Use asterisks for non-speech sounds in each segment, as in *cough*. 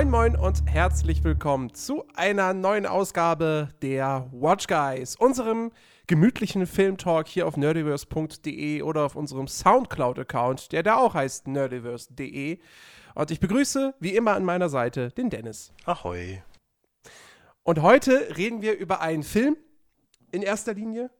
Moin Moin und herzlich willkommen zu einer neuen Ausgabe der Watch Guys, unserem gemütlichen Filmtalk hier auf nerdiverse.de oder auf unserem Soundcloud-Account, der da auch heißt nerdiverse.de. Und ich begrüße wie immer an meiner Seite den Dennis. Ahoi. Und heute reden wir über einen Film in erster Linie,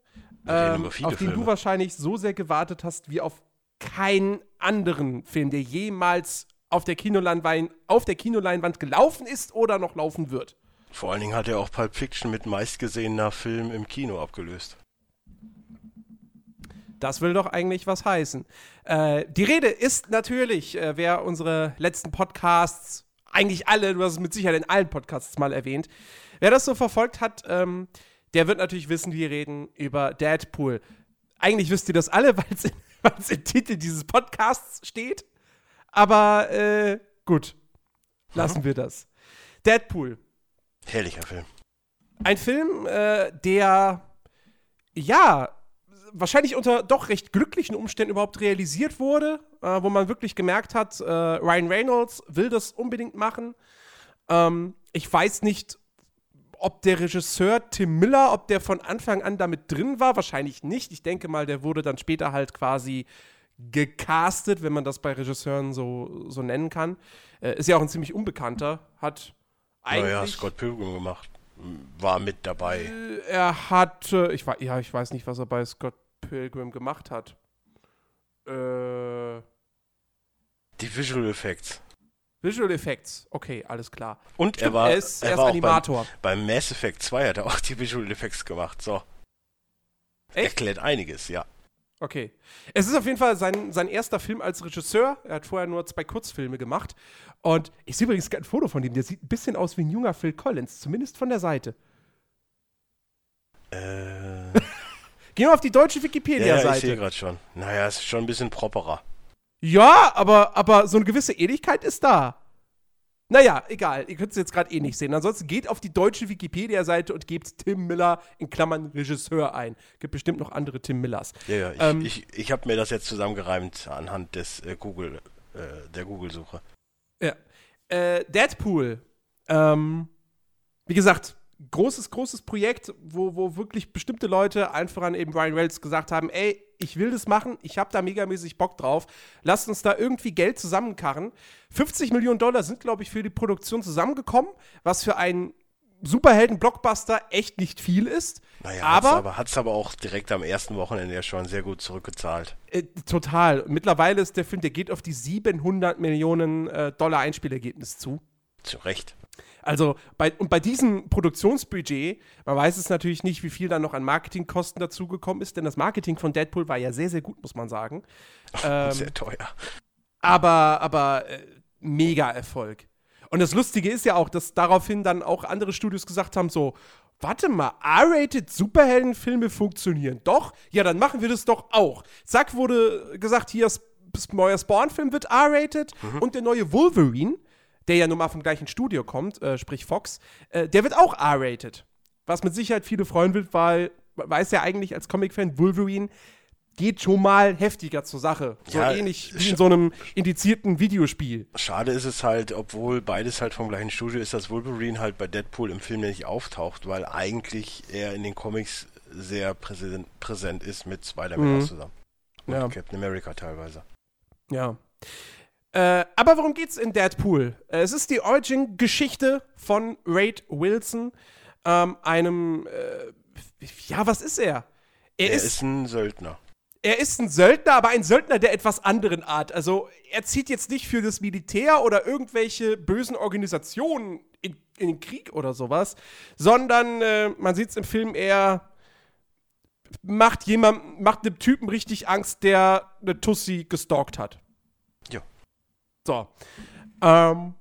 ähm, auf den Filme. du wahrscheinlich so sehr gewartet hast wie auf keinen anderen Film, der jemals auf der, Kinoleinwand, auf der Kinoleinwand gelaufen ist oder noch laufen wird. Vor allen Dingen hat er auch Pulp Fiction mit meistgesehener Film im Kino abgelöst. Das will doch eigentlich was heißen. Äh, die Rede ist natürlich, äh, wer unsere letzten Podcasts, eigentlich alle, du hast es mit Sicherheit in allen Podcasts mal erwähnt, wer das so verfolgt hat, ähm, der wird natürlich wissen, wir reden über Deadpool. Eigentlich wisst ihr das alle, *laughs* weil es im Titel dieses Podcasts steht. Aber äh, gut, lassen wir das. Deadpool. Herrlicher Film. Ein Film, äh, der ja wahrscheinlich unter doch recht glücklichen Umständen überhaupt realisiert wurde, äh, wo man wirklich gemerkt hat, äh, Ryan Reynolds will das unbedingt machen. Ähm, ich weiß nicht, ob der Regisseur Tim Miller, ob der von Anfang an damit drin war, wahrscheinlich nicht. Ich denke mal, der wurde dann später halt quasi gecastet, wenn man das bei Regisseuren so, so nennen kann. Äh, ist ja auch ein ziemlich unbekannter, hat eigentlich. Naja, Scott Pilgrim gemacht. War mit dabei. Er hat, äh, ich, ja, ich weiß nicht, was er bei Scott Pilgrim gemacht hat. Äh. Die Visual Effects. Visual Effects, okay, alles klar. Und Stimmt, er war, er ist, er er war Animator. Beim, beim, Mass Effect 2 hat er auch die Visual Effects gemacht, so. Echt? Erklärt einiges, ja. Okay. Es ist auf jeden Fall sein, sein erster Film als Regisseur. Er hat vorher nur zwei Kurzfilme gemacht. Und ich sehe übrigens ein Foto von ihm. Der sieht ein bisschen aus wie ein junger Phil Collins, zumindest von der Seite. Äh. *laughs* Gehen wir auf die deutsche Wikipedia-Seite. Ja, ich sehe gerade schon. Naja, es ist schon ein bisschen properer. Ja, aber, aber so eine gewisse Ähnlichkeit ist da. Naja, egal. Ihr könnt es jetzt gerade eh nicht sehen. Ansonsten geht auf die deutsche Wikipedia-Seite und gebt Tim Miller in Klammern Regisseur ein. Gibt bestimmt noch andere Tim Millers. Ja, ja. Ich, ähm, ich, ich habe mir das jetzt zusammengereimt anhand des äh, Google, äh, der Google-Suche. Ja. Äh, Deadpool. Ähm, wie gesagt, großes, großes Projekt, wo, wo wirklich bestimmte Leute einfach an eben Ryan Reynolds gesagt haben, ey, ich will das machen, ich habe da megamäßig Bock drauf, lasst uns da irgendwie Geld zusammenkarren. 50 Millionen Dollar sind, glaube ich, für die Produktion zusammengekommen, was für einen Superhelden-Blockbuster echt nicht viel ist. Naja, aber hat es aber, aber, auch direkt am ersten Wochenende ja schon sehr gut zurückgezahlt. Äh, total. Mittlerweile ist der Film, der geht auf die 700 Millionen äh, Dollar Einspielergebnis zu. Zu Recht. Also bei, und bei diesem Produktionsbudget, man weiß es natürlich nicht, wie viel dann noch an Marketingkosten dazugekommen ist, denn das Marketing von Deadpool war ja sehr, sehr gut, muss man sagen. *laughs* Ähm, sehr teuer. Aber, aber äh, mega Erfolg. Und das Lustige ist ja auch, dass daraufhin dann auch andere Studios gesagt haben: so, warte mal, R-rated Superheldenfilme funktionieren doch? Ja, dann machen wir das doch auch. Zack, wurde gesagt, hier, neuer Spawn-Film wird R-rated mhm. und der neue Wolverine der ja nun mal vom gleichen Studio kommt, äh, sprich Fox, äh, der wird auch R-rated. Was mit Sicherheit viele freuen wird, weil weiß ja eigentlich als Comic-Fan, Wolverine geht schon mal heftiger zur Sache. So ja, ähnlich wie in so einem indizierten Videospiel. Schade ist es halt, obwohl beides halt vom gleichen Studio ist, dass Wolverine halt bei Deadpool im Film nicht auftaucht, weil eigentlich er in den Comics sehr präsent, präsent ist mit Spider-Man mhm. zusammen. Und ja. Captain America teilweise. Ja. Äh, aber worum geht's in Deadpool? Äh, es ist die Origin-Geschichte von Raid Wilson, ähm, einem, äh, ja, was ist er? Er, er ist, ist, ein Söldner. Er ist ein Söldner, aber ein Söldner der etwas anderen Art. Also er zieht jetzt nicht für das Militär oder irgendwelche bösen Organisationen in, in den Krieg oder sowas, sondern äh, man sieht es im Film eher macht jemand, macht einem Typen richtig Angst, der eine Tussi gestalkt hat. So. Ähm,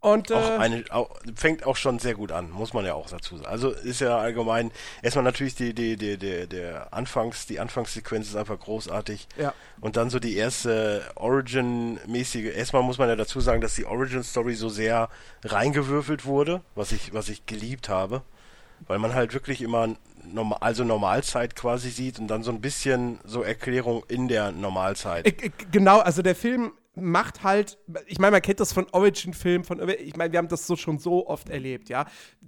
Und, äh, auch eine, auch, fängt auch schon sehr gut an, muss man ja auch dazu sagen. Also ist ja allgemein, erstmal natürlich die, die, die, die, der Anfangs, die Anfangssequenz ist einfach großartig. Ja. Und dann so die erste Origin-mäßige, erstmal muss man ja dazu sagen, dass die Origin-Story so sehr reingewürfelt wurde, was ich, was ich geliebt habe. Weil man halt wirklich immer normal, also Normalzeit quasi sieht und dann so ein bisschen so Erklärung in der Normalzeit. Ich, ich, genau, also der Film macht halt, ich meine, man kennt das von Origin-Filmen, von, ich meine, wir haben das so schon so oft erlebt, ja.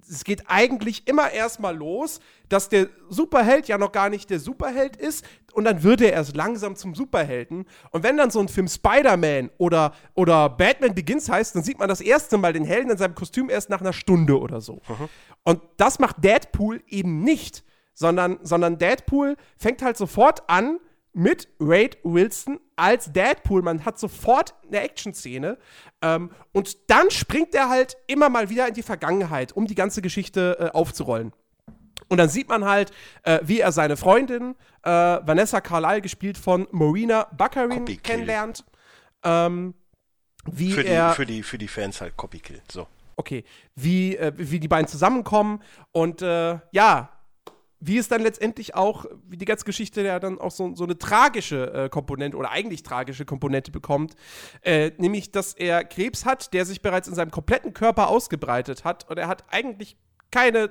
Es geht eigentlich immer erstmal los, dass der Superheld ja noch gar nicht der Superheld ist und dann wird er erst langsam zum Superhelden. Und wenn dann so ein Film Spider-Man oder, oder Batman Begins heißt, dann sieht man das erste Mal den Helden in seinem Kostüm erst nach einer Stunde oder so. Mhm. Und das macht Deadpool eben nicht, sondern, sondern Deadpool fängt halt sofort an, mit Wade Wilson als Deadpool. Man hat sofort eine Action-Szene. Ähm, und dann springt er halt immer mal wieder in die Vergangenheit, um die ganze Geschichte äh, aufzurollen. Und dann sieht man halt, äh, wie er seine Freundin, äh, Vanessa Carlyle, gespielt von Marina Baccarin, kennenlernt. Ähm, wie für, die, er, für, die, für die Fans halt Copykill. So. Okay. Wie, äh, wie die beiden zusammenkommen. Und äh, ja, wie es dann letztendlich auch, wie die ganze Geschichte ja dann auch so, so eine tragische äh, Komponente oder eigentlich tragische Komponente bekommt, äh, nämlich, dass er Krebs hat, der sich bereits in seinem kompletten Körper ausgebreitet hat und er hat eigentlich keine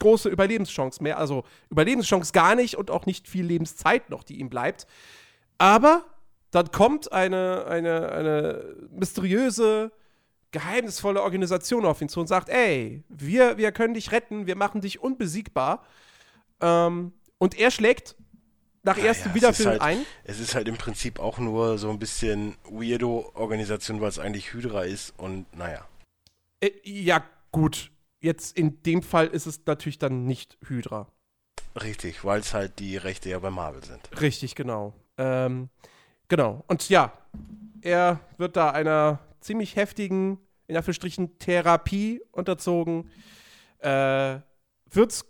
große Überlebenschance mehr, also Überlebenschance gar nicht und auch nicht viel Lebenszeit noch, die ihm bleibt. Aber dann kommt eine, eine, eine mysteriöse, geheimnisvolle Organisation auf ihn zu und sagt, ey, wir, wir können dich retten, wir machen dich unbesiegbar. Ähm, und er schlägt nach ja, erstem ja, Wiederfilm halt, ein. Es ist halt im Prinzip auch nur so ein bisschen Weirdo-Organisation, weil es eigentlich Hydra ist und naja. Äh, ja, gut. Jetzt in dem Fall ist es natürlich dann nicht Hydra. Richtig, weil es halt die Rechte ja bei Marvel sind. Richtig, genau. Ähm, genau. Und ja, er wird da einer ziemlich heftigen, in Anführungsstrichen, Therapie unterzogen. Äh, wird's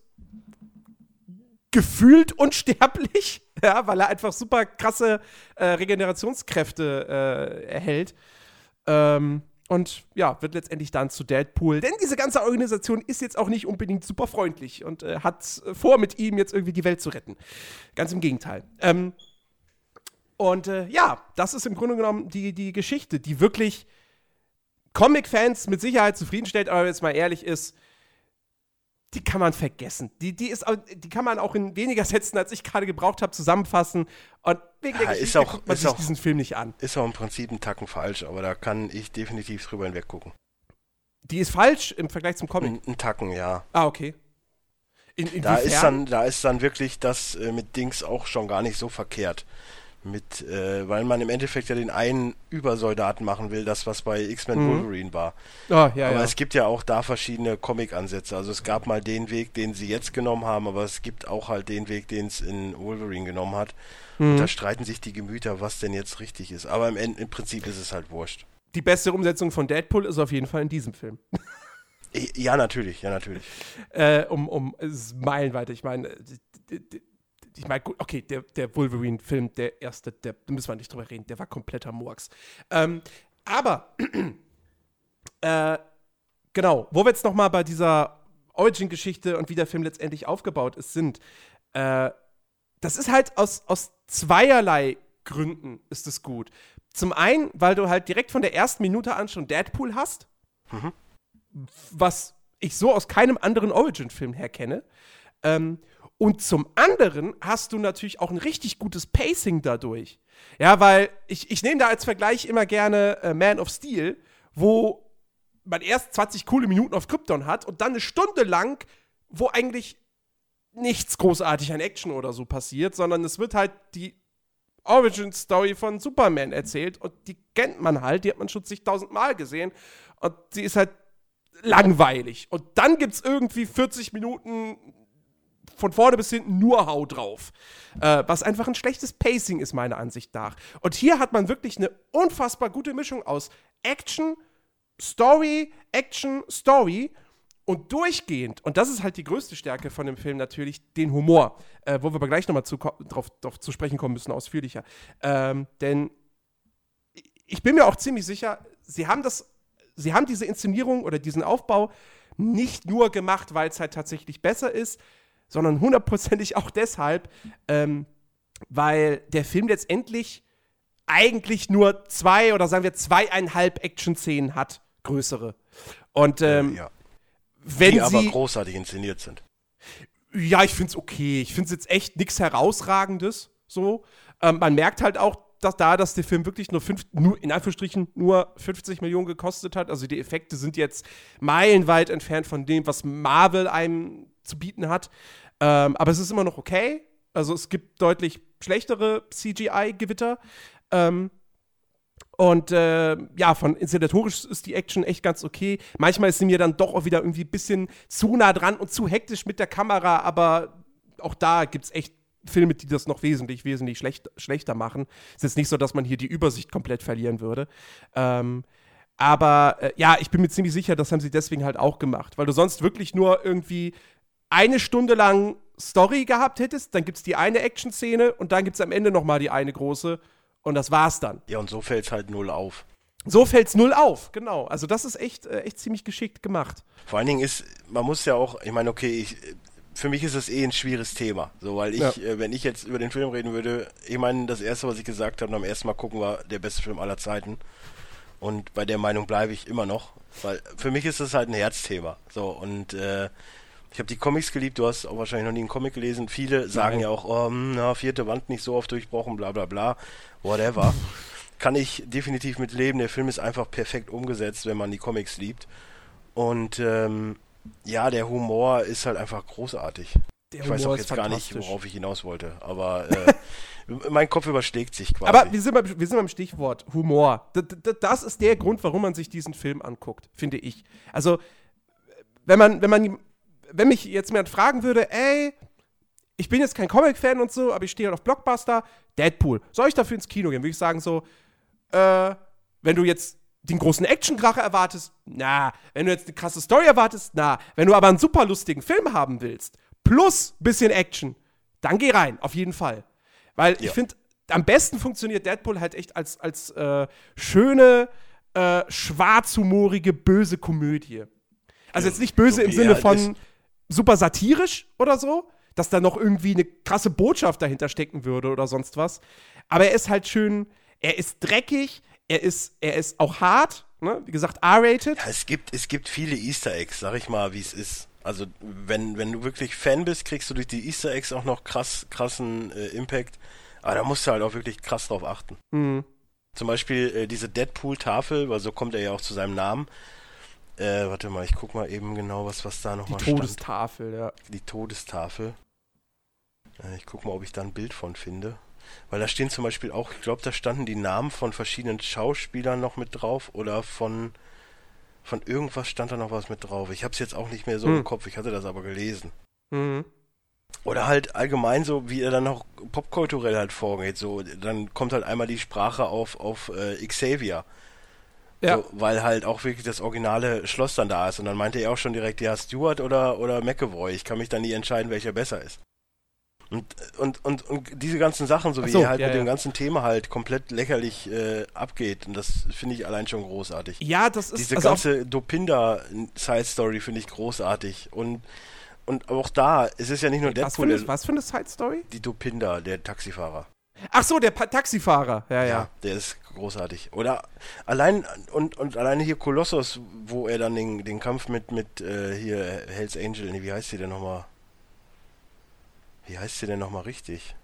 gefühlt unsterblich, *laughs* ja, weil er einfach super krasse äh, Regenerationskräfte äh, erhält. Ähm, und ja, wird letztendlich dann zu Deadpool. Denn diese ganze Organisation ist jetzt auch nicht unbedingt super freundlich und äh, hat vor, mit ihm jetzt irgendwie die Welt zu retten. Ganz im Gegenteil. Ähm, und äh, ja, das ist im Grunde genommen die, die Geschichte, die wirklich Comic-Fans mit Sicherheit zufriedenstellt, aber wenn es mal ehrlich ist, die kann man vergessen. Die, die, ist, die kann man auch in weniger Sätzen, als ich gerade gebraucht habe, zusammenfassen. Und wegen der ja, Geschichte auch, guckt man sich auch, diesen Film nicht an. Ist auch im Prinzip ein Tacken falsch, aber da kann ich definitiv drüber hinweg gucken. Die ist falsch im Vergleich zum Comic? Ein, ein Tacken, ja. Ah, okay. In, da, ist dann, da ist dann wirklich das äh, mit Dings auch schon gar nicht so verkehrt mit, äh, weil man im Endeffekt ja den einen Übersoldaten machen will, das was bei X-Men mhm. Wolverine war. Oh, ja, aber ja. es gibt ja auch da verschiedene Comic-Ansätze. Also es gab mal den Weg, den sie jetzt genommen haben, aber es gibt auch halt den Weg, den es in Wolverine genommen hat. Mhm. Und da streiten sich die Gemüter, was denn jetzt richtig ist. Aber im, im Prinzip ist es halt wurscht. Die beste Umsetzung von Deadpool ist auf jeden Fall in diesem Film. Ja, natürlich, ja, natürlich. Äh, um, um, es ist meilenweit. Ich meine, ich meine, okay, der, der Wolverine-Film, der erste, der, da müssen wir nicht drüber reden, der war kompletter Murks. Ähm, aber, *clears throat* äh, genau, wo wir jetzt noch mal bei dieser Origin-Geschichte und wie der Film letztendlich aufgebaut ist, sind, äh, das ist halt aus, aus zweierlei Gründen ist es gut. Zum einen, weil du halt direkt von der ersten Minute an schon Deadpool hast, mhm. was ich so aus keinem anderen Origin-Film her kenne. Ähm, und zum anderen hast du natürlich auch ein richtig gutes Pacing dadurch. Ja, weil ich, ich nehme da als Vergleich immer gerne äh, Man of Steel, wo man erst 20 coole Minuten auf Krypton hat und dann eine Stunde lang, wo eigentlich nichts großartig an Action oder so passiert, sondern es wird halt die Origin Story von Superman erzählt und die kennt man halt, die hat man schon zigtausend Mal gesehen und sie ist halt langweilig. Und dann gibt es irgendwie 40 Minuten von vorne bis hinten nur Hau drauf. Äh, was einfach ein schlechtes Pacing ist, meiner Ansicht nach. Und hier hat man wirklich eine unfassbar gute Mischung aus Action, Story, Action, Story und durchgehend, und das ist halt die größte Stärke von dem Film natürlich, den Humor, äh, wo wir aber gleich nochmal drauf, drauf zu sprechen kommen müssen, ausführlicher. Ähm, denn ich bin mir auch ziemlich sicher, sie haben das sie haben diese Inszenierung oder diesen Aufbau nicht nur gemacht, weil es halt tatsächlich besser ist, sondern hundertprozentig auch deshalb, ähm, weil der Film letztendlich eigentlich nur zwei oder sagen wir zweieinhalb Action-Szenen hat, größere. Und ähm, ja. wenn Die sie aber großartig inszeniert sind. Ja, ich finde es okay. Ich finde es jetzt echt nichts Herausragendes. So. Ähm, man merkt halt auch, dass da, dass der Film wirklich nur, fünf, nur in Anführungsstrichen nur 50 Millionen gekostet hat. Also die Effekte sind jetzt meilenweit entfernt von dem, was Marvel einem zu bieten hat. Ähm, aber es ist immer noch okay. Also es gibt deutlich schlechtere CGI-Gewitter. Ähm, und äh, ja, von inszenatorisch ist die Action echt ganz okay. Manchmal ist sie mir dann doch auch wieder irgendwie ein bisschen zu nah dran und zu hektisch mit der Kamera, aber auch da gibt es echt Filme, die das noch wesentlich, wesentlich schlecht, schlechter machen. Es ist nicht so, dass man hier die Übersicht komplett verlieren würde. Ähm, aber äh, ja, ich bin mir ziemlich sicher, das haben sie deswegen halt auch gemacht, weil du sonst wirklich nur irgendwie eine Stunde lang Story gehabt hättest, dann gibt es die eine Action-Szene und dann gibt es am Ende noch mal die eine große und das war's dann. Ja, und so fällt es halt null auf. So fällt's null auf, genau. Also das ist echt, äh, echt ziemlich geschickt gemacht. Vor allen Dingen ist, man muss ja auch, ich meine, okay, ich, für mich ist es eh ein schwieriges Thema. So, weil ich, ja. äh, wenn ich jetzt über den Film reden würde, ich meine, das erste, was ich gesagt habe, am ersten Mal gucken, war der beste Film aller Zeiten. Und bei der Meinung bleibe ich immer noch. Weil für mich ist es halt ein Herzthema. So, und äh, ich habe die Comics geliebt, du hast auch wahrscheinlich noch nie einen Comic gelesen. Viele sagen Nein. ja auch, oh, hm, na, vierte Wand nicht so oft durchbrochen, bla bla bla, whatever. Kann ich definitiv mit leben. Der Film ist einfach perfekt umgesetzt, wenn man die Comics liebt. Und ähm, ja, der Humor ist halt einfach großartig. Der ich Humor weiß auch jetzt gar nicht, worauf ich hinaus wollte, aber *laughs* äh, mein Kopf überschlägt sich quasi. Aber wir sind beim, wir sind beim Stichwort Humor. D das ist der Grund, warum man sich diesen Film anguckt, finde ich. Also, wenn man, wenn man, wenn mich jetzt jemand fragen würde, ey, ich bin jetzt kein Comic-Fan und so, aber ich stehe halt auf Blockbuster, Deadpool, soll ich dafür ins Kino gehen? Würde ich sagen so, äh, wenn du jetzt den großen Actionkracher erwartest, na. Wenn du jetzt eine krasse Story erwartest, na. Wenn du aber einen super lustigen Film haben willst, plus bisschen Action, dann geh rein, auf jeden Fall. Weil ja. ich finde, am besten funktioniert Deadpool halt echt als, als äh, schöne, äh, schwarzhumorige, böse Komödie. Also jetzt nicht böse so im Sinne von super satirisch oder so, dass da noch irgendwie eine krasse Botschaft dahinter stecken würde oder sonst was. Aber er ist halt schön, er ist dreckig, er ist, er ist auch hart, ne? wie gesagt, R-rated. Ja, es gibt, es gibt viele Easter Eggs, sag ich mal, wie es ist. Also wenn, wenn du wirklich Fan bist, kriegst du durch die Easter Eggs auch noch krass, krassen äh, Impact. Aber da musst du halt auch wirklich krass drauf achten. Mhm. Zum Beispiel äh, diese Deadpool-Tafel, weil so kommt er ja auch zu seinem Namen. Äh, warte mal, ich guck mal eben genau, was, was da nochmal steht. Die Todestafel, ja. Die Todestafel. Äh, ich guck mal, ob ich da ein Bild von finde. Weil da stehen zum Beispiel auch, ich glaube, da standen die Namen von verschiedenen Schauspielern noch mit drauf oder von, von irgendwas stand da noch was mit drauf. Ich habe es jetzt auch nicht mehr so hm. im Kopf, ich hatte das aber gelesen. Mhm. Oder halt allgemein so, wie er dann noch popkulturell halt vorgeht. So, dann kommt halt einmal die Sprache auf, auf äh, Xavier. Ja. So, weil halt auch wirklich das originale Schloss dann da ist. Und dann meinte er auch schon direkt, ja, Stewart oder, oder McAvoy. Ich kann mich dann nie entscheiden, welcher besser ist. Und, und, und, und diese ganzen Sachen, so wie so, er halt ja, mit ja. dem ganzen Thema halt komplett lächerlich äh, abgeht, und das finde ich allein schon großartig. Ja, das ist Diese also ganze Dopinda-Side-Story finde ich großartig. Und, und auch da, es ist ja nicht nur was Deadpool. Für eine, was für eine Side-Story? Die Dopinda, der Taxifahrer. Ach so, der pa Taxifahrer, ja, ja, ja. Der ist großartig. Oder allein und, und alleine hier Kolossus, wo er dann den, den Kampf mit, mit äh, hier Hells Angel, wie heißt die denn nochmal? Wie heißt sie denn nochmal richtig?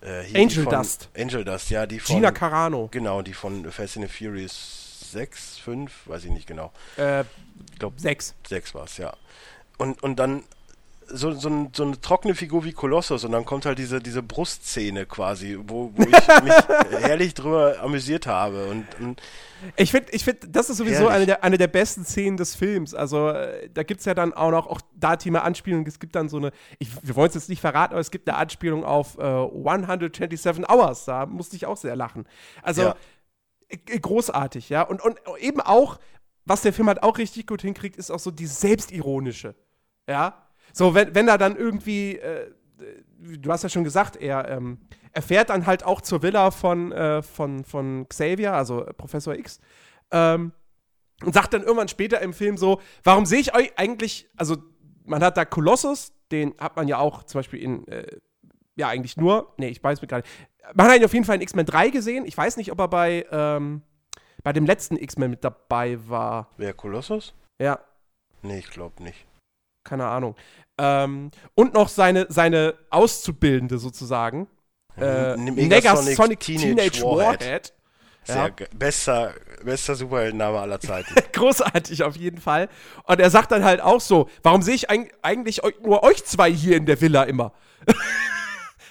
Äh, Angel von, Dust. Angel Dust, ja, die von. Gina Carano. Genau, die von Fast and the Furious 6, 5, weiß ich nicht genau. Äh, ich glaube 6. 6 war es, ja. Und, und dann so, so, so, eine trockene Figur wie Kolossus und dann kommt halt diese, diese Brustszene quasi, wo, wo ich *laughs* mich herrlich drüber amüsiert habe. Und, und ich finde, ich find, das ist sowieso eine der, eine der besten Szenen des Films. Also äh, da gibt es ja dann auch noch, auch da Thema Anspielung, es gibt dann so eine, ich, wir wollen es jetzt nicht verraten, aber es gibt eine Anspielung auf äh, 127 Hours, da musste ich auch sehr lachen. Also ja. Großartig, ja. Und, und eben auch, was der Film halt auch richtig gut hinkriegt, ist auch so die Selbstironische, ja so, wenn, wenn er dann irgendwie, äh, du hast ja schon gesagt, er, ähm, er fährt dann halt auch zur Villa von, äh, von, von Xavier, also Professor X. Ähm, und sagt dann irgendwann später im Film so, warum sehe ich euch eigentlich, also man hat da Kolossus, den hat man ja auch zum Beispiel in, äh, ja eigentlich nur, nee, ich weiß mir gerade, man hat ihn auf jeden Fall in X-Men 3 gesehen, ich weiß nicht, ob er bei, ähm, bei dem letzten X-Men mit dabei war. Wer, Kolossus? Ja. Nee, ich glaube nicht. Keine Ahnung. Ähm, und noch seine, seine Auszubildende sozusagen. Äh, Negasonic, Sonic Teenage, Teenage Warhead. Warhead. Sehr ja. bester, bester Superheldenname aller Zeiten. *laughs* Großartig auf jeden Fall. Und er sagt dann halt auch so, warum sehe ich eigentlich nur euch zwei hier in der Villa immer? *laughs*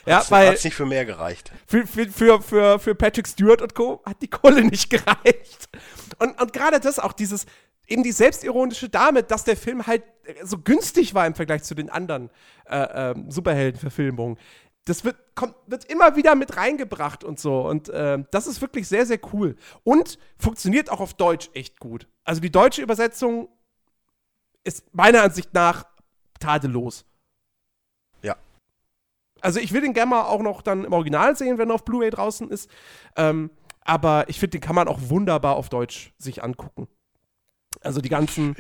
ja, hat's, weil hat's nicht für mehr gereicht. Für, für, für, für, für Patrick Stewart und Co. hat die Kohle nicht *laughs* gereicht. Und, und gerade das auch dieses, eben die selbstironische Dame, dass der Film halt so günstig war im Vergleich zu den anderen äh, äh, Superheldenverfilmungen das wird, kommt, wird immer wieder mit reingebracht und so. Und äh, das ist wirklich sehr, sehr cool. Und funktioniert auch auf Deutsch echt gut. Also die deutsche Übersetzung ist meiner Ansicht nach tadellos. Ja. Also ich will den gerne mal auch noch dann im Original sehen, wenn er auf Blu-ray draußen ist. Ähm, aber ich finde, den kann man auch wunderbar auf Deutsch sich angucken. Also die ganzen,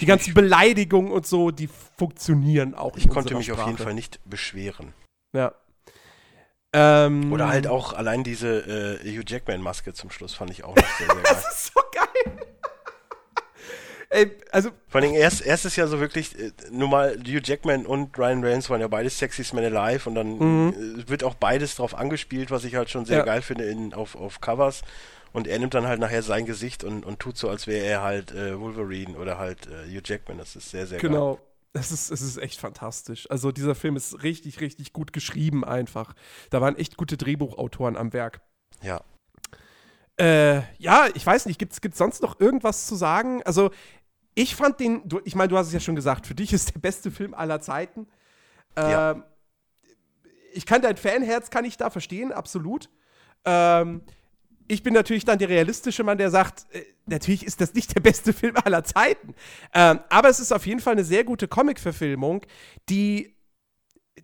die ganzen Beleidigungen und so, die funktionieren auch. Ich konnte mich Sprache. auf jeden Fall nicht beschweren. Ja. Ähm, Oder halt auch allein diese äh, Hugh Jackman-Maske zum Schluss fand ich auch noch sehr, sehr *laughs* geil. das ist so geil. Ey, also. Vor allem erst, erst ist ja so wirklich, äh, nur mal Hugh Jackman und Ryan Reynolds waren ja beides Sexiest Men Alive und dann mhm. äh, wird auch beides drauf angespielt, was ich halt schon sehr ja. geil finde in, auf, auf Covers. Und er nimmt dann halt nachher sein Gesicht und, und tut so, als wäre er halt äh, Wolverine oder halt äh, Hugh Jackman. Das ist sehr, sehr genau. geil. Genau. Es ist, es ist echt fantastisch. Also dieser Film ist richtig, richtig gut geschrieben einfach. Da waren echt gute Drehbuchautoren am Werk. Ja. Äh, ja, ich weiß nicht, gibt es sonst noch irgendwas zu sagen? Also, ich fand den, du, ich meine, du hast es ja schon gesagt, für dich ist der beste Film aller Zeiten. Ähm, ja. Ich kann dein Fanherz, kann ich da verstehen, absolut. Ähm, ich bin natürlich dann der realistische Mann, der sagt, äh, natürlich ist das nicht der beste *laughs* Film aller Zeiten. Ähm, aber es ist auf jeden Fall eine sehr gute Comic-Verfilmung, die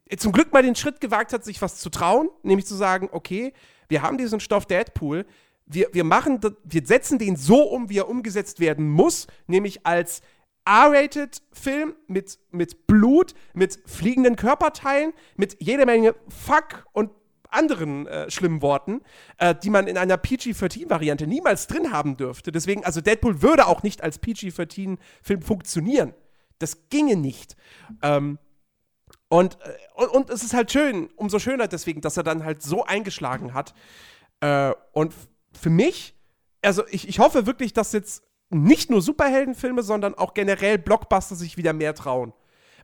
äh, zum Glück mal den Schritt gewagt hat, sich was zu trauen, nämlich zu sagen, okay, wir haben diesen Stoff Deadpool, wir, wir machen, wir setzen den so um, wie er umgesetzt werden muss, nämlich als R-Rated-Film mit, mit Blut, mit fliegenden Körperteilen, mit jeder Menge Fuck und anderen äh, schlimmen Worten, äh, die man in einer PG-13-Variante niemals drin haben dürfte. Deswegen, also Deadpool würde auch nicht als PG-13-Film funktionieren. Das ginge nicht. Ähm, und, äh, und, und, es ist halt schön, umso schöner deswegen, dass er dann halt so eingeschlagen hat. Äh, und für mich, also ich, ich hoffe wirklich, dass jetzt nicht nur Superheldenfilme, sondern auch generell Blockbuster sich wieder mehr trauen.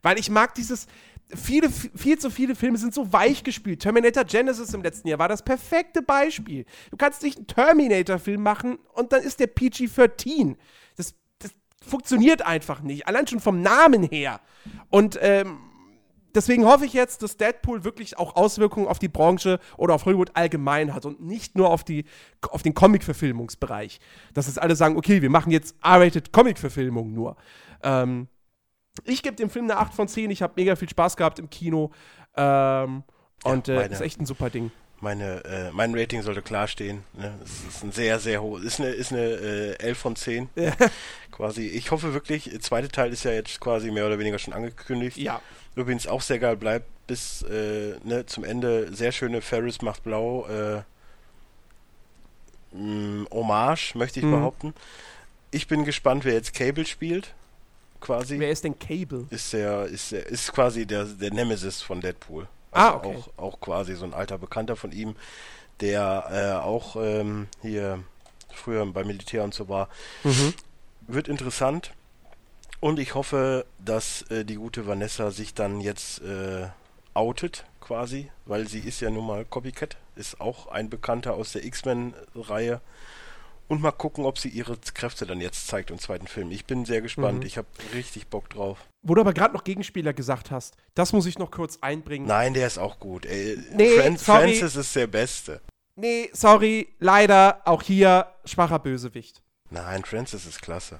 Weil ich mag dieses, viele, viel zu viele Filme sind so weich gespielt. Terminator Genesis im letzten Jahr war das perfekte Beispiel. Du kannst nicht einen Terminator-Film machen und dann ist der PG-13. Das, das funktioniert einfach nicht. Allein schon vom Namen her. Und ähm, deswegen hoffe ich jetzt, dass Deadpool wirklich auch Auswirkungen auf die Branche oder auf Hollywood allgemein hat und nicht nur auf, die, auf den Comic-Verfilmungsbereich. Dass jetzt alle sagen, okay, wir machen jetzt R-rated Comic-Verfilmungen nur. Ähm, ich gebe dem Film eine 8 von 10. Ich habe mega viel Spaß gehabt im Kino. Ähm, und äh, ist echt ein super Ding. Meine, äh, mein Rating sollte klar stehen. Ne? Es ist ein sehr, sehr hoch. Ist eine, ist eine äh, 11 von 10. Ja. Quasi. Ich hoffe wirklich, der zweite Teil ist ja jetzt quasi mehr oder weniger schon angekündigt. Ja. Übrigens auch sehr geil bleibt bis äh, ne, zum Ende. Sehr schöne Ferris macht blau. Äh, mh, Hommage, möchte ich mhm. behaupten. Ich bin gespannt, wer jetzt Cable spielt quasi. Wer ist denn Cable? Ist der, ist der, ist quasi der, der Nemesis von Deadpool. Ah, also ah, okay. Auch, auch quasi so ein alter Bekannter von ihm, der äh, auch ähm, hier früher beim Militär und so war. Mhm. Wird interessant. Und ich hoffe, dass äh, die gute Vanessa sich dann jetzt äh, outet, quasi, weil sie ist ja nun mal Copycat, ist auch ein Bekannter aus der X-Men-Reihe und mal gucken, ob sie ihre Kräfte dann jetzt zeigt im zweiten Film. Ich bin sehr gespannt. Mhm. Ich habe richtig Bock drauf. Wo du aber gerade noch Gegenspieler gesagt hast, das muss ich noch kurz einbringen. Nein, der ist auch gut. Ey, nee, Fran sorry. Francis ist der Beste. Nee, sorry, leider auch hier schwacher Bösewicht. Nein, Francis ist klasse.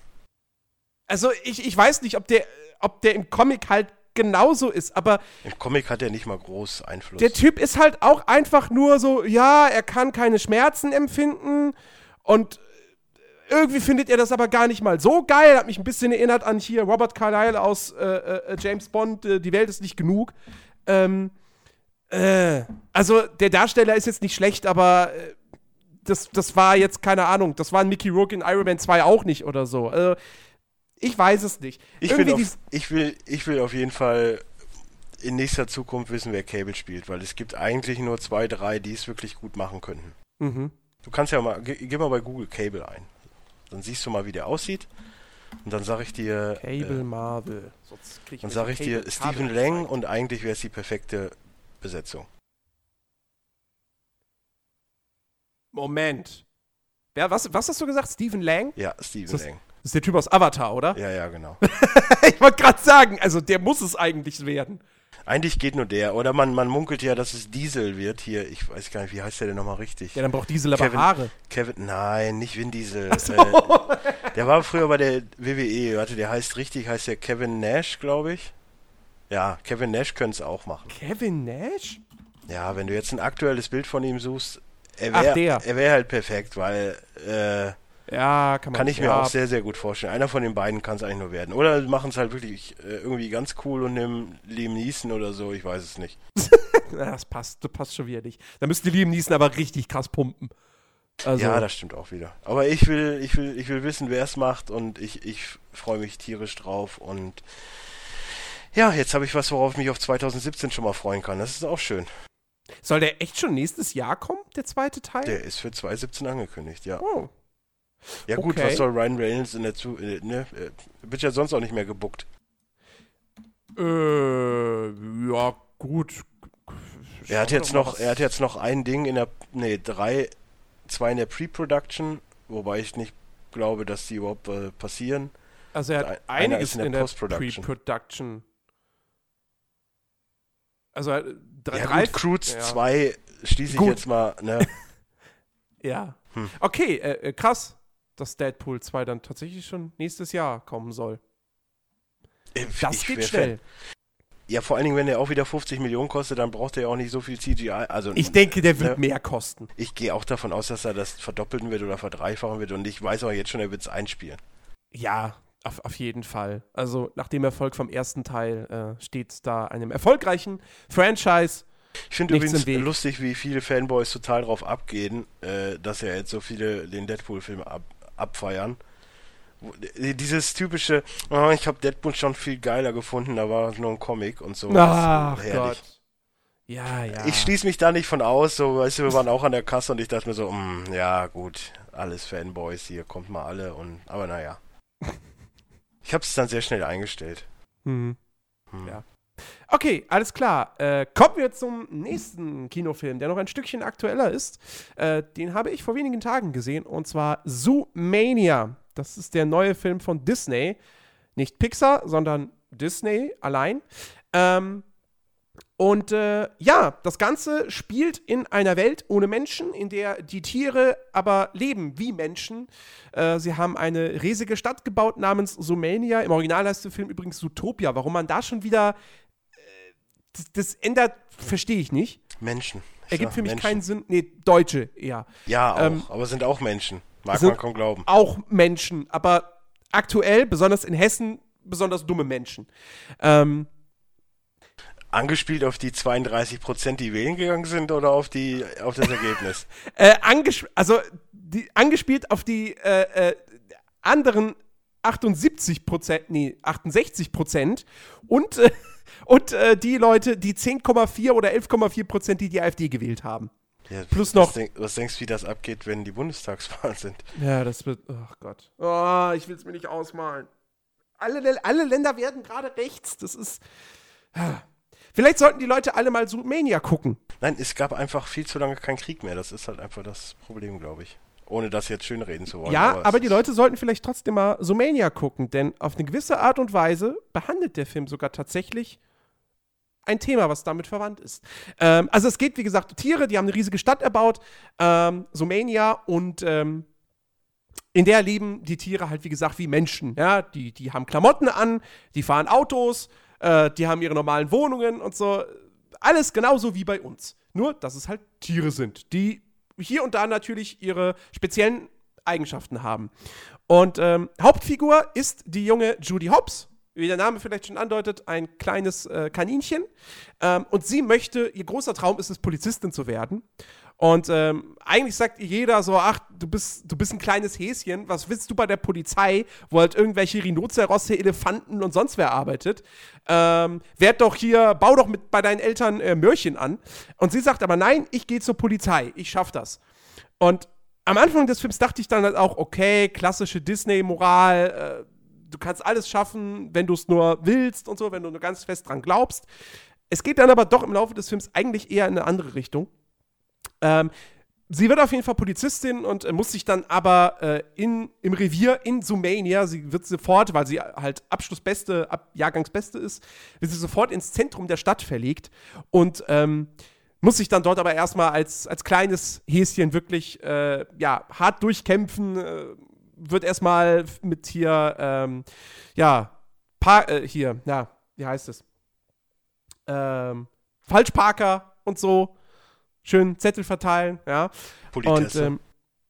Also ich, ich weiß nicht, ob der, ob der im Comic halt genauso ist, aber. Im Comic hat er nicht mal groß Einfluss. Der Typ ist halt auch einfach nur so, ja, er kann keine Schmerzen empfinden und irgendwie findet er das aber gar nicht mal so geil. Hat mich ein bisschen erinnert an hier Robert Carlyle aus äh, äh, James Bond, äh, Die Welt ist nicht genug. Ähm, äh, also der Darsteller ist jetzt nicht schlecht, aber äh, das, das war jetzt, keine Ahnung, das war Mickey Rourke in Iron Man 2 auch nicht oder so. Also, ich weiß es nicht. Ich will, auf, ich, will, ich will auf jeden Fall in nächster Zukunft wissen, wer Cable spielt, weil es gibt eigentlich nur zwei, drei, die es wirklich gut machen könnten. Mhm. Du kannst ja mal, geh, geh, mal bei Google Cable ein. Dann siehst du mal, wie der aussieht. Und dann sage ich dir. Cable äh, Marvel. dann sage ich dir Stephen Lang und eigentlich wäre es die perfekte Besetzung. Moment. Wer, was, was hast du gesagt? Stephen Lang? Ja, Stephen Lang. Das ist der Typ aus Avatar, oder? Ja, ja, genau. *laughs* ich wollte gerade sagen, also der muss es eigentlich werden. Eigentlich geht nur der. Oder man, man munkelt ja, dass es Diesel wird hier. Ich weiß gar nicht, wie heißt der denn nochmal richtig? Ja, dann braucht Diesel aber Kevin, Haare. Kevin, nein, nicht Vin Diesel. So. Äh, der war früher bei der WWE. Warte, der heißt richtig, heißt der Kevin Nash, glaube ich. Ja, Kevin Nash könnte es auch machen. Kevin Nash? Ja, wenn du jetzt ein aktuelles Bild von ihm suchst, er wäre wär halt perfekt, weil äh, ja, kann, man, kann ich ja. mir auch sehr, sehr gut vorstellen. Einer von den beiden kann es eigentlich nur werden. Oder machen es halt wirklich äh, irgendwie ganz cool und nehmen Liam Neeson oder so, ich weiß es nicht. *laughs* das passt, das passt schon wieder nicht. Da müsste Liam Neeson aber richtig krass pumpen. Also. Ja, das stimmt auch wieder. Aber ich will, ich will, ich will wissen, wer es macht und ich, ich freue mich tierisch drauf und ja, jetzt habe ich was, worauf ich mich auf 2017 schon mal freuen kann. Das ist auch schön. Soll der echt schon nächstes Jahr kommen, der zweite Teil? Der ist für 2017 angekündigt, ja. Oh. Ja gut, okay. was soll Ryan Reynolds in der Zu... Äh, ne? Äh, wird ja sonst auch nicht mehr gebuckt. Äh, ja, gut. Er hat jetzt noch, er hat jetzt noch ein Ding in der, nee, drei, zwei in der Pre-Production, wobei ich nicht glaube, dass die überhaupt äh, passieren. Also er hat einiges in der, in der Pre-Production. Also äh, drei, ja, gut, Croods 2 ja. schließe ich gut. jetzt mal, ne? *laughs* ja. Hm. Okay, äh krass dass Deadpool 2 dann tatsächlich schon nächstes Jahr kommen soll. Äh, das geht schnell. Ja, vor allen Dingen, wenn der auch wieder 50 Millionen kostet, dann braucht er ja auch nicht so viel CGI. Also, ich denke, der wird ne, mehr kosten. Ich gehe auch davon aus, dass er das verdoppeln wird oder verdreifachen wird und ich weiß auch jetzt schon, er wird es einspielen. Ja, auf, auf jeden Fall. Also nach dem Erfolg vom ersten Teil äh, steht da einem erfolgreichen Franchise ich finde übrigens lustig, wie viele Fanboys total drauf abgehen, äh, dass ja jetzt so viele den Deadpool-Film ab, abfeiern. Dieses typische, oh, ich habe Deadpool schon viel geiler gefunden, da war nur ein Comic und so. Ach Gott. Ja, ja. Ich schließe mich da nicht von aus, so, weißt du, wir waren auch an der Kasse und ich dachte mir so, mm, ja, gut, alles Fanboys hier, kommt mal alle und, aber naja. *laughs* ich habe es dann sehr schnell eingestellt. Mhm. Hm. Ja. Okay, alles klar. Äh, kommen wir zum nächsten Kinofilm, der noch ein Stückchen aktueller ist. Äh, den habe ich vor wenigen Tagen gesehen und zwar Zoomania. Das ist der neue Film von Disney. Nicht Pixar, sondern Disney allein. Ähm, und äh, ja, das Ganze spielt in einer Welt ohne Menschen, in der die Tiere aber leben wie Menschen. Äh, sie haben eine riesige Stadt gebaut namens Zoomania. Im Original heißt der Film übrigens Zootopia. Warum man da schon wieder das, das ändert, verstehe ich nicht. Menschen. Ergibt für mich Menschen. keinen Sinn. Nee, Deutsche eher. Ja, auch, ähm, aber sind auch Menschen. Mag man kaum glauben. Auch Menschen, aber aktuell, besonders in Hessen, besonders dumme Menschen. Ähm, Angespielt auf die 32 Prozent, die wählen gegangen sind, oder auf die auf das Ergebnis? *laughs* äh, also die, angespielt auf die äh, äh, anderen 78 Prozent, nee, 68 Prozent und äh, und äh, die Leute, die 10,4 oder 11,4 Prozent, die die AfD gewählt haben. Ja, Plus noch. Was, denk, was, denkst du, wie das abgeht, wenn die Bundestagswahlen sind? Ja, das wird. Ach oh Gott. Oh, ich will es mir nicht ausmalen. Alle, alle Länder werden gerade rechts. Das ist. Vielleicht sollten die Leute alle mal Zoomania gucken. Nein, es gab einfach viel zu lange keinen Krieg mehr. Das ist halt einfach das Problem, glaube ich. Ohne das jetzt schön reden zu wollen. Ja, aber, aber die Leute sollten vielleicht trotzdem mal Zoomania gucken, denn auf eine gewisse Art und Weise behandelt der Film sogar tatsächlich ein Thema, was damit verwandt ist. Ähm, also es geht, wie gesagt, Tiere, die haben eine riesige Stadt erbaut, ähm, Sumania, und ähm, in der leben die Tiere halt, wie gesagt, wie Menschen. Ja? Die, die haben Klamotten an, die fahren Autos, äh, die haben ihre normalen Wohnungen und so. Alles genauso wie bei uns. Nur, dass es halt Tiere sind, die hier und da natürlich ihre speziellen Eigenschaften haben. Und ähm, Hauptfigur ist die junge Judy Hobbs, wie der Name vielleicht schon andeutet, ein kleines äh, Kaninchen. Ähm, und sie möchte, ihr großer Traum ist es, Polizistin zu werden. Und ähm, eigentlich sagt jeder so, ach, du bist, du bist ein kleines Häschen, was willst du bei der Polizei, wo halt irgendwelche Rhinozerosse, Elefanten und sonst wer arbeitet? Ähm, werd doch hier, bau doch mit bei deinen Eltern äh, Mörchen an. Und sie sagt aber, nein, ich gehe zur Polizei, ich schaff das. Und am Anfang des Films dachte ich dann halt auch, okay, klassische Disney-Moral, äh, du kannst alles schaffen, wenn du es nur willst und so, wenn du nur ganz fest dran glaubst. Es geht dann aber doch im Laufe des Films eigentlich eher in eine andere Richtung. Ähm, sie wird auf jeden Fall Polizistin und äh, muss sich dann aber äh, in, im Revier in Sumania, sie wird sofort, weil sie halt Abschlussbeste, Ab Jahrgangsbeste ist, wird sie sofort ins Zentrum der Stadt verlegt und ähm, muss sich dann dort aber erstmal als, als kleines Häschen wirklich äh, ja, hart durchkämpfen, äh, wird erstmal mit hier, ähm, ja, pa äh, hier, ja, wie heißt es? Ähm, Falschparker und so schön Zettel verteilen, ja. Politesse. Und, ähm,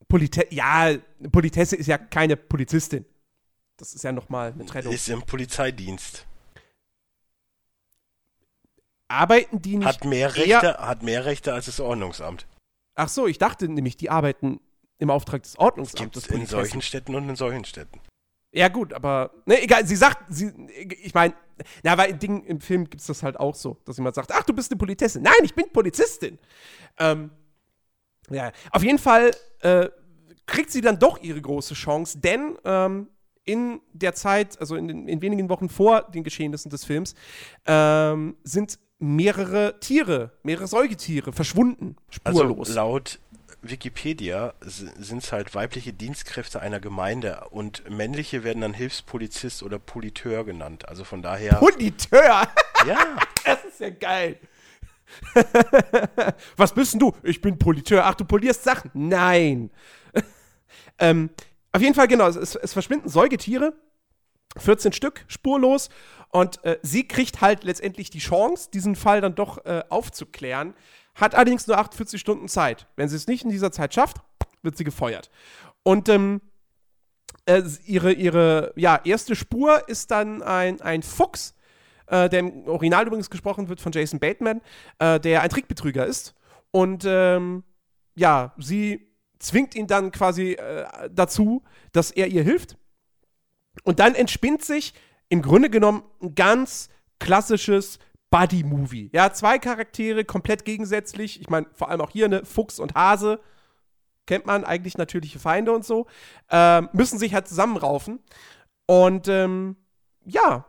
Polite ja, Politesse ist ja keine Polizistin. Das ist ja nochmal eine Trennung. Ist im Polizeidienst. Arbeiten die nicht hat mehr Rechte, hat mehr Rechte als das Ordnungsamt. Ach so, ich dachte nämlich, die arbeiten im Auftrag des Ordnungsamtes. Gibt in solchen Städten und in solchen Städten. Ja, gut, aber. Ne, egal, sie sagt, sie, ich meine, na, weil Ding, im Film gibt es das halt auch so, dass jemand sagt, ach, du bist eine Polizistin. Nein, ich bin Polizistin. Ähm, ja, auf jeden Fall äh, kriegt sie dann doch ihre große Chance, denn ähm, in der Zeit, also in, in, wenigen Wochen vor den Geschehnissen des Films, ähm, sind mehrere Tiere, mehrere Säugetiere verschwunden, spurlos. Also laut Wikipedia sind es halt weibliche Dienstkräfte einer Gemeinde und männliche werden dann Hilfspolizist oder Politeur genannt. Also von daher. Politeur? *laughs* Ja. das ist ja geil. *laughs* Was bist denn du? Ich bin Politeur. Ach, du polierst Sachen? Nein. *laughs* ähm, auf jeden Fall, genau, es, es, verschwinden Säugetiere. 14 Stück, spurlos. Und äh, sie kriegt halt letztendlich die Chance, diesen Fall dann doch äh, aufzuklären hat allerdings nur 48 Stunden Zeit. Wenn sie es nicht in dieser Zeit schafft, wird sie gefeuert. Und ähm, äh, ihre, ihre ja, erste Spur ist dann ein, ein Fuchs, äh, der im Original übrigens gesprochen wird von Jason Bateman, äh, der ein Trickbetrüger ist. Und ähm, ja, sie zwingt ihn dann quasi äh, dazu, dass er ihr hilft. Und dann entspinnt sich im Grunde genommen ein ganz klassisches Buddy-Movie. Ja, zwei Charaktere, komplett gegensätzlich. Ich meine, vor allem auch hier, ne, Fuchs und Hase. Kennt man eigentlich natürliche Feinde und so. Ähm, müssen sich halt zusammenraufen. Und ähm, ja,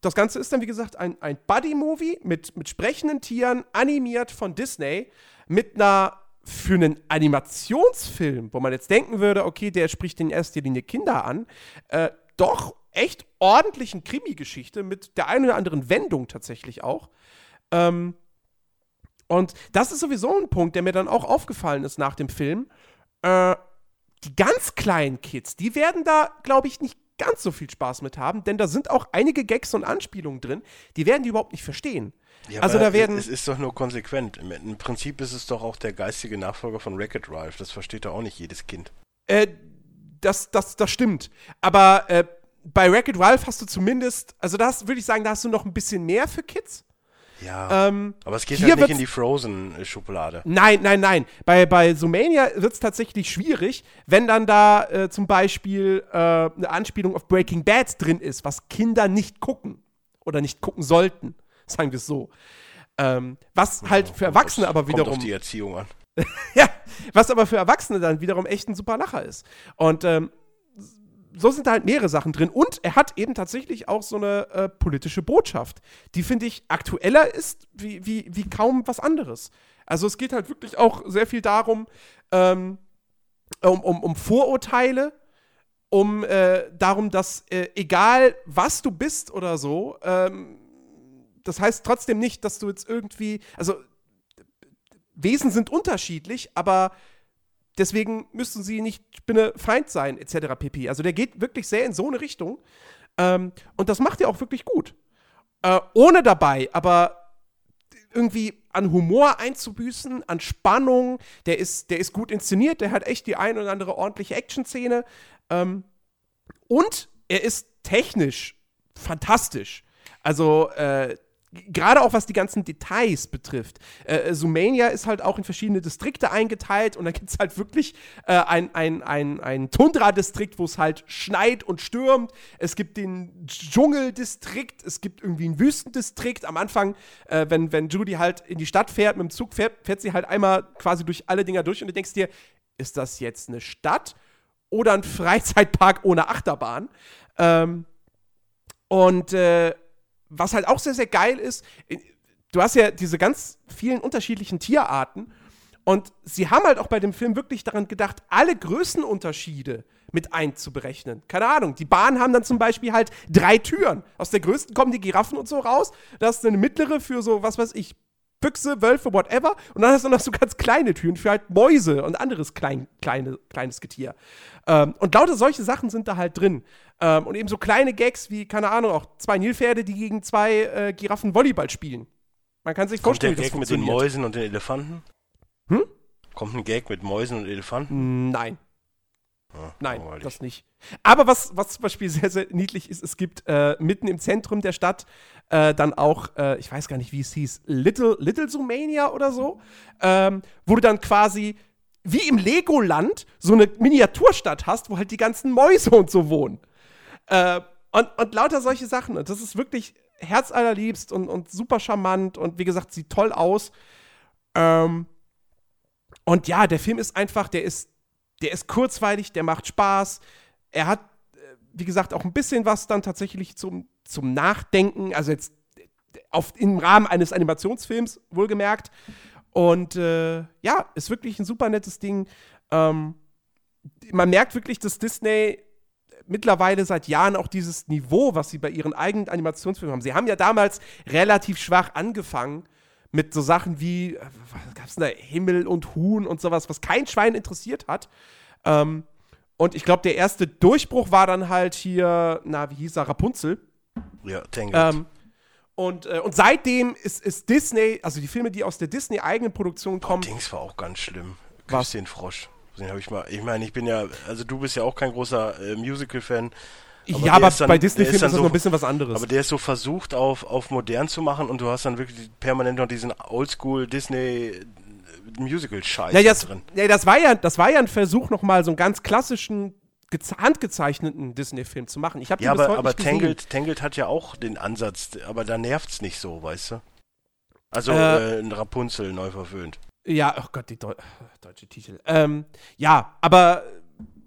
das Ganze ist dann, wie gesagt, ein, ein Buddy-Movie mit, mit sprechenden Tieren, animiert von Disney, mit einer für einen Animationsfilm, wo man jetzt denken würde, okay, der spricht in erster Linie Kinder an, äh, doch echt ordentlichen Krimi-Geschichte mit der einen oder anderen Wendung tatsächlich auch. Ähm, und das ist sowieso ein Punkt, der mir dann auch aufgefallen ist nach dem Film. Äh, die ganz kleinen Kids, die werden da, glaube ich, nicht ganz so viel Spaß mit haben, denn da sind auch einige Gags und Anspielungen drin, die werden die überhaupt nicht verstehen. Ja, also da werden es ist doch nur konsequent. Im Prinzip ist es doch auch der geistige Nachfolger von Wreck-It Ralph. Das versteht doch auch nicht jedes Kind. Äh, das, das, das stimmt. Aber äh, bei Wreck-It Ralph hast du zumindest, also da würde ich sagen, da hast du noch ein bisschen mehr für Kids. Ja, ähm, aber es geht halt nicht in die Frozen-Schublade. Nein, nein, nein. Bei, bei Zoomania wird es tatsächlich schwierig, wenn dann da äh, zum Beispiel äh, eine Anspielung auf Breaking Bad drin ist, was Kinder nicht gucken oder nicht gucken sollten, *laughs* sagen wir es so. Ähm, was halt für Erwachsene aber wiederum. Kommt auf die Erziehung an. *laughs* ja, was aber für Erwachsene dann wiederum echt ein super Lacher ist. Und ähm, so sind da halt mehrere Sachen drin. Und er hat eben tatsächlich auch so eine äh, politische Botschaft, die, finde ich, aktueller ist wie, wie, wie kaum was anderes. Also es geht halt wirklich auch sehr viel darum, ähm, um, um, um Vorurteile, um äh, darum, dass äh, egal was du bist oder so, ähm, das heißt trotzdem nicht, dass du jetzt irgendwie, also Wesen sind unterschiedlich, aber deswegen müssten sie nicht Spinne-Feind sein, etc. pp. Also der geht wirklich sehr in so eine Richtung. Ähm, und das macht er auch wirklich gut. Äh, ohne dabei, aber irgendwie an Humor einzubüßen, an Spannung. Der ist, der ist gut inszeniert, der hat echt die ein oder andere ordentliche Action-Szene. Ähm, und er ist technisch fantastisch. Also, äh, gerade auch was die ganzen Details betrifft. Äh, Sumania ist halt auch in verschiedene Distrikte eingeteilt und da gibt es halt wirklich äh, ein, ein, ein, ein Tundra-Distrikt, wo es halt schneit und stürmt. Es gibt den Dschungeldistrikt, es gibt irgendwie einen Wüstendistrikt. Am Anfang, äh, wenn, wenn Judy halt in die Stadt fährt, mit dem Zug fährt, fährt sie halt einmal quasi durch alle Dinger durch und du denkst dir, ist das jetzt eine Stadt oder ein Freizeitpark ohne Achterbahn? Ähm, und äh, was halt auch sehr, sehr geil ist, du hast ja diese ganz vielen unterschiedlichen Tierarten und sie haben halt auch bei dem Film wirklich daran gedacht, alle Größenunterschiede mit einzuberechnen. Keine Ahnung, die Bahnen haben dann zum Beispiel halt drei Türen. Aus der größten kommen die Giraffen und so raus. Da ist eine mittlere für so, was weiß ich, Füchse, Wölfe, whatever. Und dann hast du noch so ganz kleine Türen für halt Mäuse und anderes klein, kleine, kleines Getier. Ähm, und lauter solche Sachen sind da halt drin. Ähm, und eben so kleine Gags wie, keine Ahnung, auch zwei Nilpferde, die gegen zwei äh, Giraffen Volleyball spielen. Man kann sich Kommt vorstellen, der Gag mit den Mäusen und den Elefanten? Hm? Kommt ein Gag mit Mäusen und Elefanten? Nein. Ah, Nein, langweilig. das nicht. Aber was, was zum Beispiel sehr, sehr niedlich ist, es gibt äh, mitten im Zentrum der Stadt äh, dann auch, äh, ich weiß gar nicht, wie es hieß, Little, Little Zoomania oder so, ähm, wo du dann quasi wie im Legoland so eine Miniaturstadt hast, wo halt die ganzen Mäuse und so wohnen. Äh, und, und lauter solche Sachen. Und das ist wirklich herzallerliebst und, und super charmant und wie gesagt, sieht toll aus. Ähm, und ja, der Film ist einfach, der ist der ist kurzweilig, der macht Spaß. Er hat, äh, wie gesagt, auch ein bisschen was dann tatsächlich zum, zum Nachdenken, also jetzt auf, im Rahmen eines Animationsfilms, wohlgemerkt. Und äh, ja, ist wirklich ein super nettes Ding. Ähm, man merkt wirklich, dass Disney mittlerweile seit Jahren auch dieses Niveau, was sie bei ihren eigenen Animationsfilmen haben. Sie haben ja damals relativ schwach angefangen mit so Sachen wie, äh, was gab's denn da, Himmel und Huhn und sowas, was kein Schwein interessiert hat. Ähm, und ich glaube, der erste Durchbruch war dann halt hier, na, wie hieß er, Rapunzel. Ja, Tangled. Ähm, und, äh, und seitdem ist, ist Disney, also die Filme, die aus der Disney-eigenen Produktion kommen, Dings war auch ganz schlimm. Was? Küss den Frosch. Den habe ich mal. Ich meine, ich bin ja, also du bist ja auch kein großer äh, Musical-Fan. Ja, der aber dann- bei Disney-Filmen ist das so- noch ein bisschen was anderes. Aber der ist so versucht auf, auf modern zu machen und du hast dann wirklich permanent noch diesen Oldschool Disney äh, Musical-Scheiß Ja, das, drin. ja, das war ja, das war ja ein Versuch, noch mal so einen ganz klassischen, geze- handgezeichneten Disney-Film zu machen. Ich habe Ja, bis aber, heute aber nicht gesehen. Tangled, Tangled hat ja auch den Ansatz, aber da nervt's nicht so, weißt du? Also Äh, äh, ein Rapunzel neu verwöhnt. Ja, oh Gott, die Deu deutsche Titel. Ähm, ja, aber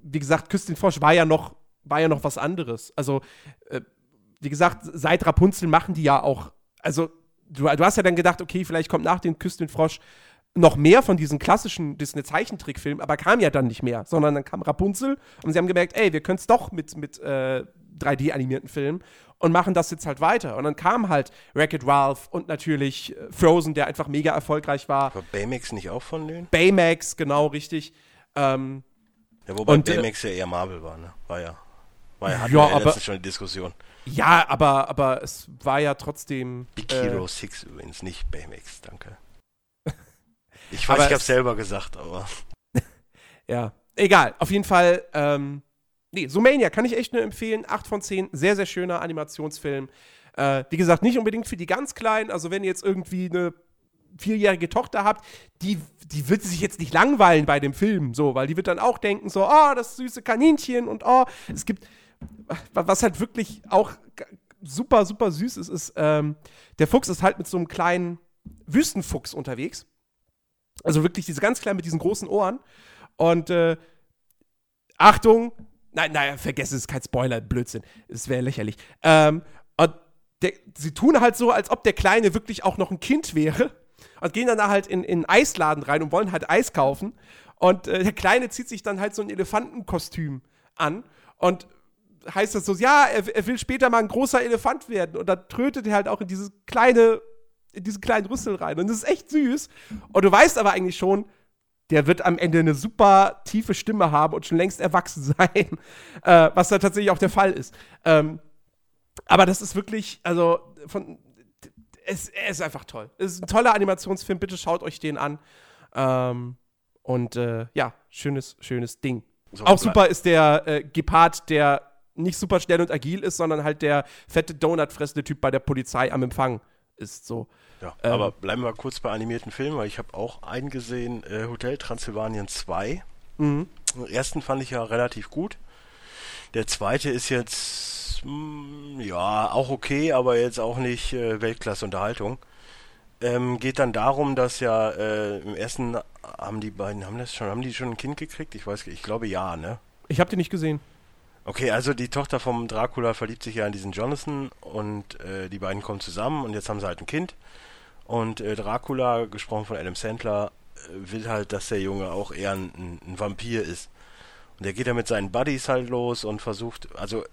wie gesagt, Küss den Frosch war ja noch, war ja noch was anderes. Also, äh, wie gesagt, seit Rapunzel machen die ja auch, also du, du hast ja dann gedacht, okay, vielleicht kommt nach den Küss den Frosch noch mehr von diesen klassischen Disney-Zeichentrickfilmen, aber kam ja dann nicht mehr, sondern dann kam Rapunzel und sie haben gemerkt, ey, wir können es doch mit, mit äh, 3D-animierten Filmen und machen das jetzt halt weiter. Und dann kam halt Wreck-It Ralph und natürlich äh, Frozen, der einfach mega erfolgreich war. War Baymax nicht auch von denen? Baymax, genau richtig. Ähm, Ja, wobei Und, äh, Baymax ja eher Marvel war, ne? War ja. War ja, hatten Ja, wir aber- letztens schon die Diskussion. ja, aber, aber es war ja trotzdem. Big äh, Hero 6 übrigens, nicht Baymax, danke. *laughs* Ich weiß, ich hab's es- selber gesagt, aber. *laughs* Ja, egal. Auf jeden Fall, ähm, nee, Sumania kann ich echt nur empfehlen. 8 von 10, sehr, sehr schöner Animationsfilm. Äh, wie gesagt, nicht unbedingt für die ganz Kleinen. Also, wenn ihr jetzt irgendwie eine vierjährige Tochter habt, die, die wird sich jetzt nicht langweilen bei dem Film, so, weil die wird dann auch denken, so, oh, das süße Kaninchen und oh, es gibt, was halt wirklich auch super, super süß ist, ist, ähm, der Fuchs ist halt mit so einem kleinen Wüstenfuchs unterwegs. Also wirklich diese ganz kleinen mit diesen großen Ohren. Und äh, Achtung, nein, nein, vergess es, kein Spoiler, Blödsinn. Es wäre lächerlich. Ähm, und der, sie tun halt so, als ob der Kleine wirklich auch noch ein Kind wäre. Und gehen dann da halt in, in einen Eisladen rein und wollen halt Eis kaufen. Und äh, der Kleine zieht sich dann halt so ein Elefantenkostüm an. Und heißt das so, ja, er, er will später mal ein großer Elefant werden. Und dann trötet er halt auch in dieses kleine, in diesen kleinen Rüssel rein. Und das ist echt süß. Und du weißt aber eigentlich schon, der wird am Ende eine super tiefe Stimme haben und schon längst erwachsen *laughs* sein. Äh, was da tatsächlich auch der Fall ist. Ähm, aber das ist wirklich, also von. es, er ist einfach toll. Es ist ein toller Animationsfilm, bitte schaut euch den an. Ähm, und äh, ja, schönes, schönes Ding. So, Auch super ist der äh, Gepard, der nicht super schnell und agil ist, sondern halt der fette Donut fressende Typ bei der Polizei am Empfang ist so. Ja, ähm, aber bleiben wir kurz bei animierten Filmen, weil ich habe auch einen gesehen, äh, Hotel Transylvanien 2. Mhm. Den ersten fand ich ja relativ gut. Der zweite ist jetzt, mh, hm, ja, auch okay, aber jetzt auch nicht äh, Weltklasse-Unterhaltung. Ähm, geht dann darum, dass ja äh, im ersten haben die beiden, haben das schon, haben die schon ein Kind gekriegt? Ich weiß, ich glaube ja, ne? Ich habe die nicht gesehen. Okay, also die Tochter vom Dracula verliebt sich ja in diesen Jonathan und äh, die beiden kommen zusammen und jetzt haben sie halt ein Kind. Und äh, Dracula, gesprochen von Adam Sandler, äh, will halt, dass der Junge auch eher ein, ein Vampir ist. Und der geht dann mit seinen Buddies halt los und versucht, also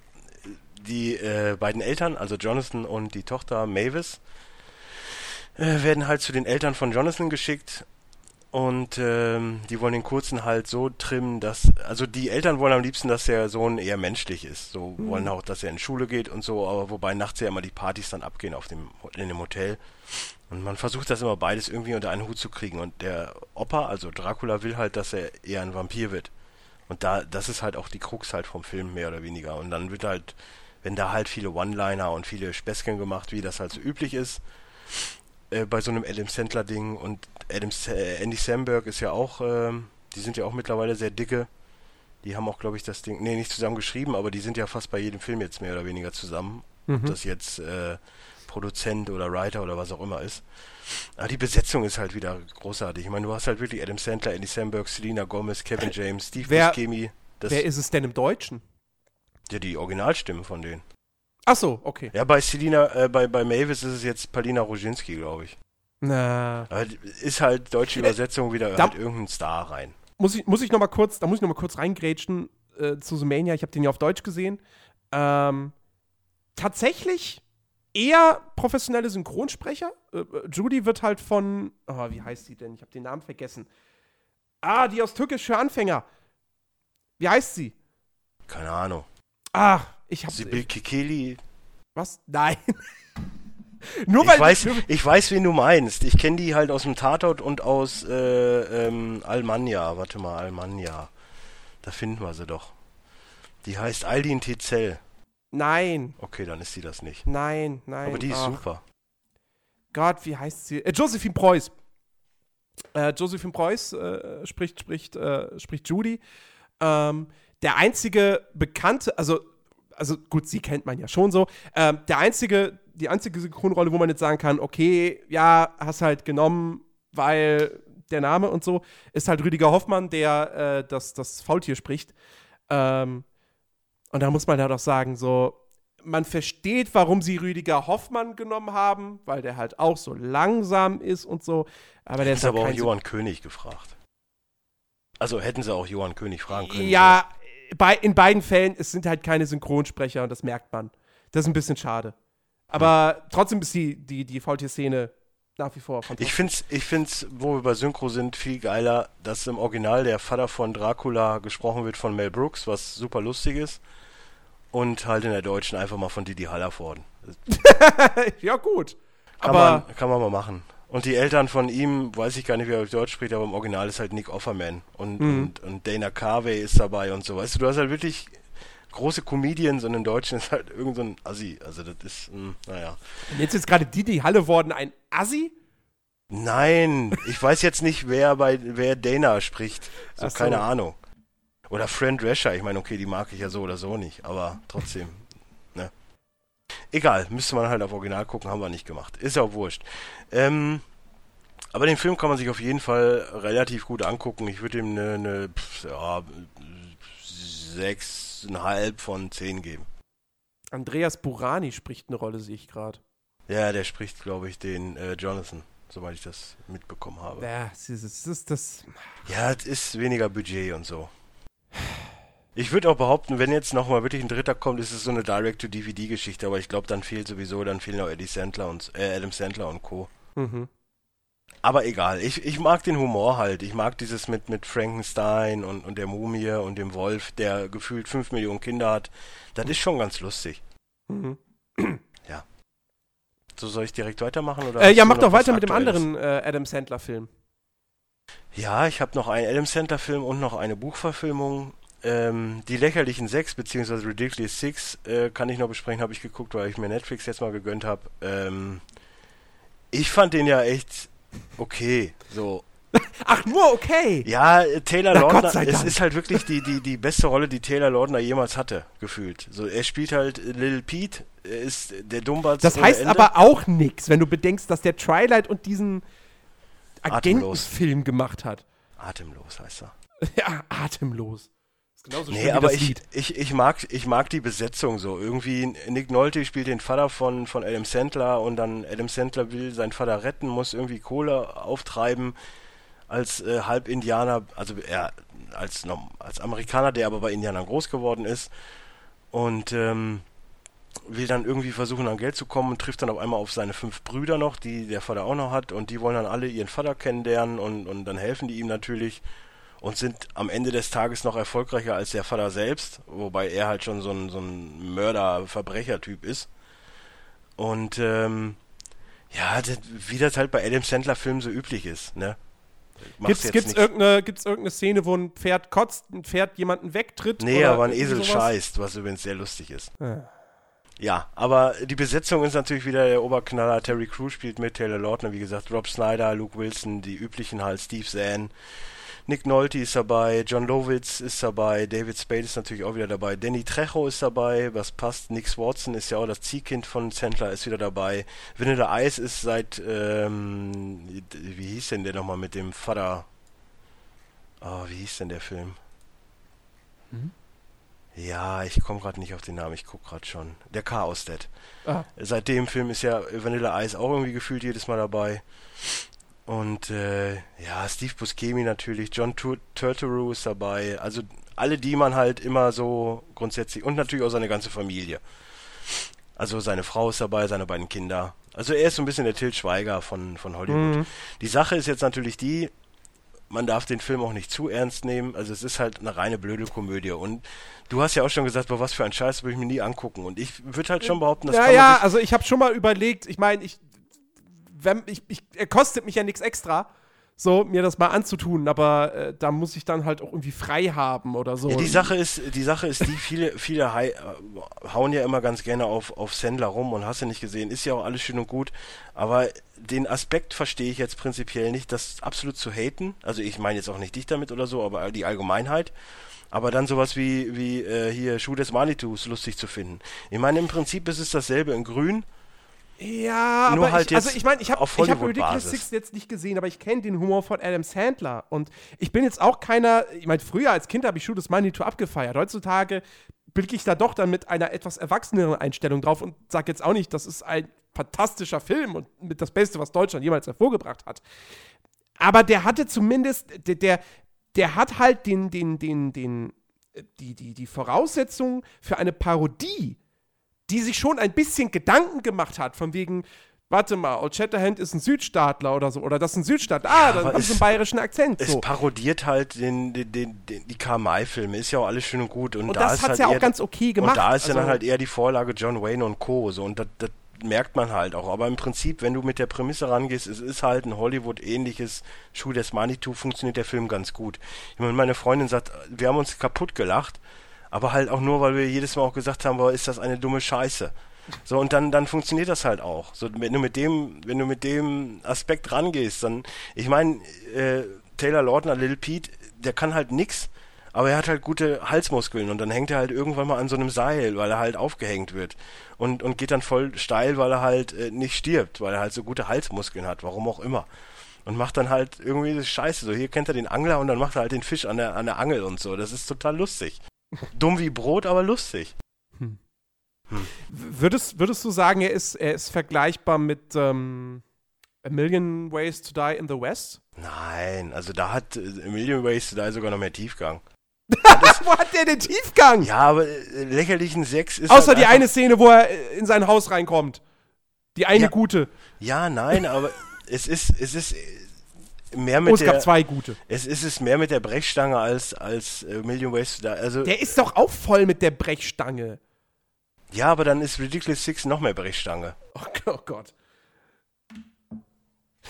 die äh, beiden Eltern, also Jonathan und die Tochter Mavis, äh, werden halt zu den Eltern von Jonathan geschickt und ähm, die wollen den Kurzen halt so trimmen, dass, also die Eltern wollen am liebsten, dass der Sohn eher menschlich ist. So mhm. wollen auch, dass er in Schule geht und so, aber wobei nachts ja immer die Partys dann abgehen auf dem, in dem Hotel. Und man versucht das immer beides irgendwie unter einen Hut zu kriegen. Und der Opa, also Dracula, will halt, dass er eher ein Vampir wird. Und da, das ist halt auch die Krux halt vom Film, mehr oder weniger. Und dann wird halt, wenn da halt viele One-Liner und viele Späßchen gemacht, wie das halt so üblich ist, äh, bei so einem Adam Sandler-Ding und Adam, äh, Andy Samberg ist ja auch, äh, die sind ja auch mittlerweile sehr dicke. Die haben auch, glaube ich, das Ding, nee, nicht zusammen geschrieben, aber die sind ja fast bei jedem Film jetzt mehr oder weniger zusammen. Mhm. Ob das jetzt äh, Produzent oder Writer oder was auch immer ist. Aber die Besetzung ist halt wieder großartig. Ich meine, du hast halt wirklich Adam Sandler, Andy Samberg, Selena Gomez, Kevin James, Steve Buscemi. wer ist es denn im Deutschen? Ja, die Originalstimmen von denen. Ach so, okay. Ja, bei Selina, äh, bei, bei Mavis ist es jetzt Palina Roginski, glaube ich. Na. Ist halt deutsche Übersetzung wieder da, halt irgendein Star rein. Muss ich, muss ich noch mal kurz, da muss ich noch mal kurz reingrätschen äh, zu Sumania. Ich habe den ja auf Deutsch gesehen. Ähm, tatsächlich eher professionelle Synchronsprecher. Äh, äh Judy wird halt von, oh, wie heißt sie denn? Ich habe den Namen vergessen. Ah, die aus Türkisch für Anfänger. Wie heißt sie? Keine Ahnung. Ach, ich hab. Sibyl Kikeli. Was? Nein. *laughs* Nur ich weil weiß, ich weiß, wen du meinst. Ich kenne die halt aus dem Tatort und aus äh, ähm, Almania. Warte mal, Almania. Da finden wir sie doch. Die heißt Aldin Tizell. Nein. Okay, dann ist sie das nicht. Nein, nein. Aber die ist Ach. super. Gott, wie heißt sie? Äh, Josephine Preuß. Äh, Josephine Preuß äh, spricht, spricht, äh, spricht Judy. Ähm, der einzige bekannte, also also gut, sie kennt man ja schon so. Ähm, der einzige, die einzige Synchronrolle, wo man jetzt sagen kann, okay, ja, hast halt genommen, weil der Name und so, ist halt Rüdiger Hoffmann, der äh, das, das Faultier spricht. Ähm, und da muss man ja doch sagen, so, man versteht, warum sie Rüdiger Hoffmann genommen haben, weil der halt auch so langsam ist und so. Aber der ist halt aber auch Johann König gefragt. Also hätten sie auch Johann König fragen können. Ja, bei, in beiden Fällen, es sind halt keine Synchronsprecher und das merkt man. Das ist ein bisschen schade. Aber hm. trotzdem ist die, die, die Faultier-Szene nach wie vor fantastisch. Ich finde es, ich find's, wo wir bei Synchro sind, viel geiler, dass im Original der Vater von Dracula gesprochen wird von Mel Brooks, was super lustig ist. Und halt in der Deutschen einfach mal von Didi Hallervorden. *laughs* ja, gut. Kann aber man, kann man mal machen. Und die Eltern von ihm, weiß ich gar nicht, wie er auf Deutsch spricht, aber im Original ist halt Nick Offerman. Und, mhm. und, und Dana Carvey ist dabei und so. Weißt du, du hast halt wirklich große Comedians und im Deutschen ist halt irgend so ein Assi. Also das ist, mh, hm, naja. Und jetzt ist gerade Didi Halle worden ein Assi? Nein, ich weiß jetzt nicht, wer bei wer Dana spricht. So, so. keine Ahnung. Oder Friend Rasher, ich meine, okay, die mag ich ja so oder so nicht, aber trotzdem. Egal, müsste man halt auf Original gucken, haben wir nicht gemacht. Ist ja auch wurscht. Ähm, aber den Film kann man sich auf jeden Fall relativ gut angucken. Ich würde ihm eine, eine ja, 6,5 von 10 geben. Andreas Burani spricht eine Rolle, sehe ich gerade. Ja, der spricht, glaube ich, den äh, Jonathan, soweit ich das mitbekommen habe. Ja, das ist das. das ja, es ist weniger Budget und so. Ich würde auch behaupten, wenn jetzt nochmal wirklich ein Dritter kommt, ist es so eine Direct-to-DVD-Geschichte, aber ich glaube, dann fehlt sowieso, dann fehlen auch Eddie Sandler und äh, Adam Sandler und Co. Mhm. Aber egal, ich, ich mag den Humor halt. Ich mag dieses mit, mit Frankenstein und, und der Mumie und dem Wolf, der gefühlt fünf Millionen Kinder hat. Das ist schon ganz lustig. Mhm. *clears throat* Ja. So soll ich direkt weitermachen? Oder äh, ja, mach doch weiter mit dem anderen äh, Adam Sandler-Film. Ja, ich habe noch einen Adam Sandler-Film und noch eine Buchverfilmung. Ähm, die lächerlichen Sechs, beziehungsweise Ridiculous Six, äh, kann ich noch besprechen, habe ich geguckt, weil ich mir Netflix jetzt mal gegönnt habe. Ähm, ich fand den ja echt okay. So. *laughs* Ach, nur okay. Ja, Taylor Na, Lautner, es ist halt wirklich die, die, die beste Rolle, die Taylor Lautner jemals hatte, gefühlt. So, er spielt halt Lil Pete, er ist der Dummbatz. Das heißt Ende. aber auch nichts, wenn du bedenkst, dass der Twilight und diesen Agentenfilm gemacht hat. Atemlos heißt er. *laughs* ja, atemlos. Genauso nee, aber ich, ich, ich, mag, ich mag die Besetzung so. Irgendwie Nick Nolte spielt den Vater von, von Adam Sandler und dann Adam Sandler will seinen Vater retten, muss irgendwie Kohle auftreiben als äh, Halb-Indianer, also er als, als Amerikaner, der aber bei Indianern groß geworden ist und ähm, will dann irgendwie versuchen an Geld zu kommen und trifft dann auf einmal auf seine fünf Brüder noch, die der Vater auch noch hat und die wollen dann alle ihren Vater kennenlernen und, und dann helfen die ihm natürlich und sind am Ende des Tages noch erfolgreicher als der Vater selbst, wobei er halt schon so ein, so ein Mörder-Verbrecher-Typ ist. Und ähm, ja, das, wie das halt bei Adam Sandler-Filmen so üblich ist, ne? Gibt's, gibt's, irgendeine, gibt's irgendeine Szene, wo ein Pferd kotzt, ein Pferd jemanden wegtritt? Nee, aber ein Esel sowas? scheißt, was übrigens sehr lustig ist. Ja. ja. aber die Besetzung ist natürlich wieder der Oberknaller. Terry Crews spielt mit, Taylor Lautner, wie gesagt, Rob Snyder, Luke Wilson, die üblichen halt, Steve Zahn, Nick Nolte ist dabei, John Lovitz ist dabei, David Spade ist natürlich auch wieder dabei, Danny Trejo ist dabei, was passt, Nick Watson ist ja auch das Ziehkind von Sandler, ist wieder dabei, Vanilla Ice ist seit, ähm, wie hieß denn der nochmal mit dem Vater? Oh, wie hieß denn der Film? Mhm. Ja, ich komme gerade nicht auf den Namen, ich gucke gerade schon. Der Chaos Dead. Ah. Seit dem Film ist ja Vanilla Ice auch irgendwie gefühlt jedes Mal dabei. Und äh, ja, Steve Buscemi natürlich, John Turturro ist dabei. Also alle, die man halt immer so grundsätzlich und natürlich auch seine ganze Familie. Also seine Frau ist dabei, seine beiden Kinder. Also er ist so ein bisschen der Til Schweiger von, von Hollywood. Mhm. Die Sache ist jetzt natürlich die, man darf den Film auch nicht zu ernst nehmen. Also es ist halt eine reine blöde Komödie. Und du hast ja auch schon gesagt, boah, was für ein Scheiß würde ich mir nie angucken. Und ich würde halt schon behaupten, dass ja, ja, also ich habe schon mal überlegt. Ich meine, ich wenn, ich, ich, er kostet mich ja nichts extra, so mir das mal anzutun, aber äh, da muss ich dann halt auch irgendwie frei haben oder so. Ja, die Sache ist, die Sache ist, die viele, viele äh, hauen ja immer ganz gerne auf, auf Sendler rum und hast du nicht gesehen, ist ja auch alles schön und gut, aber den Aspekt verstehe ich jetzt prinzipiell nicht, das absolut zu haten. Also ich meine jetzt auch nicht dich damit oder so, aber die Allgemeinheit. Aber dann sowas wie, wie äh, hier Schuh des Manitus lustig zu finden. Ich meine, im Prinzip ist es dasselbe in Grün ja, Nur aber halt ich, also ich meine, ich habe hab Ridiculous Six jetzt nicht gesehen, aber ich kenne den Humor von Adam Sandler und ich bin jetzt auch keiner, ich meine, früher als Kind habe ich Shoot Money to abgefeiert. Heutzutage blicke ich da doch dann mit einer etwas erwachseneren Einstellung drauf und sage jetzt auch nicht, das ist ein fantastischer Film und mit das Beste, was Deutschland jemals hervorgebracht hat. Aber der hatte zumindest, der, der, der hat halt den, den, den, den, die, die, die Voraussetzungen für eine Parodie die sich schon ein bisschen Gedanken gemacht hat, von wegen, warte mal, Old Shatterhand ist ein Südstaatler oder so, oder das ist ein Südstaatler. Ah, ja, dann haben sie einen bayerischen Akzent. Es so. parodiert halt den, den, den, den die Karl-May-Filme, ist ja auch alles schön und gut. Und, und da das hat halt ja auch ganz okay gemacht. Und da ist also, ja dann halt eher die Vorlage John Wayne und Co. So, und das, das merkt man halt auch. Aber im Prinzip, wenn du mit der Prämisse rangehst, es ist halt ein Hollywood-ähnliches Schuh des Manitou, funktioniert der Film ganz gut. Ich meine, meine Freundin sagt, wir haben uns kaputt gelacht aber halt auch nur, weil wir jedes Mal auch gesagt haben, boah, ist das eine dumme Scheiße. So, und dann, dann funktioniert das halt auch. So, wenn du mit dem, wenn du mit dem Aspekt rangehst, dann, ich meine, äh, Taylor Lautner, Lil Pete, der kann halt nix, aber er hat halt gute Halsmuskeln und dann hängt er halt irgendwann mal an so einem Seil, weil er halt aufgehängt wird und, und geht dann voll steil, weil er halt äh, nicht stirbt, weil er halt so gute Halsmuskeln hat, warum auch immer. Und macht dann halt irgendwie das Scheiße. So, hier kennt er den Angler und dann macht er halt den Fisch an der, an der Angel und so. Das ist total lustig. Dumm wie Brot, aber lustig. Hm. Hm. Würdest, würdest du sagen, er ist, er ist vergleichbar mit ähm, A Million Ways to Die in the West? Nein, also da hat äh, A Million Ways to Die sogar noch mehr Tiefgang. *laughs* wo hat der den Tiefgang? Ja, aber äh, lächerlichen Sex ist. Außer halt die eine Szene, wo er äh, in sein Haus reinkommt. Die eine ja, gute. Ja, nein, aber *laughs* es ist, es ist mehr mit oh, es der, gab zwei gute. Es ist es mehr mit der Brechstange als, als äh, Million Ways to Die. Also, der ist doch auch voll mit der Brechstange. Ja, aber dann ist Ridiculous Six noch mehr Brechstange. Oh, oh Gott.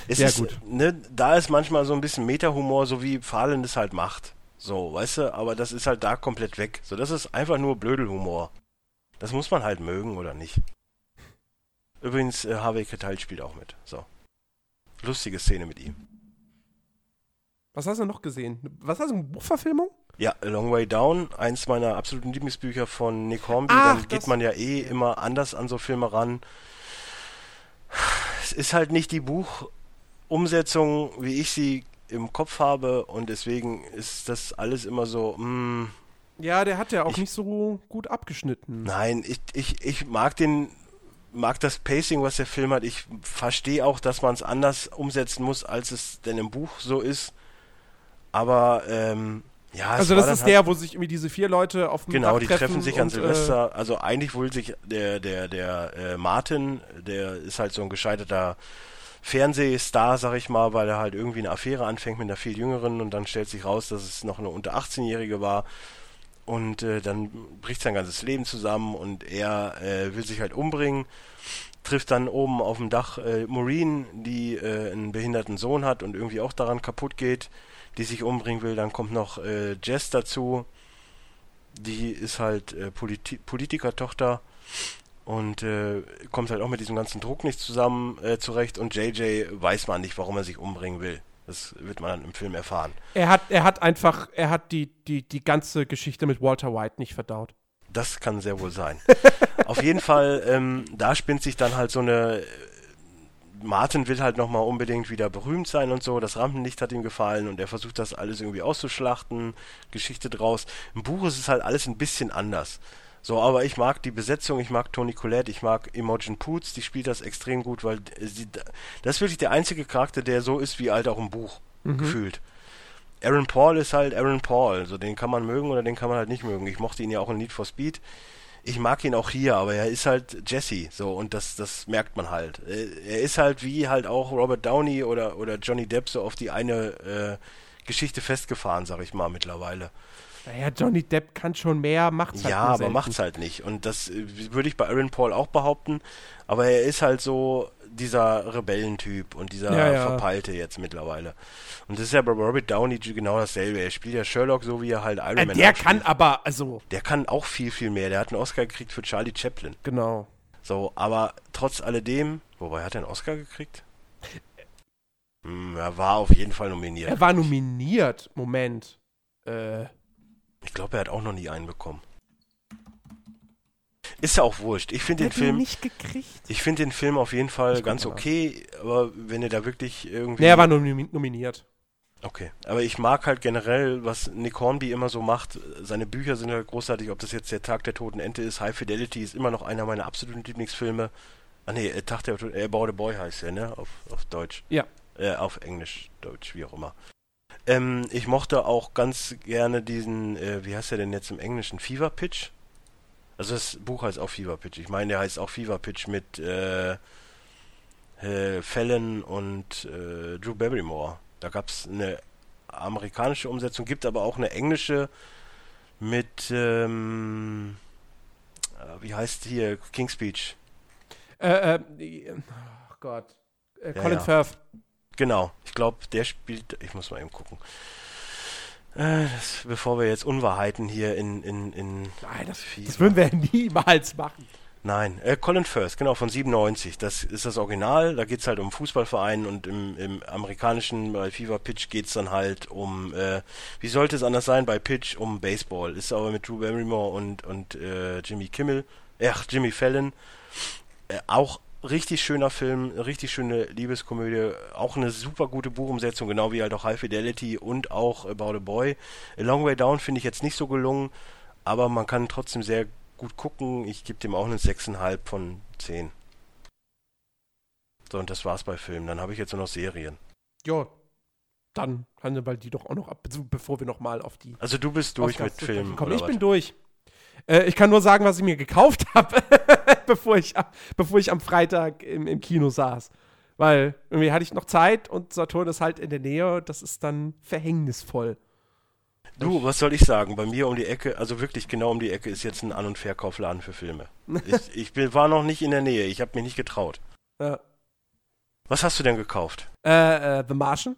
Es Sehr ist, gut. Ne, da ist manchmal so ein bisschen Meta-Humor, so wie Fallen das halt macht. So, weißt du, aber das ist halt da komplett weg. So, das ist einfach nur Blödelhumor. Das muss man halt mögen oder nicht. Übrigens, äh, Harvey Keitel spielt auch mit. So. Lustige Szene mit ihm. Was hast du noch gesehen? Was hast du, eine Buchverfilmung? Ja, A Long Way Down, eins meiner absoluten Lieblingsbücher von Nick Hornby. Ach, Dann geht man ja eh immer anders an so Filme ran. Es ist halt nicht die Buchumsetzung, wie ich sie im Kopf habe und deswegen ist das alles immer so, mm, Ja, der hat ja auch Ich- nicht so gut abgeschnitten. nein, ich, ich, ich mag den, mag das Pacing, was der Film hat. Ich verstehe auch, dass man es anders umsetzen muss, als es denn im Buch so ist. Aber, ähm, ja, es also das ist halt der, wo sich irgendwie diese vier Leute auf dem Genau, Dach die treffen sich an und, äh, Silvester. also eigentlich wohl sich der der der äh, Martin, der ist halt so ein gescheiterter Fernsehstar, sag ich mal, weil er halt irgendwie eine Affäre anfängt mit einer viel jüngeren und dann stellt sich raus, dass es noch eine unter 18-jährige war und äh, dann bricht sein ganzes Leben zusammen und er äh, will sich halt umbringen, trifft dann oben auf dem Dach äh, Maureen, die äh, einen behinderten Sohn hat und irgendwie auch daran kaputt geht, die sich umbringen will. Dann kommt noch äh, Jess dazu, die ist halt äh, Politi Politikertochter und äh, kommt halt auch mit diesem ganzen Druck nicht zusammen äh, zurecht und JJ weiß man nicht, warum er sich umbringen will. Das wird man dann im Film erfahren. Er hat, er hat einfach, er hat die, die, die ganze Geschichte mit Walter White nicht verdaut. Das kann sehr wohl sein. *laughs* Auf jeden Fall, ähm, da spinnt sich dann halt so eine. Martin will halt nochmal unbedingt wieder berühmt sein und so. Das Rampenlicht hat ihm gefallen und er versucht das alles irgendwie auszuschlachten. Geschichte draus. Im Buch ist es halt alles ein bisschen anders. So, aber ich mag die Besetzung, ich mag Toni Collette, ich mag Imogen Poots, die spielt das extrem gut, weil äh, sie, das ist wirklich der einzige Charakter, der so ist wie halt auch im Buch gefühlt. Aaron Paul ist halt Aaron Paul, so den kann man mögen oder den kann man halt nicht mögen. Ich mochte ihn ja auch in Need for Speed. Ich mag ihn auch hier, aber er ist halt Jesse, so und das das merkt man halt. Äh, Er ist halt wie halt auch Robert Downey oder oder Johnny Depp so auf die eine äh, Geschichte festgefahren, sag ich mal mittlerweile. Naja, Johnny Depp kann schon mehr, macht's halt Ja, nur aber selten. macht's halt nicht. Und das äh, würde ich bei Aaron Paul auch behaupten. Aber er ist halt so dieser Rebellentyp und dieser Ja, ja. Verpeilte jetzt mittlerweile. Und das ist ja bei Robert Downey genau dasselbe. Er spielt ja Sherlock so, wie er halt Iron Äh, Man der kann spielt. aber, also, Der kann auch viel, viel mehr. Der hat einen Oscar gekriegt für Charlie Chaplin. genau. So, aber trotz alledem, wobei hat er einen Oscar gekriegt? Hm, er war auf jeden Fall nominiert. Er war nominiert. Moment. Äh, Ich glaube, er hat auch noch nie einen bekommen. Ist ja auch wurscht. Ich finde den Film. nicht gekriegt. Ich finde den Film auf jeden Fall ganz okay, aber wenn ihr da wirklich irgendwie. Nee, er war nomi nominiert. okay. Aber ich mag halt generell, was Nick Hornby immer so macht. Seine Bücher sind halt großartig, ob das jetzt der Tag der Toten Ente ist. High Fidelity ist immer noch einer meiner absoluten Lieblingsfilme. Ah nee, äh, Tag der Toten, äh, About a Boy heißt er, ne? Auf, auf Deutsch. Ja. Äh, auf Englisch, Deutsch, wie auch immer. Ähm, ich mochte auch ganz gerne diesen, äh, wie heißt er denn jetzt im Englischen? Fever Pitch? Also das Buch heißt auch Fever Pitch. Ich meine, der heißt auch Fever Pitch mit äh, äh, Fallon und äh, Drew Barrymore. Da gab es eine amerikanische Umsetzung, gibt aber auch eine englische mit, ähm, äh, wie heißt hier, King's Speech. Äh, äh, oh Gott. Äh, Ja, Colin ja. Firth. Genau, ich glaube, der spielt, ich muss mal eben gucken. Äh, das, bevor wir jetzt Unwahrheiten hier in, in, in Nein, das, das würden wir niemals machen. Nein, äh, Colin Firth, genau, von 97. Das ist das Original. Da geht's halt um Fußballverein und im, im amerikanischen, bei Fever Pitch geht's dann halt um, äh, wie sollte es anders sein, bei Pitch um Baseball. Ist aber mit Drew Barrymore und, und äh, Jimmy Kimmel, ach, Jimmy Fallon. Äh, auch richtig schöner Film, richtig schöne Liebeskomödie, auch eine super gute Buchumsetzung, genau wie halt auch High Fidelity und auch About a Boy. A Long Way Down finde ich jetzt nicht so gelungen, aber man kann trotzdem sehr gut gucken. Ich gebe dem auch eine 6,5 von 10. So, und das war's bei Filmen. Dann habe ich jetzt nur noch Serien. Ja. Dann Hannibal die doch auch noch ab, be- bevor wir nochmal auf die Also du bist durch Oscars mit Filmen, kommen. oder Ich was? bin durch. Äh, ich kann nur sagen, was ich mir gekauft *laughs* habe, bevor, ich, bevor ich am Freitag im, im Kino saß. Weil irgendwie hatte ich noch Zeit und Saturn ist halt in der Nähe. Das ist dann verhängnisvoll. Du, was soll ich sagen? Bei mir um die Ecke, also wirklich genau um die Ecke, ist jetzt ein An- und Verkaufladen für Filme. *laughs* ich ich bin, war noch nicht in der Nähe, ich habe mich nicht getraut. Ja. Was hast du denn gekauft? Äh, äh, The Martian.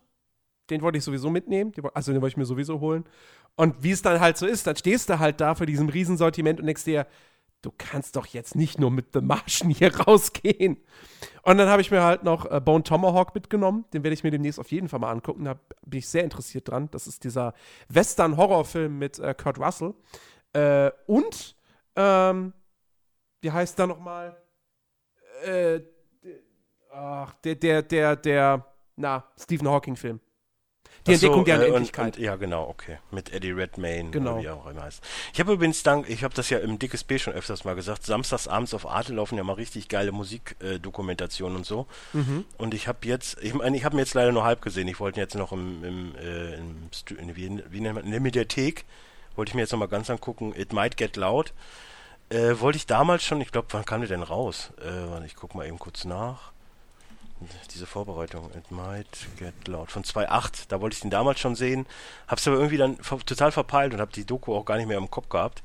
Den wollte ich sowieso mitnehmen. Also den wollte ich mir sowieso holen. Und wie es dann halt so ist, dann stehst du halt da vor diesem Riesensortiment und denkst dir, du kannst doch jetzt nicht nur mit The Martian hier *laughs* rausgehen. Und dann habe ich mir halt noch äh, Bone Tomahawk mitgenommen. Den werde ich mir demnächst auf jeden Fall mal angucken. Da bin ich sehr interessiert dran. Das ist dieser Western-Horrorfilm mit äh, Kurt Russell. Äh, und, ähm, wie heißt der nochmal? Äh, ach, der, der, der, der, na, Stephen Hawking-Film. Die so, Entdeckung der äh, Unendlichkeit. Und, ja, genau, okay. Mit Eddie Redmayne, genau. wie auch immer heißt. Ich habe übrigens dank, ich habe das ja im Dickes B schon öfters mal gesagt, samstags abends auf Arte laufen ja mal richtig geile Musikdokumentationen äh, und so. Mhm. Und ich habe jetzt, ich meine, ich habe mir jetzt leider nur halb gesehen. Ich wollte jetzt noch im, im, äh, im in, wie, wie nennt man, in der Mediathek, wollte ich mir jetzt noch mal ganz angucken, It Might Get Loud. Äh, wollte ich damals schon, ich glaube, wann kam der denn raus? Äh, ich gucke mal eben kurz nach diese Vorbereitung, It Might Get Loud, von 2.8, da wollte ich den damals schon sehen, hab's aber irgendwie dann total verpeilt und hab die Doku auch gar nicht mehr im Kopf gehabt.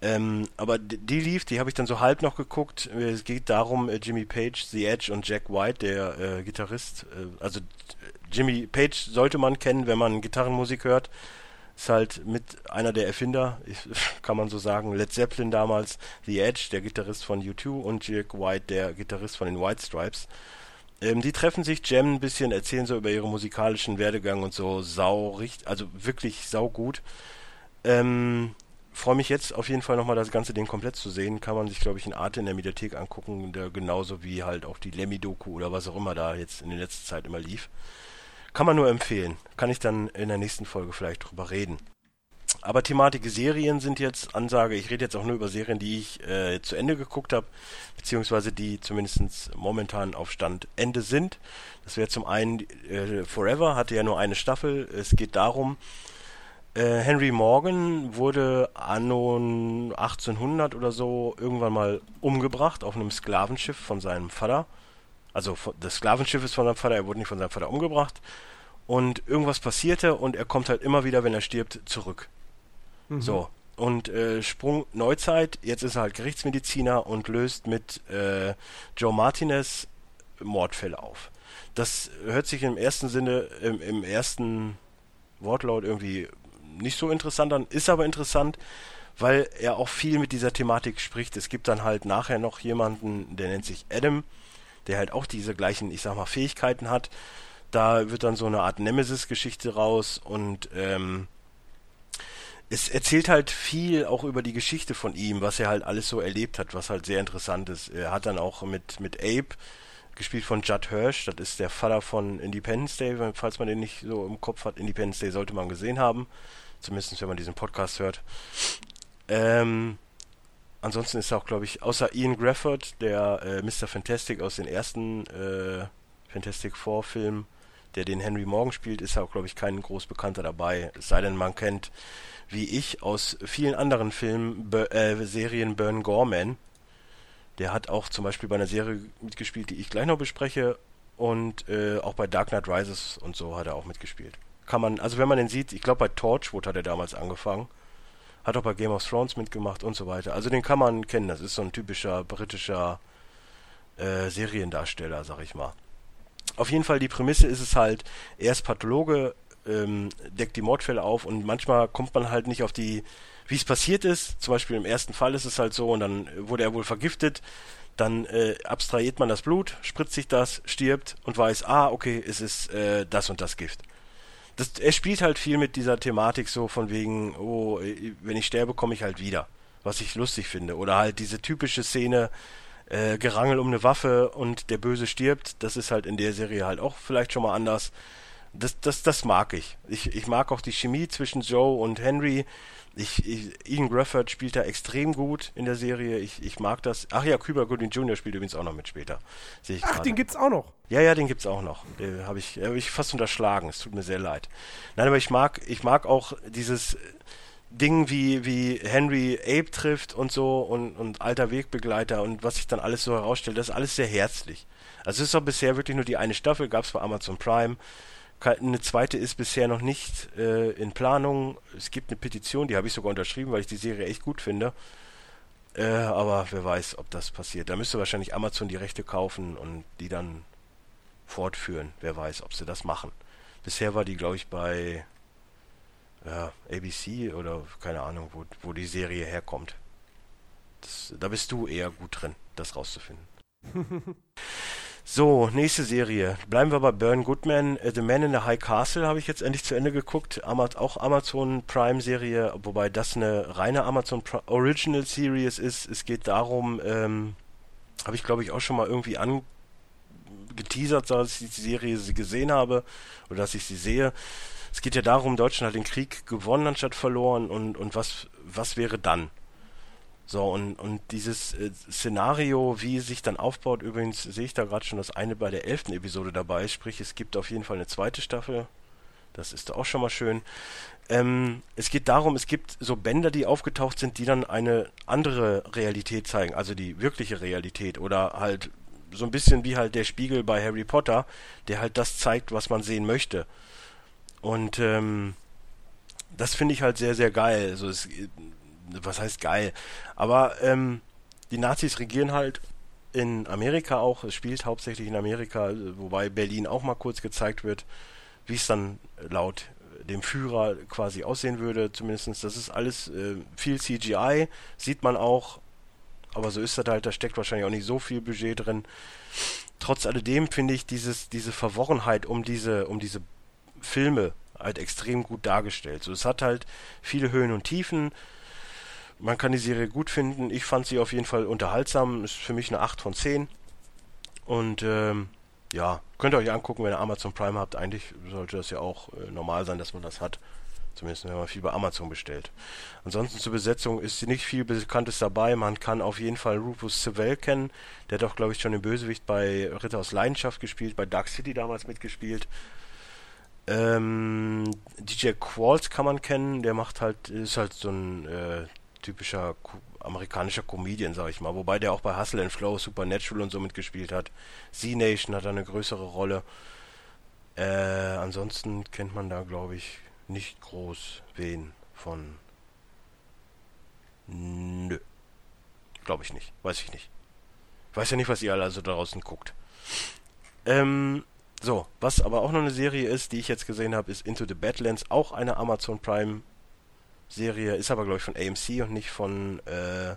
Ähm, aber die lief, die habe ich dann so halb noch geguckt. Es geht darum, äh, Jimmy Page, The Edge und Jack White, der äh, Gitarrist, äh, also Jimmy Page sollte man kennen, wenn man Gitarrenmusik hört. Ist halt mit einer der Erfinder, *laughs* kann man so sagen, Led Zeppelin damals, The Edge, der Gitarrist von U2 und Jack White, der Gitarrist von den White Stripes. Ähm, die treffen sich, jammen ein bisschen, erzählen so über ihren musikalischen Werdegang und so. Sau, richtig, also wirklich sau gut. Ähm, freue mich jetzt auf jeden Fall nochmal das ganze Ding komplett zu sehen. Kann man sich, glaube ich, in Arte in der Mediathek angucken, der genauso wie halt auch die Lemmy-Doku oder was auch immer da jetzt in der letzten Zeit immer lief. Kann man nur empfehlen. Kann ich dann in der nächsten Folge vielleicht drüber reden. Aber Thematik Serien sind jetzt Ansage. Ich rede jetzt auch nur über Serien, die ich äh, zu Ende geguckt habe, beziehungsweise die zumindest momentan auf Stand Ende sind. Das wäre zum einen äh, Forever, hatte ja nur eine Staffel. Es geht darum, äh, Henry Morgan wurde anno 1800 oder so irgendwann mal umgebracht auf einem Sklavenschiff von seinem Vater. Also das Sklavenschiff ist von seinem Vater, er wurde nicht von seinem Vater umgebracht. Und irgendwas passierte und er kommt halt immer wieder, wenn er stirbt, zurück. Mhm. So. Und äh, Sprung Neuzeit, jetzt ist er halt Gerichtsmediziner und löst mit äh, Joe Martinez Mordfälle auf. Das hört sich im ersten Sinne, im, im ersten Wortlaut irgendwie nicht so interessant an, ist aber interessant, weil er auch viel mit dieser Thematik spricht. Es gibt dann halt nachher noch jemanden, der nennt sich Adam, der halt auch diese gleichen, ich sag mal, Fähigkeiten hat. Da wird dann so eine Art Nemesis-Geschichte raus und ähm, es erzählt halt viel auch über die Geschichte von ihm, was er halt alles so erlebt hat, was halt sehr interessant ist. Er hat dann auch mit, mit Abe, gespielt von Judd Hirsch, das ist der Vater von Independence Day, falls man den nicht so im Kopf hat. Independence Day sollte man gesehen haben, zumindest wenn man diesen Podcast hört. Ähm, ansonsten ist auch, glaube ich, außer Ian Grafford, der äh, Mr. Fantastic aus den ersten äh, Fantastic Four Filmen, der den Henry Morgan spielt, ist auch, glaube ich, kein groß Bekannter dabei. Es sei denn, man kennt wie ich aus vielen anderen Filmen, äh, Serien Burn Gorman. Der hat auch zum Beispiel bei einer Serie mitgespielt, die ich gleich noch bespreche. Und äh, auch bei Dark Knight Rises und so hat er auch mitgespielt. Kann man, also wenn man den sieht, ich glaube bei Torchwood hat er damals angefangen. Hat auch bei Game of Thrones mitgemacht und so weiter. Also den kann man kennen. Das ist so ein typischer britischer äh, Seriendarsteller, sag ich mal. Auf jeden Fall die Prämisse ist es halt, er ist Pathologe, ähm, deckt die Mordfälle auf und manchmal kommt man halt nicht auf die, wie es passiert ist. Zum Beispiel im ersten Fall ist es halt so und dann wurde er wohl vergiftet. Dann äh, abstrahiert man das Blut, spritzt sich das, stirbt und weiß, ah, okay, es ist äh, das und das Gift. Das, er spielt halt viel mit dieser Thematik so von wegen, oh, wenn ich sterbe, komme ich halt wieder. Was ich lustig finde. Oder halt diese typische Szene, äh, Gerangel um eine Waffe und der Böse stirbt. Das ist halt in der Serie halt auch vielleicht schon mal anders das, das, das mag ich. ich. Ich mag auch die Chemie zwischen Joe und Henry. Ich, ich, Ian Grafford spielt da extrem gut in der Serie. Ich, ich mag das. Ach ja, Cuba Gooding Jr. spielt übrigens auch noch mit später. Sehe ich Ach, grade. den gibt's auch noch. Ja, ja, den gibt's auch noch. Den habe ich, hab ich fast unterschlagen. Es tut mir sehr leid. Nein, aber ich mag, ich mag auch dieses Ding, wie, wie Henry Abe trifft und so und, und alter Wegbegleiter und was sich dann alles so herausstellt. Das ist alles sehr herzlich. Also es ist doch bisher wirklich nur die eine Staffel, gab's bei Amazon Prime. Eine zweite ist bisher noch nicht äh, in Planung. Es gibt eine Petition, die habe ich sogar unterschrieben, weil ich die Serie echt gut finde. Äh, aber wer weiß, ob das passiert. Da müsste wahrscheinlich Amazon die Rechte kaufen und die dann fortführen. Wer weiß, ob sie das machen. Bisher war die, glaube ich, bei ja, ABC oder keine Ahnung, wo, wo die Serie herkommt. Das, da bist du eher gut drin, das rauszufinden. *laughs* so, nächste Serie. Bleiben wir bei Burn Goodman. The Man in the High Castle habe ich jetzt endlich zu Ende geguckt. Auch Amazon Prime Serie, wobei das eine reine Amazon Pri Original Series ist. Es geht darum, ähm, habe ich glaube ich auch schon mal irgendwie angeteasert, dass ich die Serie gesehen habe oder dass ich sie sehe. Es geht ja darum, Deutschland hat den Krieg gewonnen anstatt verloren und, und was, was wäre dann? So, und, und dieses äh, Szenario, wie es sich dann aufbaut, übrigens sehe ich da gerade schon, dass eine bei der elften Episode dabei ist, sprich, es gibt auf jeden Fall eine zweite Staffel. Das ist auch schon mal schön. Ähm, es geht darum, es gibt so Bänder, die aufgetaucht sind, die dann eine andere Realität zeigen, also die wirkliche Realität oder halt so ein bisschen wie halt der Spiegel bei Harry Potter, der halt das zeigt, was man sehen möchte. Und ähm, das finde ich halt sehr, sehr geil. Also es, was heißt geil? Aber ähm, die Nazis regieren halt in Amerika auch. Es spielt hauptsächlich in Amerika, wobei Berlin auch mal kurz gezeigt wird, wie es dann laut dem Führer quasi aussehen würde. Zumindest das ist alles äh, viel CGI, sieht man auch. Aber so ist das halt, da steckt wahrscheinlich auch nicht so viel Budget drin. Trotz alledem finde ich dieses, diese Verworrenheit um diese, um diese Filme halt extrem gut dargestellt. So, es hat halt viele Höhen und Tiefen. Man kann die Serie gut finden. Ich fand sie auf jeden Fall unterhaltsam. Ist für mich eine 8 von 10. Und ähm, ja, könnt ihr euch angucken, wenn ihr Amazon Prime habt. Eigentlich sollte das ja auch äh, normal sein, dass man das hat. Zumindest wenn man viel bei Amazon bestellt. Ansonsten zur Besetzung ist nicht viel Bekanntes dabei. Man kann auf jeden Fall Rufus Sewell kennen. Der hat doch, glaube ich, schon den Bösewicht bei Ritter aus Leidenschaft gespielt, bei Dark City damals mitgespielt. Ähm, DJ Qualls kann man kennen, der macht halt, ist halt so ein äh, typischer amerikanischer Comedian, sag ich mal, wobei der auch bei Hustle and Flow, Supernatural und so mitgespielt hat. Z-Nation hat da eine größere Rolle. Äh, ansonsten kennt man da, glaube ich, nicht groß wen von. Nö. Glaube ich nicht. Weiß ich nicht. weiß ja nicht, was ihr alle also draußen guckt. Ähm, so, was aber auch noch eine Serie ist, die ich jetzt gesehen habe, ist Into the Badlands, auch eine Amazon Prime Serie, ist aber glaube ich von AMC und nicht von, äh,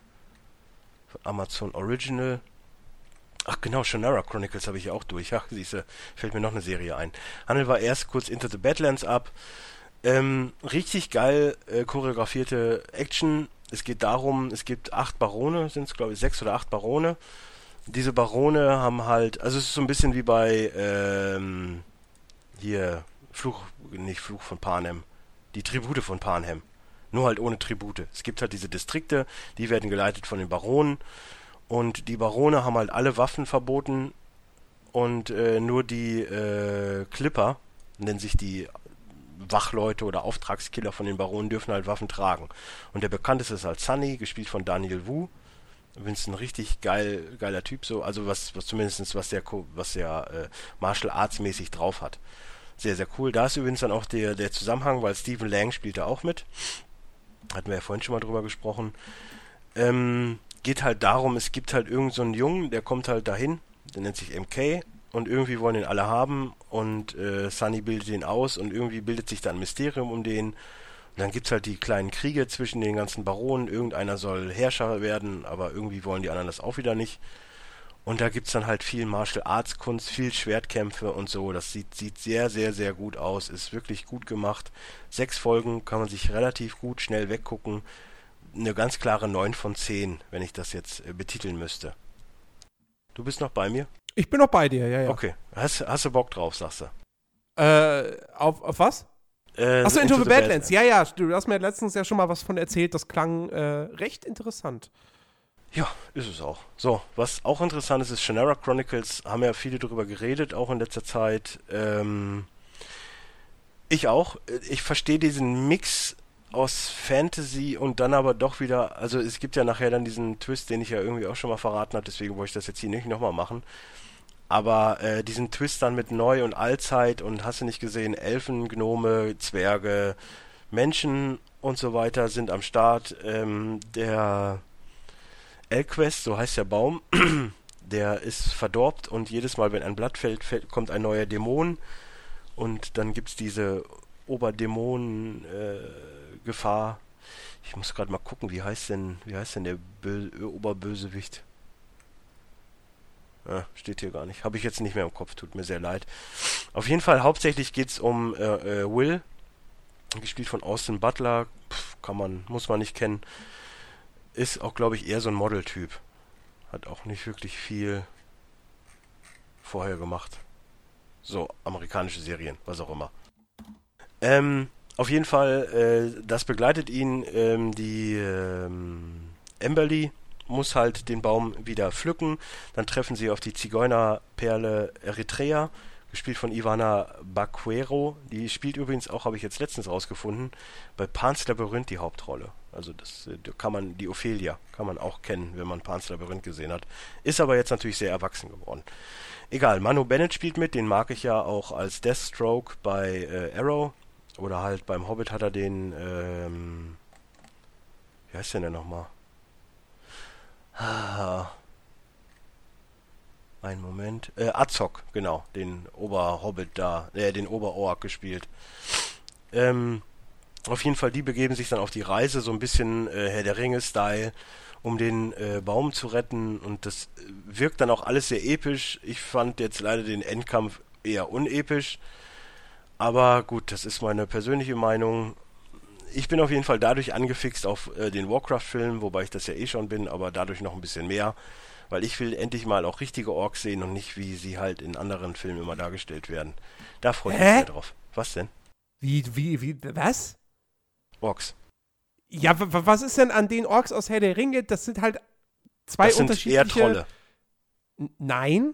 von Amazon Original. Ach genau, Shannara Chronicles habe ich auch durch. Ach, siehste, fällt mir noch eine Serie ein. Handel war erst kurz Into the Badlands ab. Ähm, richtig geil äh, choreografierte Action. Es geht darum, es gibt acht Barone, sind es glaube ich sechs oder acht Barone diese Barone haben halt, also es ist so ein bisschen wie bei ähm, hier Fluch, nicht Fluch von Panem, die Tribute von Panem. Nur halt ohne Tribute. Es gibt halt diese Distrikte, die werden geleitet von den Baronen und die Barone haben halt alle Waffen verboten und äh, nur die äh, Clipper, nennen sich die Wachleute oder Auftragskiller von den Baronen, dürfen halt Waffen tragen. Und der bekannteste ist halt Sunny, gespielt von Daniel Wu. Winston richtig geil, geiler Typ, so, also was, was zumindest was der, was der äh, Martial Arts mäßig drauf hat. Sehr, sehr cool. Da ist übrigens dann auch der, der Zusammenhang, weil Stephen Lang spielt da auch mit. Hatten wir ja vorhin schon mal drüber gesprochen. Ähm, geht halt darum, es gibt halt irgendeinen so Jungen, der kommt halt dahin, der nennt sich MK und irgendwie wollen ihn alle haben und äh, Sunny bildet ihn aus und irgendwie bildet sich da ein Mysterium um den und dann gibt es halt die kleinen Kriege zwischen den ganzen Baronen. Irgendeiner soll Herrscher werden, aber irgendwie wollen die anderen das auch wieder nicht. Und da gibt es dann halt viel Martial Arts Kunst, viel Schwertkämpfe und so. Das sieht, sieht sehr, sehr, sehr gut aus. Ist wirklich gut gemacht. Sechs Folgen kann man sich relativ gut schnell weggucken. Eine ganz klare 9 von 10, wenn ich das jetzt äh, betiteln müsste. Du bist noch bei mir? Ich bin noch bei dir, ja, ja. Okay. Hast, hast du Bock drauf, sagst du? Äh, auf, auf was? Äh, Achso, Into, Into the, the Badlands. Ja, ja, du hast mir letztens ja schon mal was von erzählt. Das klang äh, recht interessant. Ja, ist es auch. So, was auch interessant ist, ist Shannara Chronicles. Haben ja viele darüber geredet, auch in letzter Zeit. Ähm, ich auch. Ich verstehe diesen Mix aus Fantasy und dann aber doch wieder, also es gibt ja nachher dann diesen Twist, den ich ja irgendwie auch schon mal verraten habe, deswegen wollte ich das jetzt hier nicht nochmal machen. Aber äh, diesen Twist dann mit Neu- und Allzeit und hast du nicht gesehen, Elfen, Gnome, Zwerge, Menschen und so weiter sind am Start. Ähm, der Elquest, so heißt der Baum, *clears throat* der ist verdorbt und jedes Mal, wenn ein Blatt fällt, fällt kommt ein neuer Dämon und dann gibt es diese Oberdämonen-Gefahr. Äh, ich muss gerade mal gucken, wie heißt denn, wie heißt denn der Bö Oberbösewicht? Ja, steht hier gar nicht. Habe ich jetzt nicht mehr im Kopf, tut mir sehr leid. Auf jeden Fall, hauptsächlich geht es um äh, äh, Will, gespielt von Austin Butler. Pff, kann man, muss man nicht kennen. Ist auch, glaube ich, eher so ein Modeltyp. Hat auch nicht wirklich viel vorher gemacht. So, amerikanische Serien, was auch immer. Ähm, auf jeden Fall, äh, das begleitet ihn. Ähm, die ähm, Amberly muss halt den Baum wieder pflücken. Dann treffen sie auf die Zigeunerperle Eritrea, gespielt von Ivana Baquero. Die spielt übrigens auch, habe ich jetzt letztens rausgefunden, bei Pans Labyrinth die Hauptrolle. Also das äh, kann man, die Ophelia kann man auch kennen, wenn man Pans Labyrinth gesehen hat. Ist aber jetzt natürlich sehr erwachsen geworden. Egal, Manu Bennett spielt mit, den mag ich ja auch als Deathstroke bei äh, Arrow. Oder halt beim Hobbit hat er den, ähm, wie heißt der denn nochmal? Ah. Ein Moment. Äh, Azog, genau, den Oberhobbit da, äh, den Oberork gespielt. Ähm, auf jeden Fall, die begeben sich dann auf die Reise, so ein bisschen äh, Herr der Ringe-Style, um den äh, Baum zu retten. Und das wirkt dann auch alles sehr episch. Ich fand jetzt leider den Endkampf eher unepisch. Aber gut, das ist meine persönliche Meinung ich bin auf jeden Fall dadurch angefixt auf äh, den Warcraft-Film, wobei ich das ja eh schon bin, aber dadurch noch ein bisschen mehr, weil ich will endlich mal auch richtige Orks sehen und nicht, wie sie halt in anderen Filmen immer dargestellt werden. Da freue ich mich sehr drauf. Was denn? Wie, wie, wie, was? Orks. Ja, was ist denn an den Orks aus Herr der Ringe? Das sind halt zwei das unterschiedliche... sind eher Trolle. Nein.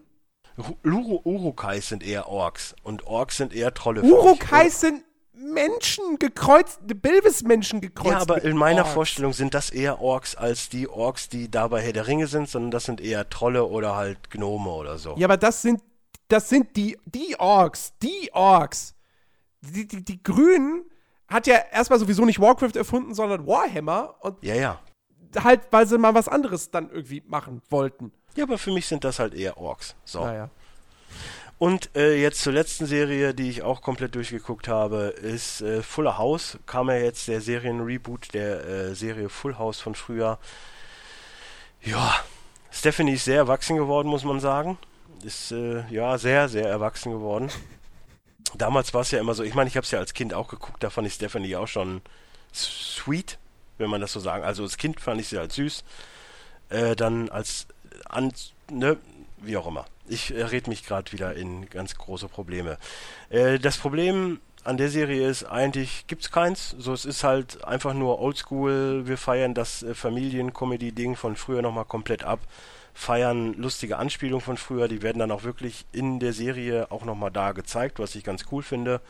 Uru Urukais sind eher Orks und Orks sind eher Trolle. Urukais sind Menschen gekreuzt, Bilbis-Menschen gekreuzt. Ja, aber in meiner Orks. Vorstellung sind das eher Orks als die Orks, die da bei Herr der Ringe sind, sondern das sind eher Trolle oder halt Gnome oder so. Ja, aber das sind, das sind die, die Orks, die Orks. Die, die, die Grünen hat ja erstmal sowieso nicht Warcraft erfunden, sondern Warhammer. Und ja, ja. Halt, weil sie mal was anderes dann irgendwie machen wollten. Ja, aber für mich sind das halt eher Orks. So. Naja. Und äh, jetzt zur letzten Serie, die ich auch komplett durchgeguckt habe, ist äh, Fuller House. Kam ja jetzt der Serienreboot der äh, Serie Full House von früher. Ja, Stephanie ist sehr erwachsen geworden, muss man sagen. Ist äh, ja sehr, sehr erwachsen geworden. Damals war es ja immer so, ich meine, ich habe es ja als Kind auch geguckt, da fand ich Stephanie auch schon sweet, wenn man das so sagen. Also als Kind fand ich sie halt süß. Äh, dann als an, ne, wie auch immer. Ich äh, red mich gerade wieder in ganz große Probleme. Äh, das Problem an der Serie ist eigentlich gibt's keins. So es ist halt einfach nur Oldschool. Wir feiern das äh, Familiencomedy-Ding von früher nochmal komplett ab. Feiern lustige Anspielungen von früher. Die werden dann auch wirklich in der Serie auch nochmal da gezeigt, was ich ganz cool finde.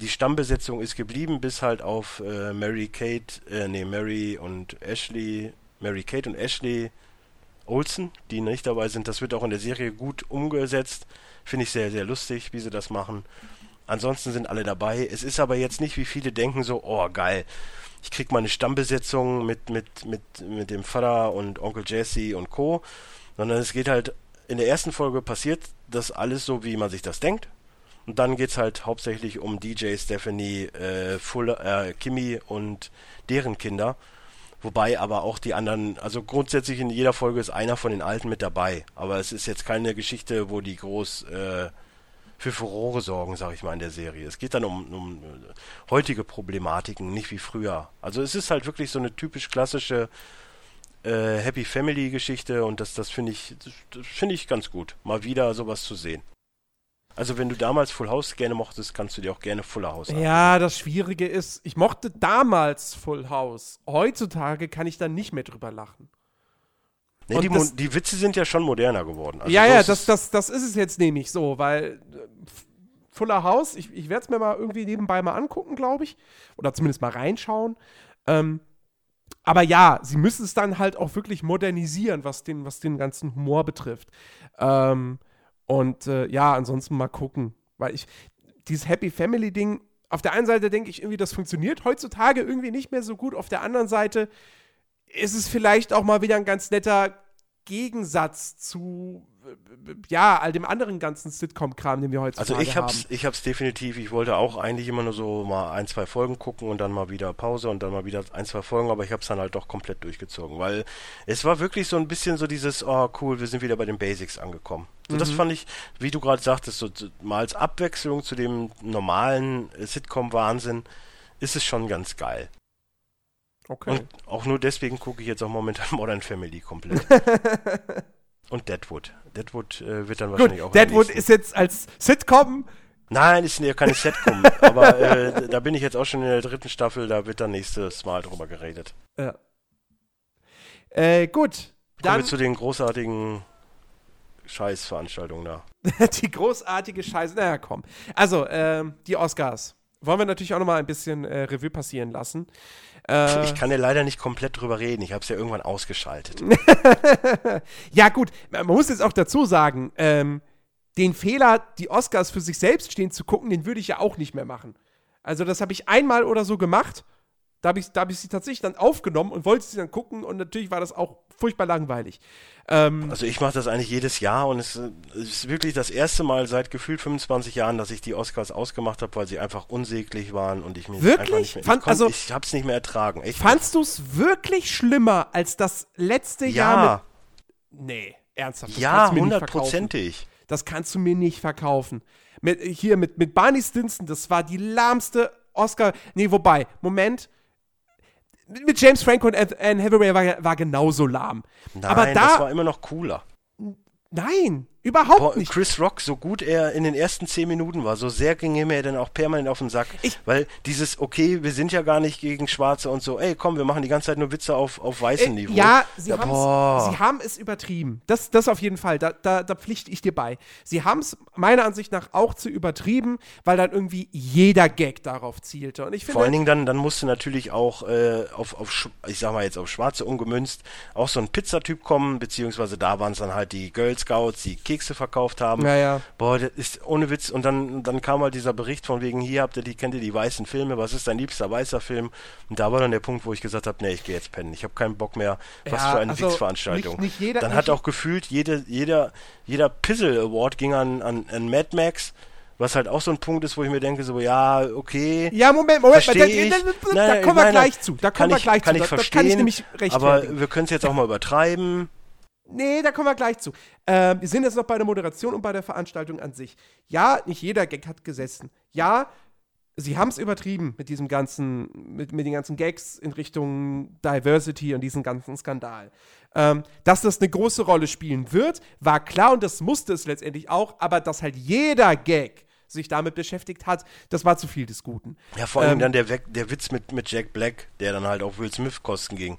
Die Stammbesetzung ist geblieben, bis halt auf äh, Mary Kate, äh, nee, Mary und Ashley, Mary Kate und Ashley Olsen, die nicht dabei sind. Das wird auch in der Serie gut umgesetzt. Finde ich sehr, sehr lustig, wie sie das machen. Ansonsten sind alle dabei. Es ist aber jetzt nicht, wie viele denken, so, oh geil, ich krieg meine Stammbesetzung mit, mit, mit, mit dem Vater und Onkel Jesse und Co. Sondern es geht halt, in der ersten Folge passiert das alles so, wie man sich das denkt. Und dann geht es halt hauptsächlich um DJ, Stephanie, äh, Full, äh, Kimi und deren Kinder. Wobei aber auch die anderen, also grundsätzlich in jeder Folge ist einer von den Alten mit dabei. Aber es ist jetzt keine Geschichte, wo die groß äh, für Furore sorgen, sag ich mal, in der Serie. Es geht dann um, um äh, heutige Problematiken, nicht wie früher. Also es ist halt wirklich so eine typisch klassische äh, Happy Family Geschichte und das, das finde ich, finde ich ganz gut, mal wieder sowas zu sehen. Also wenn du damals Full House gerne mochtest, kannst du dir auch gerne Fuller House haben. Ja, das Schwierige ist, ich mochte damals Full House. Heutzutage kann ich da nicht mehr drüber lachen. Nee, die, das, die, Witze sind ja schon moderner geworden. Also ja, ja, das, das, das ist es jetzt nämlich so, weil äh, Fuller House, ich, ich werde es mir mal irgendwie nebenbei mal angucken, glaube ich. Oder zumindest mal reinschauen. Ähm, aber ja, sie müssen es dann halt auch wirklich modernisieren, was den, was den ganzen Humor betrifft. Ähm, und äh, ja, ansonsten mal gucken. Weil ich, dieses Happy Family-Ding, auf der einen Seite denke ich irgendwie, das funktioniert heutzutage irgendwie nicht mehr so gut. Auf der anderen Seite ist es vielleicht auch mal wieder ein ganz netter Gegensatz zu ja, all dem anderen ganzen Sitcom-Kram, den wir heute Also ich hab's, haben. ich hab's definitiv, ich wollte auch eigentlich immer nur so mal ein, zwei Folgen gucken und dann mal wieder Pause und dann mal wieder ein, zwei Folgen, aber ich hab's dann halt doch komplett durchgezogen, weil es war wirklich so ein bisschen so dieses, oh cool, wir sind wieder bei den Basics angekommen. So, mhm. Das fand ich, wie du gerade sagtest, so, mal als Abwechslung zu dem normalen Sitcom-Wahnsinn ist es schon ganz geil. Okay. Und auch nur deswegen gucke ich jetzt auch momentan *laughs* Modern Family komplett. *laughs* Und Deadwood. Deadwood äh, wird dann wahrscheinlich Gut, auch. Deadwood ist jetzt als Sitcom. Nein, ist ja keine Sitcom. *laughs* aber äh, da bin ich jetzt auch schon in der dritten Staffel, da wird dann nächstes Mal drüber geredet. Ja. Äh, gut. Kommen dann wir zu den großartigen Scheißveranstaltungen da. *laughs* die großartige Scheiße. Naja, komm. Also, ähm, die Oscars. Wollen wir natürlich auch nochmal ein bisschen äh, Revue passieren lassen. Äh, ich kann ja leider nicht komplett drüber reden. Ich habe es ja irgendwann ausgeschaltet. *laughs* ja, gut. Man muss jetzt auch dazu sagen, ähm, den Fehler, die Oscars für sich selbst stehen zu gucken, den würde ich ja auch nicht mehr machen. Also, das habe ich einmal oder so gemacht. Da habe ich, hab ich sie tatsächlich dann aufgenommen und wollte sie dann gucken und natürlich war das auch furchtbar langweilig. Ähm, also ich mache das eigentlich jedes Jahr und es ist wirklich das erste Mal seit gefühlt 25 Jahren, dass ich die Oscars ausgemacht habe, weil sie einfach unsäglich waren und ich mir wirklich? mehr, Fand, ich, also, ich habe es nicht mehr ertragen. Echt fandst du es wirklich schlimmer als das letzte ja. Jahr mit Nee, ernsthaft. ja, hundertprozentig. Das kannst du mir nicht verkaufen. Mit, hier mit, mit Barney Stinson, das war die lahmste Oscar. Nee, wobei, Moment, mit James Franco und Anne Hathaway war, war genauso lahm. Nein, Aber da, das war immer noch cooler. Nein, Überhaupt Boah, nicht. Chris Rock, so gut er in den ersten zehn Minuten war, so sehr ging er mir dann auch permanent auf den Sack. Ich, weil dieses, okay, wir sind ja gar nicht gegen Schwarze und so, ey, komm, wir machen die ganze Zeit nur Witze auf, auf weißem äh, Niveau. Ja, sie, ja, sie haben es übertrieben. Das, das auf jeden Fall, da, da, da pflichte ich dir bei. Sie haben es meiner Ansicht nach auch zu übertrieben, weil dann irgendwie jeder Gag darauf zielte. Und ich finde, Vor allen Dingen dann, dann musste natürlich auch äh, auf, auf, ich sag mal jetzt auf Schwarze umgemünzt, auch so ein Pizzatyp kommen, beziehungsweise da waren es dann halt die Girl Scouts, die Kick Kekse verkauft haben. Ja, ja. Boah, das ist ohne Witz. Und dann, dann kam halt dieser Bericht von wegen, hier habt ihr die, kennt ihr die weißen Filme, was ist dein liebster weißer Film? Und da war dann der Punkt, wo ich gesagt habe, nee, ich gehe jetzt pennen. Ich habe keinen Bock mehr. Was ja, für eine also Witzveranstaltung. Nicht, nicht jeder, dann hat auch gefühlt, jede, jeder, jeder Pizzle Award ging an, an, an Mad Max. Was halt auch so ein Punkt ist, wo ich mir denke, so, ja, okay. Ja, Moment, Moment, da, da, da, da kommen wir gleich zu. Da kommen wir gleich kann zu. Ich verstehen, das kann ich nämlich recht Aber wir können es jetzt auch mal übertreiben. Nee, da kommen wir gleich zu. Äh, wir sind jetzt noch bei der Moderation und bei der Veranstaltung an sich. Ja, nicht jeder Gag hat gesessen. Ja, sie haben es übertrieben mit diesem ganzen, mit, mit den ganzen Gags in Richtung Diversity und diesem ganzen Skandal. Ähm, dass das eine große Rolle spielen wird, war klar und das musste es letztendlich auch, aber dass halt jeder Gag sich damit beschäftigt hat, das war zu viel des Guten. Ja, vor allem ähm, dann der, der Witz mit, mit Jack Black, der dann halt auf Will Smith Kosten ging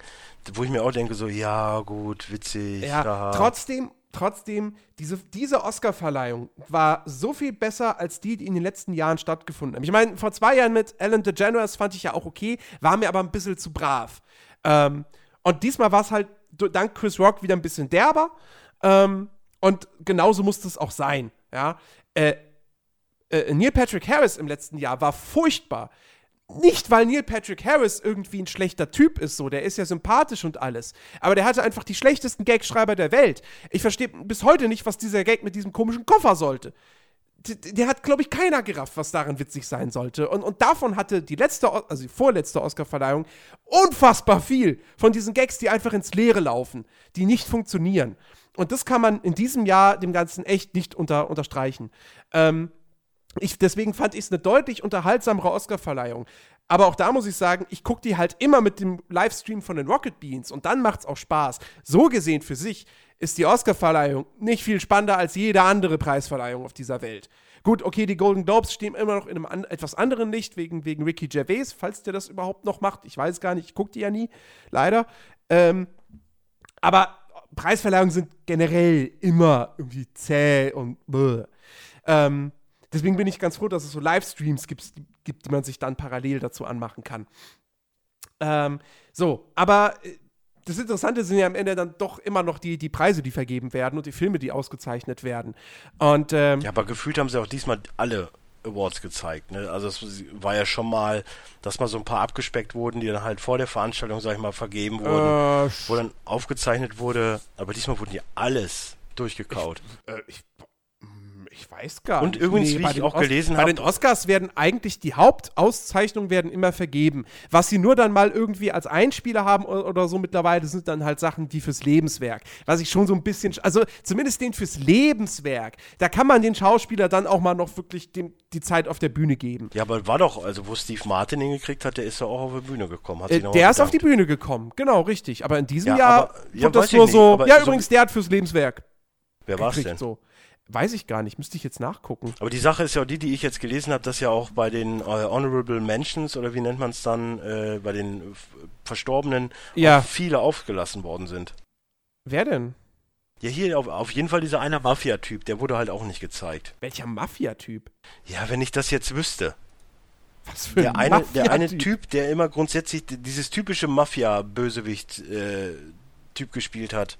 wo ich mir auch denke, so, ja, gut, witzig. Ja, trotzdem, trotzdem, diese, diese Oscar-Verleihung war so viel besser als die, die in den letzten Jahren stattgefunden haben. Ich meine, vor zwei Jahren mit Ellen DeGeneres fand ich ja auch okay, war mir aber ein bisschen zu brav. Ähm, und diesmal war es halt dank Chris Rock wieder ein bisschen derber. Ähm, und genauso musste es auch sein. Ja? Äh, äh, Neil Patrick Harris im letzten Jahr war furchtbar nicht, weil Neil Patrick Harris irgendwie ein schlechter Typ ist, so, der ist ja sympathisch und alles. Aber der hatte einfach die schlechtesten Gagschreiber der Welt. Ich verstehe bis heute nicht, was dieser Gag mit diesem komischen Koffer sollte. Der, hat, glaube ich, keiner gerafft, was darin witzig sein sollte. Und, und davon hatte die letzte, also die vorletzte Oscar-Verleihung unfassbar viel von diesen Gags, die einfach ins Leere laufen, die nicht funktionieren. Und das kann man in diesem Jahr dem Ganzen echt nicht unter, unterstreichen. Ähm, ich, deswegen fand ich es eine deutlich unterhaltsamere Oscar-Verleihung. Aber auch da muss ich sagen, ich gucke die halt immer mit dem Livestream von den Rocket Beans und dann macht es auch Spaß. So gesehen für sich ist die Oscar-Verleihung nicht viel spannender als jede andere Preisverleihung auf dieser Welt. Gut, okay, die Golden Globes stehen immer noch in einem an etwas anderen Licht wegen, wegen Ricky Gervais, falls der das überhaupt noch macht. Ich weiß gar nicht, ich gucke die ja nie, leider. Ähm, aber Preisverleihungen sind generell immer irgendwie zäh und bäh. Ähm, Deswegen bin ich ganz froh, dass es so Livestreams gibt, gibt die man sich dann parallel dazu anmachen kann. Ähm, so, aber äh, das Interessante sind ja am Ende dann doch immer noch die, die Preise, die vergeben werden und die Filme, die ausgezeichnet werden. Und, ähm, ja, aber gefühlt haben sie auch diesmal alle Awards gezeigt. Ne? Also es war ja schon mal, dass mal so ein paar abgespeckt wurden, die dann halt vor der Veranstaltung, sag ich mal, vergeben wurden, Äh, wo dann aufgezeichnet wurde, aber diesmal wurden die alles durchgekaut. Äh, ich, ich weiß gar Und nicht. übrigens, wie bei ich auch Os- gelesen Bei hab- den Oscars werden eigentlich die Hauptauszeichnungen werden immer vergeben. Was sie nur dann mal irgendwie als Einspieler haben oder so mittlerweile, sind dann halt Sachen wie fürs Lebenswerk. Was ich schon so ein bisschen, also zumindest den fürs Lebenswerk, da kann man den Schauspieler dann auch mal noch wirklich dem, die Zeit auf der Bühne geben. Ja, aber war doch, also wo Steve Martin hingekriegt hat, der ist ja auch auf die Bühne gekommen. Hat Äh, der ist auf die. Bühne gekommen, genau, richtig. Aber in diesem Ja, Jahr aber- ja, wird das nur so, ja so- übrigens, der hat fürs Lebenswerk Wer war's gekriegt, denn? so. Weiß ich gar nicht, müsste ich jetzt nachgucken. Aber die Sache ist ja auch die, die ich jetzt gelesen habe, dass ja auch bei den äh, Honorable Mentions oder wie nennt man es dann, äh, bei den äh, Verstorbenen Ja. viele aufgelassen worden sind. Wer denn? Ja, hier auf, auf jeden Fall dieser eine Mafia-Typ, der wurde halt auch nicht gezeigt. Welcher Mafia-Typ? Ja, wenn ich das jetzt wüsste. Was für Der ein eine, der eine? Typ, der immer grundsätzlich dieses typische Mafia-Bösewicht-Typ gespielt hat.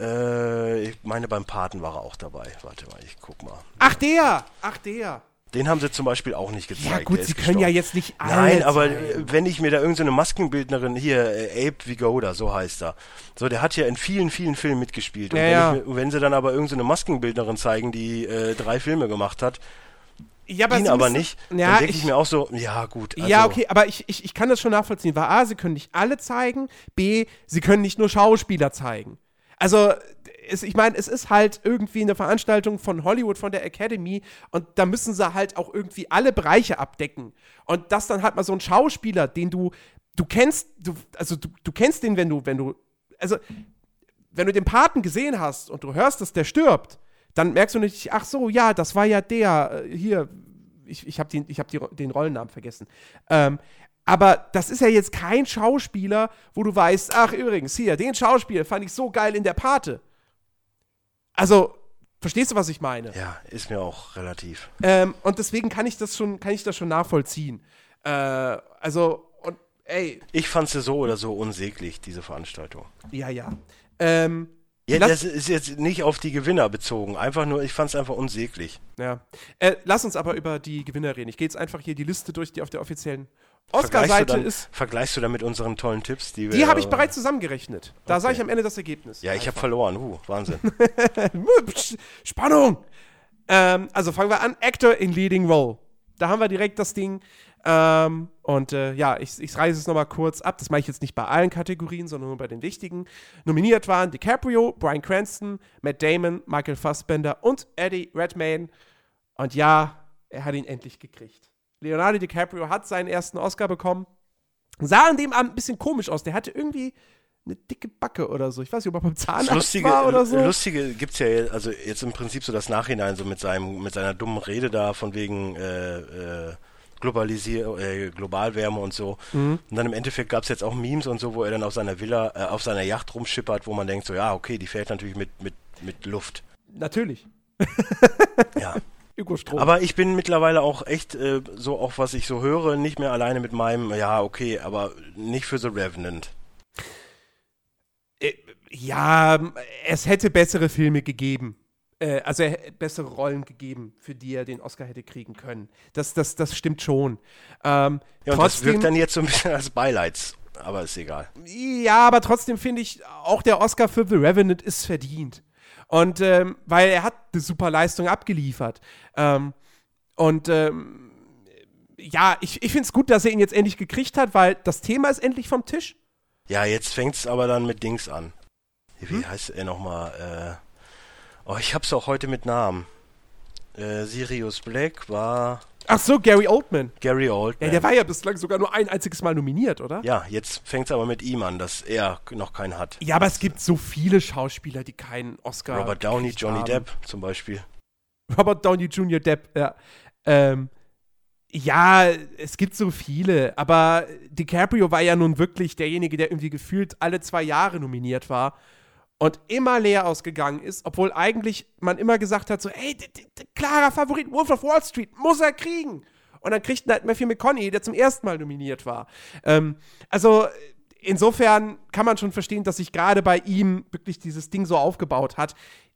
Äh, ich meine, beim Paten war er auch dabei. Warte mal, ich guck mal. Ach, der! Ach, der! Den haben sie zum Beispiel auch nicht gezeigt. Ja, gut, sie können ja gestorben. jetzt nicht alle. Nein, aber zeigen. wenn ich mir da irgendeine so Maskenbildnerin, hier, äh, Abe Vigoda, so heißt er. So, der hat ja in vielen, vielen Filmen mitgespielt. Und Ja, wenn, ja. Mir- wenn sie dann aber irgendeine so Maskenbildnerin zeigen, die äh, drei Filme gemacht hat, ja, ihn sie aber müssen- nicht, Ja, dann denke ich, ich, mir auch so, ja gut. Also, ja, okay, aber ich, ich, ich kann das schon nachvollziehen. Weil A, sie können nicht alle zeigen. B, sie können nicht nur Schauspieler zeigen. Also, es, ich meine, es ist halt irgendwie eine Veranstaltung von Hollywood, von der Academy. Und da müssen sie halt auch irgendwie alle Bereiche abdecken. Und das dann halt mal so ein Schauspieler, den du, du kennst, du, also du, du kennst den, wenn du, wenn du, also, wenn du den Paten gesehen hast und du hörst, dass der stirbt, dann merkst du nicht, ach so, ja, das war ja der, äh, hier, ich, ich habe hab den Rollennamen vergessen. Ähm, aber das ist ja jetzt kein Schauspieler, wo du weißt, ach übrigens, hier, den Schauspieler fand ich so geil in der Pate. Also, verstehst du, was ich meine? Ja, ist mir auch relativ. Ähm, und deswegen kann ich das schon, kann ich das schon nachvollziehen. Äh, also, und ey, Ich fand sie so oder so unsäglich, diese Veranstaltung. ja, ja. Ähm, Ja, das ist jetzt nicht auf die Gewinner bezogen. Einfach nur, ich fand es einfach unsäglich. Ja. Äh, lass uns aber über die Gewinner reden. Ich gehe jetzt einfach hier die Liste durch, die auf der offiziellen Oscar-Seite ist. Vergleichst du da mit unseren tollen Tipps, die wir. Die habe ich bereits zusammengerechnet. Da Okay. sage ich am Ende das Ergebnis. Ja, ich habe verloren. Huh, Wahnsinn. *laughs* Spannung! Ähm, also fangen wir an. Actor in Leading Role. Da haben wir direkt das Ding. Ähm, und äh, ja, ich, ich reiße es nochmal kurz ab. Das mache ich jetzt nicht bei allen Kategorien, sondern nur bei den wichtigen. Nominiert waren DiCaprio, Bryan Cranston, Matt Damon, Michael Fassbender und Eddie Redmayne. Und ja, er hat ihn endlich gekriegt. Leonardo DiCaprio hat seinen ersten Oscar bekommen. Sah an dem Abend ein bisschen komisch aus. Der hatte irgendwie eine dicke Backe oder so. Ich weiß nicht, ob er beim Zahnarzt Lustige, war oder so. Lustige gibt's ja, jetzt- also jetzt im Prinzip so das Nachhinein, so mit seinem, mit seiner dummen Rede da von wegen äh, äh, Globalisier äh, Globalwärme und so. Mhm. Und dann im Endeffekt gab's jetzt auch Memes und so, wo er dann auf seiner Villa, äh, auf seiner Yacht rumschippert, wo man denkt so, ja, okay, die fährt natürlich mit, mit, mit Luft. Natürlich. Ja. *laughs* Ökostrom. Aber ich bin mittlerweile auch echt, äh, so auch was ich so höre, nicht mehr alleine mit meinem, ja, okay, aber nicht für The Revenant. Äh, ja, es hätte bessere Filme gegeben. Äh, also hätte bessere Rollen gegeben, für die er den Oscar hätte kriegen können. Das, das, das stimmt schon. Ähm, Ja, und das trotzdem, wirkt dann jetzt so ein bisschen als Beileids, aber ist egal. ja, aber trotzdem finde ich, auch der Oscar für The Revenant ist verdient. Und ähm, weil er hat eine super Leistung abgeliefert. Ähm, und ähm, ja, ich, ich finde es gut, dass er ihn jetzt endlich gekriegt hat, weil das Thema ist endlich vom Tisch. Ja, jetzt fängt's aber dann mit Dings an. Wie Hm? heißt er nochmal? Äh, oh, ich hab's auch heute mit Namen. Äh, Sirius Black war Ach so, Gary Oldman. Gary Ja, Oldman. der war ja bislang sogar nur ein einziges Mal nominiert, oder? ja, jetzt fängt's aber mit ihm an, dass er noch keinen hat. Ja, aber es gibt so viele Schauspieler, die keinen Oscar. Robert Downey, Johnny haben. Depp zum Beispiel. Robert Downey Jr. Depp, ja. Ähm, ja, es gibt so viele, aber DiCaprio war ja nun wirklich derjenige, der irgendwie gefühlt alle zwei Jahre nominiert war und immer leer ausgegangen ist, obwohl eigentlich man immer gesagt hat, so, ey, klarer Favorit, Wolf of Wall Street, muss er kriegen. Und dann kriegt halt Matthew McConaughey, der zum ersten Mal nominiert war. Ähm, also insofern kann man schon verstehen, dass sich gerade bei ihm wirklich dieses Ding so aufgebaut hat.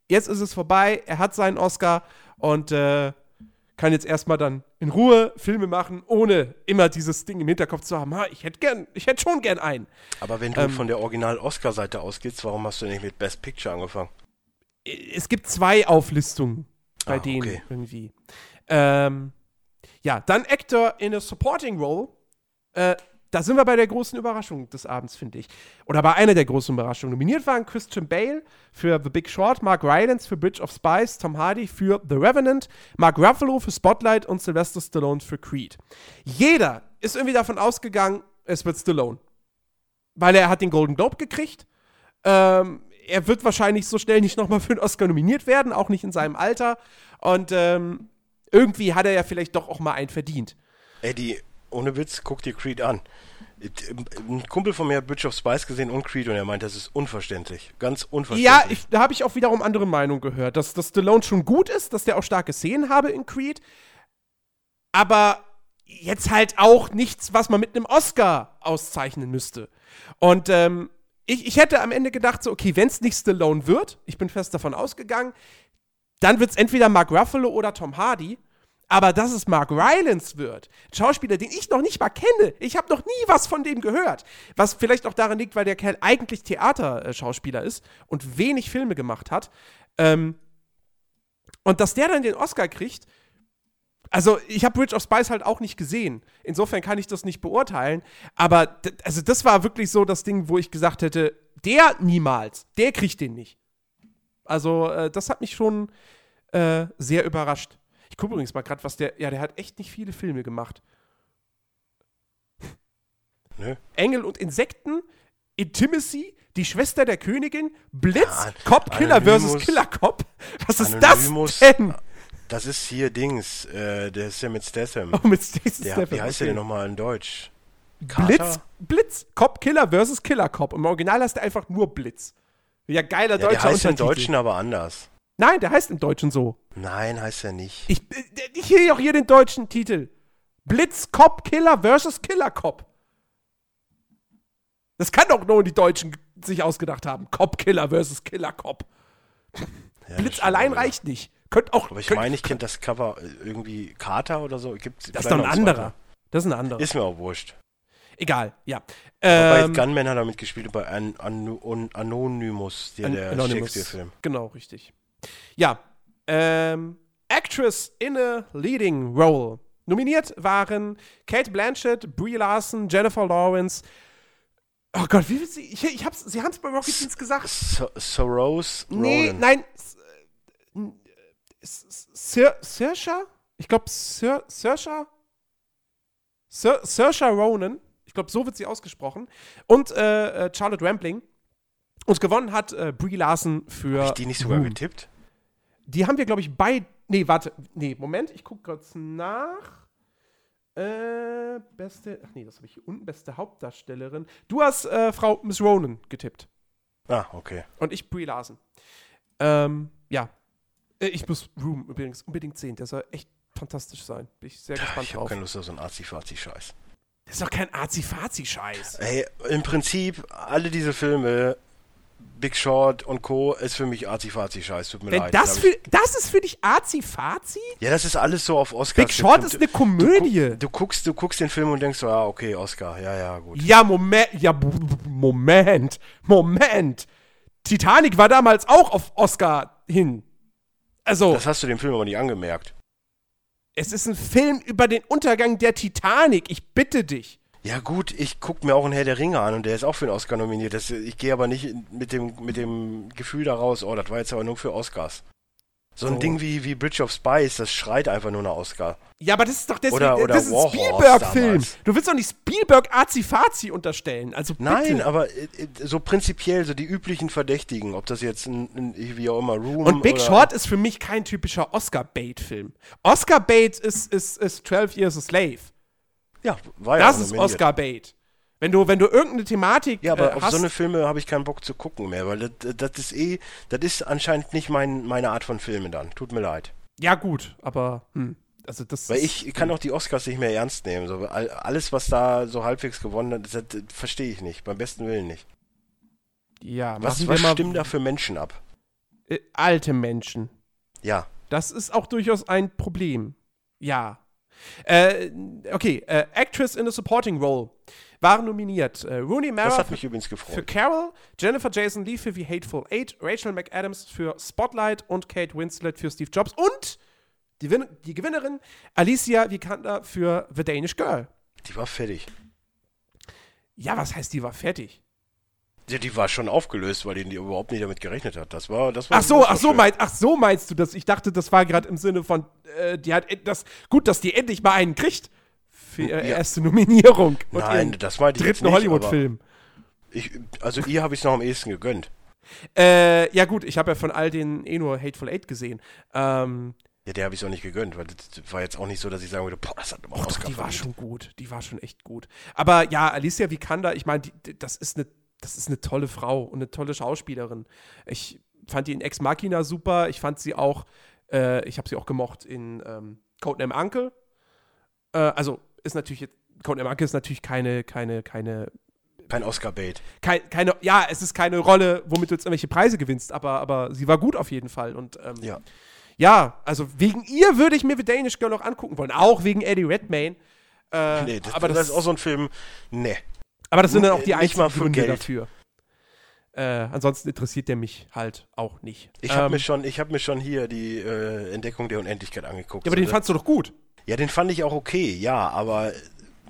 Jetzt ist es vorbei, er hat seinen Oscar und äh, kann jetzt erstmal dann in Ruhe Filme machen, ohne immer dieses Ding im Hinterkopf zu haben, ha, ich hätte gern, ich hätte schon gern einen. Aber wenn du ähm, von der Original-Oscar-Seite ausgehst, warum hast du nicht mit Best Picture angefangen? Es gibt zwei Auflistungen bei ah, denen okay. irgendwie. Ähm, ja, dann Actor in a Supporting Role. Äh, da sind wir bei der großen Überraschung des Abends, finde ich. Oder bei einer der großen Überraschungen. Nominiert waren Christian Bale für The Big Short, Mark Rylance für Bridge of Spies, Tom Hardy für The Revenant, Mark Ruffalo für Spotlight und Sylvester Stallone für Creed. Jeder ist irgendwie davon ausgegangen, es wird Stallone. Weil er hat den Golden Globe gekriegt. Ähm, er wird wahrscheinlich so schnell nicht nochmal für einen Oscar nominiert werden, auch nicht in seinem Alter. Und ähm, irgendwie hat er ja vielleicht doch auch mal einen verdient. Eddie, ohne Witz, guck dir Creed an. Ein Kumpel von mir hat Bridge of Spice gesehen und Creed und er meint, das ist unverständlich. Ganz unverständlich. Ja, ich, da habe ich auch wiederum andere Meinungen gehört, dass, dass Stallone schon gut ist, dass der auch starke Szenen habe in Creed. Aber jetzt halt auch nichts, was man mit einem Oscar auszeichnen müsste. Und ähm, ich, ich hätte am Ende gedacht, so, okay, wenn es nicht Stallone wird, ich bin fest davon ausgegangen, dann wird es entweder Mark Ruffalo oder Tom Hardy. Aber dass es Mark Rylance wird, Schauspieler, den ich noch nicht mal kenne, ich habe noch nie was von dem gehört. Was vielleicht auch daran liegt, weil der Kerl eigentlich Theaterschauspieler ist und wenig Filme gemacht hat. Ähm, und dass der dann den Oscar kriegt, also ich habe Bridge of Spice halt auch nicht gesehen. Insofern kann ich das nicht beurteilen. Aber also das war wirklich so das Ding, wo ich gesagt hätte, der niemals, der kriegt den nicht. Also äh, das hat mich schon äh, sehr überrascht. Ich gucke übrigens mal gerade, was der. Ja, der hat echt nicht viele Filme gemacht. Ne? Engel und Insekten, Intimacy, die Schwester der Königin, Blitz, ja, Cop Killer versus Killer Cop. Was ist Anonymous, das denn? Das ist hier Dings, äh, der ist ja mit Statham. Oh, mit Statham. Wie heißt okay. der denn nochmal in Deutsch? Blitz, Blitz, Cop Killer versus Killer Cop. Im Original hast du einfach nur Blitz. Ja, geiler ja, deutscher der heißt im Deutschen aber anders. Nein, der heißt im Deutschen so. Nein, heißt er nicht. Ich, äh, ich sehe auch hier den deutschen Titel. Blitz Cop Killer versus Killer Cop. Das kann doch nur die Deutschen sich ausgedacht haben. Cop Killer versus Killer Cop. Ja, Blitz allein oder? reicht nicht. Könnt auch. Aber ich meine, ich kenne das Cover äh, irgendwie Carter oder so. Gibt's das ist doch ein anderer. Das ist ein anderer. Ist mir auch wurscht. Egal, ja. Ähm, bei Gunman hat er mitgespielt, bei An An Anonymous, der, An der Shakespeare-Film. Genau, richtig. Ja, ähm, Actress in a Leading Role. Nominiert waren Kate Blanchett, Brie Larson, Jennifer Lawrence. Oh Gott, wie viel sie. Ich, ich hab's, sie haben es bei Rocket Beans gesagt. So, Soros? Nee, nein. Saoirse? Ich glaube, Saoirse? Saoirse Ronan. Ich glaube, so wird sie ausgesprochen. Und äh, äh, Charlotte Rampling. Und gewonnen hat äh, Brie Larson für. Hab ich die nicht sogar getippt? Die haben wir, glaube ich, bei. Nee, warte. Nee, Moment, ich gucke kurz nach. Äh, beste. Ach nee, das habe ich hier unten. Beste Hauptdarstellerin. Du hast äh, Frau Miss Ronan getippt. Ah, okay. Und ich Brie Larson. Ähm, ja. Äh, ich muss Room übrigens unbedingt sehen. Der soll echt fantastisch sein. Bin ich sehr gespannt ich drauf. Ich habe keine Lust auf so einen Azi-Fazi-Scheiß. Das ist doch kein Azi-Fazi-Scheiß. Ey, im Prinzip, alle diese Filme Big Short und Co. ist für mich Azi-Fazi-Scheiß, tut mir Wenn leid. Das, für, das ist für dich Azi-Fazi? Ja, das ist alles so auf Oscar. Big Short ist eine Komödie. Du, du, guckst, du guckst den Film und denkst so, ah, okay, Oscar, ja, ja, gut. Ja, Moment, ja, Moment, Moment. Titanic war damals auch auf Oscar hin. Also. Das hast du dem Film aber nicht angemerkt. Es ist ein Film über den Untergang der Titanic, ich bitte dich. Ja gut, ich gucke mir auch einen Herr der Ringe an und der ist auch für den Oscar nominiert. Das, ich gehe aber nicht mit dem, mit dem Gefühl da raus, oh, das war jetzt aber nur für Oscars. So ein so. Ding wie, wie Bridge of Spies, das schreit einfach nur nach Oscar. Ja, aber das ist doch deswegen, oder, oder das ist ein Spielberg-Film. Du willst doch nicht Spielberg Azi-Fazi unterstellen. Also bitte. Nein, aber äh, äh, so prinzipiell, so die üblichen Verdächtigen, ob das jetzt ein, ein wie auch immer, Room Und Big Short ist für mich kein typischer Oscar-Bait-Film. Oscar-Bait ist, ist, ist 12 Years a Slave. Ja, war ja Das ist Oscar-Bait. Wenn du, wenn du irgendeine Thematik. Ja, aber äh, auf so eine Filme habe ich keinen Bock zu gucken mehr, weil das, das ist eh, das ist anscheinend nicht mein, meine Art von Filmen dann. Tut mir leid. Ja, gut, aber hm. Also das Weil ich kann auch die Oscars nicht mehr ernst nehmen. So, alles, was da so halbwegs gewonnen hat, das, das verstehe ich nicht. Beim besten Willen nicht. Ja, was, was stimmen da für Menschen ab? Äh, alte Menschen. Ja. Das ist auch durchaus ein Problem. Ja. Äh, okay, äh, Actress in a Supporting Role waren nominiert. Äh, Rooney Mara Das hat für, mich übrigens für gefreut. Carol, Jennifer Jason Leigh für The Hateful Eight, Rachel McAdams für Spotlight und Kate Winslet für Steve Jobs und die, Win die Gewinnerin Alicia Vikander für The Danish Girl. Die war fertig. Ja, was heißt, die war fertig? Die, die war schon aufgelöst, weil die, die überhaupt nicht damit gerechnet hat. Das war, das war Ach so, war ach so, mein, ach so meinst du das? Ich dachte, das war gerade im Sinne von, äh, die hat et- das gut, dass die endlich mal einen kriegt für ihre Ja. erste Nominierung und Nein, das meinte ich jetzt dritten nicht, Hollywood-Film. also ihr habe ich es noch am ehesten gegönnt. Äh, ja gut, ich habe ja von all den eh nur Hateful Eight gesehen. Ähm, Ja, der habe ich auch nicht gegönnt, weil das war jetzt auch nicht so, dass ich sagen würde, boah, das hat aber Oscar die war schon gut. Die war schon echt gut. Aber ja, Alicia Vikander, ich meine, das ist eine das ist eine tolle Frau und eine tolle Schauspielerin. Ich fand die in Ex Machina super. Ich fand sie auch, äh, ich habe sie auch gemocht in ähm, Codename Uncle. Äh, also ist natürlich jetzt, Codename Uncle ist natürlich keine, keine, keine, Kein Oscar-Bait. kein, keine, ja, es ist keine Rolle, womit du jetzt irgendwelche Preise gewinnst, aber, aber sie war gut auf jeden Fall. Und ähm, Ja. ja, also wegen ihr würde ich mir The Danish Girl noch angucken wollen. Auch wegen Eddie Redmayne. Äh, Nee, das, aber das, das, ist auch so ein Film, nee. Aber das sind dann auch die einzigen Gründe dafür. Äh, ansonsten interessiert der mich halt auch nicht. Ich habe Ähm, mir schon, ich habe mir schon hier die äh, Entdeckung der Unendlichkeit angeguckt. ja, aber den So, fandst du doch gut. ja, den fand ich auch okay, ja, aber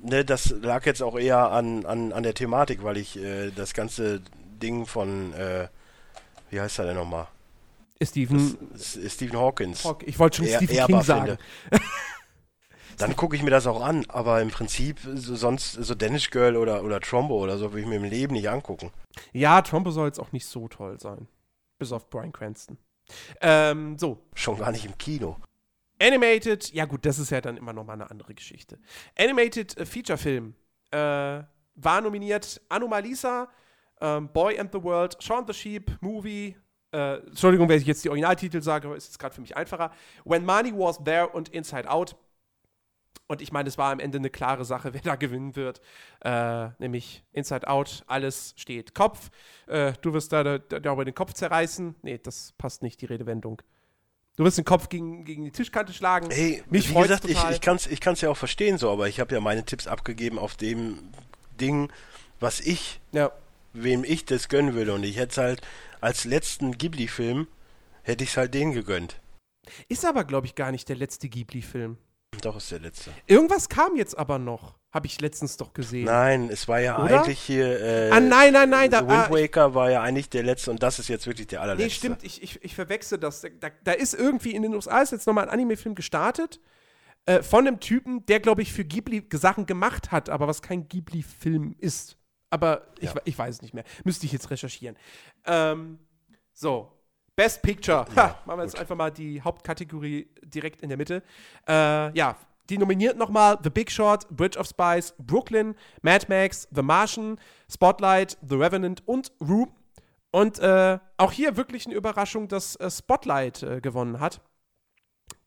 ne, das lag jetzt auch eher an, an, an der Thematik, weil ich äh, das ganze Ding von, äh, wie heißt er denn nochmal? Stephen S- Stephen Hawkins. Hawk, ich wollte schon Stephen ehrbar King sagen. Dann gucke ich mir das auch an, aber im Prinzip so sonst so Danish Girl oder, oder Trombo oder so würde ich mir im Leben nicht angucken. Ja, Trumbo soll jetzt auch nicht so toll sein. Bis auf Brian Cranston. Ähm, so, Schon gar nicht im Kino. Animated, ja gut, das ist ja dann immer noch mal eine andere Geschichte. Animated äh, Feature Film äh, war nominiert Anomalisa, ähm, Boy and the World, Shaun the Sheep, Movie, äh, Entschuldigung, wenn ich jetzt die Originaltitel sage, aber ist es gerade für mich einfacher. When Money Was There und Inside Out. Und ich meine, es war am Ende eine klare Sache, *laughs* wer da gewinnen wird. Äh, nämlich Inside Out, alles steht Kopf. Äh, du wirst da, da, da über den Kopf zerreißen. Nee, das passt nicht, die Redewendung. Du wirst den Kopf gegen, gegen die Tischkante schlagen. Hey, Mich wie gesagt, ich, total. ich kann es ich kann's ja auch verstehen so, aber ich habe ja meine Tipps abgegeben auf dem Ding, was ich, Ja. wem ich das gönnen würde. Und ich hätte es halt als letzten Ghibli-Film, hätte ich es halt den gegönnt. Ist aber, glaube ich, gar nicht der letzte Ghibli-Film. Doch, ist der letzte. Irgendwas kam jetzt aber noch. Habe ich letztens doch gesehen. Nein, es war ja Oder? eigentlich hier. Äh, Ah, nein, nein, nein, da- Wind ah, Waker war ja eigentlich der letzte und das ist jetzt wirklich der allerletzte. Nee, stimmt, ich, ich, ich verwechsel das. Da, da ist irgendwie in den USA ist jetzt nochmal ein Anime-Film gestartet. Äh, von einem Typen, der, glaube ich, für Ghibli Sachen gemacht hat, aber was kein Ghibli-Film ist. Aber ich, Ja. ich weiß es nicht mehr. Müsste ich jetzt recherchieren. Ähm, so. Best Picture. Ja, ha, machen wir jetzt gut. einfach mal die Hauptkategorie direkt in der Mitte. Äh, ja, die nominiert nochmal The Big Short, Bridge of Spies, Brooklyn, Mad Max, The Martian, Spotlight, The Revenant und Rue. Und äh, auch hier wirklich eine Überraschung, dass äh, Spotlight äh, gewonnen hat.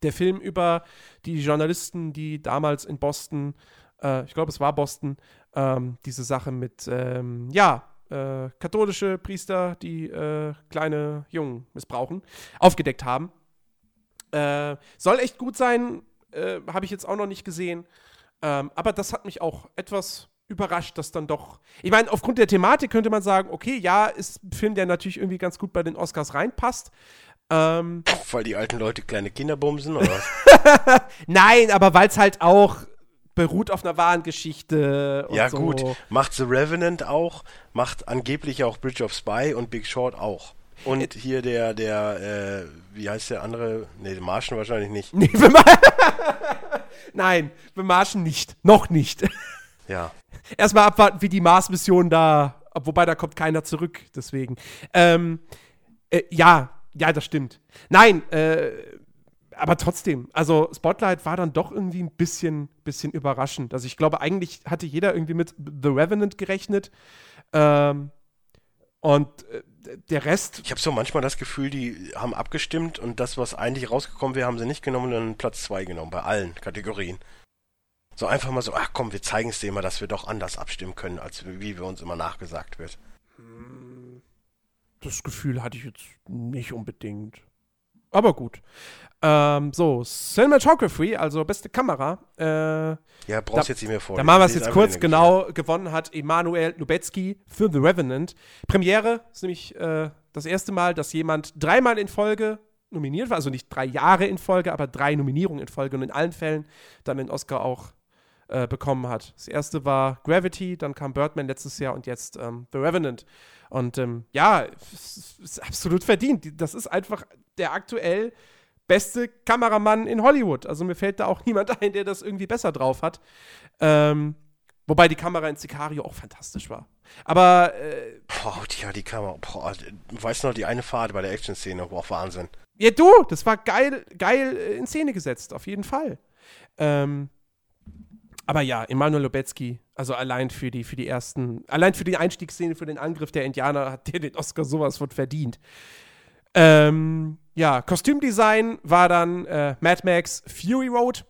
Der Film über die Journalisten, die damals in Boston, äh, ich glaube, es war Boston, ähm, diese Sache mit, ähm, ja, äh, katholische Priester, die äh, kleine Jungen missbrauchen, aufgedeckt haben. Äh, soll echt gut sein, äh, habe ich jetzt auch noch nicht gesehen. Ähm, aber das hat mich auch etwas überrascht, dass dann doch. Ich meine, aufgrund der Thematik könnte man sagen, okay, ja, ist ein Film, der natürlich irgendwie ganz gut bei den Oscars reinpasst. Ähm, Weil die alten Leute kleine Kinder bumsen oder was? *laughs* nein, aber weil es halt auch beruht auf einer wahren Geschichte. Und ja so. gut, macht The Revenant auch, macht angeblich auch Bridge of Spy und Big Short auch. Und hier der, der, äh, wie heißt der andere? Ne, den Martian wahrscheinlich nicht. Nee, *laughs* Nein, wir marschen nicht. Noch nicht. Ja. Erstmal abwarten, wie die Mars-Mission da. Wobei da kommt keiner zurück, deswegen. Ähm, äh, ja, ja, das stimmt. Nein, äh, aber trotzdem, also Spotlight war dann doch irgendwie ein bisschen, bisschen überraschend. Also ich glaube, eigentlich hatte jeder irgendwie mit The Revenant gerechnet. Ähm, und äh, der Rest, Ich habe so manchmal das Gefühl, die haben abgestimmt und das, was eigentlich rausgekommen wäre, haben sie nicht genommen und dann Platz 2 genommen, bei allen Kategorien. So einfach mal so, ach komm, wir zeigen es dir mal, dass wir doch anders abstimmen können, als wie wir uns immer nachgesagt wird. das Gefühl hatte ich jetzt nicht unbedingt. aber gut. Ähm, so, Cinematography, also beste Kamera. Äh, ja, brauchst da, jetzt nicht mehr vor. Da machen wir es jetzt kurz. Genau, gewonnen hat Emanuel Lubezki für The Revenant. Premiere ist nämlich äh, das erste Mal, dass jemand dreimal in Folge nominiert war. Also nicht drei Jahre in Folge, aber drei Nominierungen in Folge und in allen Fällen dann den Oscar auch äh, bekommen hat. Das erste war Gravity, dann kam Birdman letztes Jahr und jetzt ähm, The Revenant. Und ähm, ja, ist absolut verdient. Das ist einfach der aktuell beste Kameramann in Hollywood. Also mir fällt da auch *laughs* niemand ein, der das irgendwie besser drauf hat. Ähm, wobei die Kamera in Sicario auch fantastisch war. Aber äh, Boah, ja, die Kamera, boah, du weißt noch, die eine Fahrt bei der Action-Szene, boah, Wahnsinn. Ja, du, das war geil, geil äh, in Szene gesetzt, auf jeden Fall. Ähm, aber ja, Emanuel Lubetzky, also allein für die, für die ersten, allein für die Einstiegsszene, für den Angriff der Indianer hat der den Oscar sowas von verdient. Ähm, ja, Kostümdesign war dann äh, Mad Max Fury Road.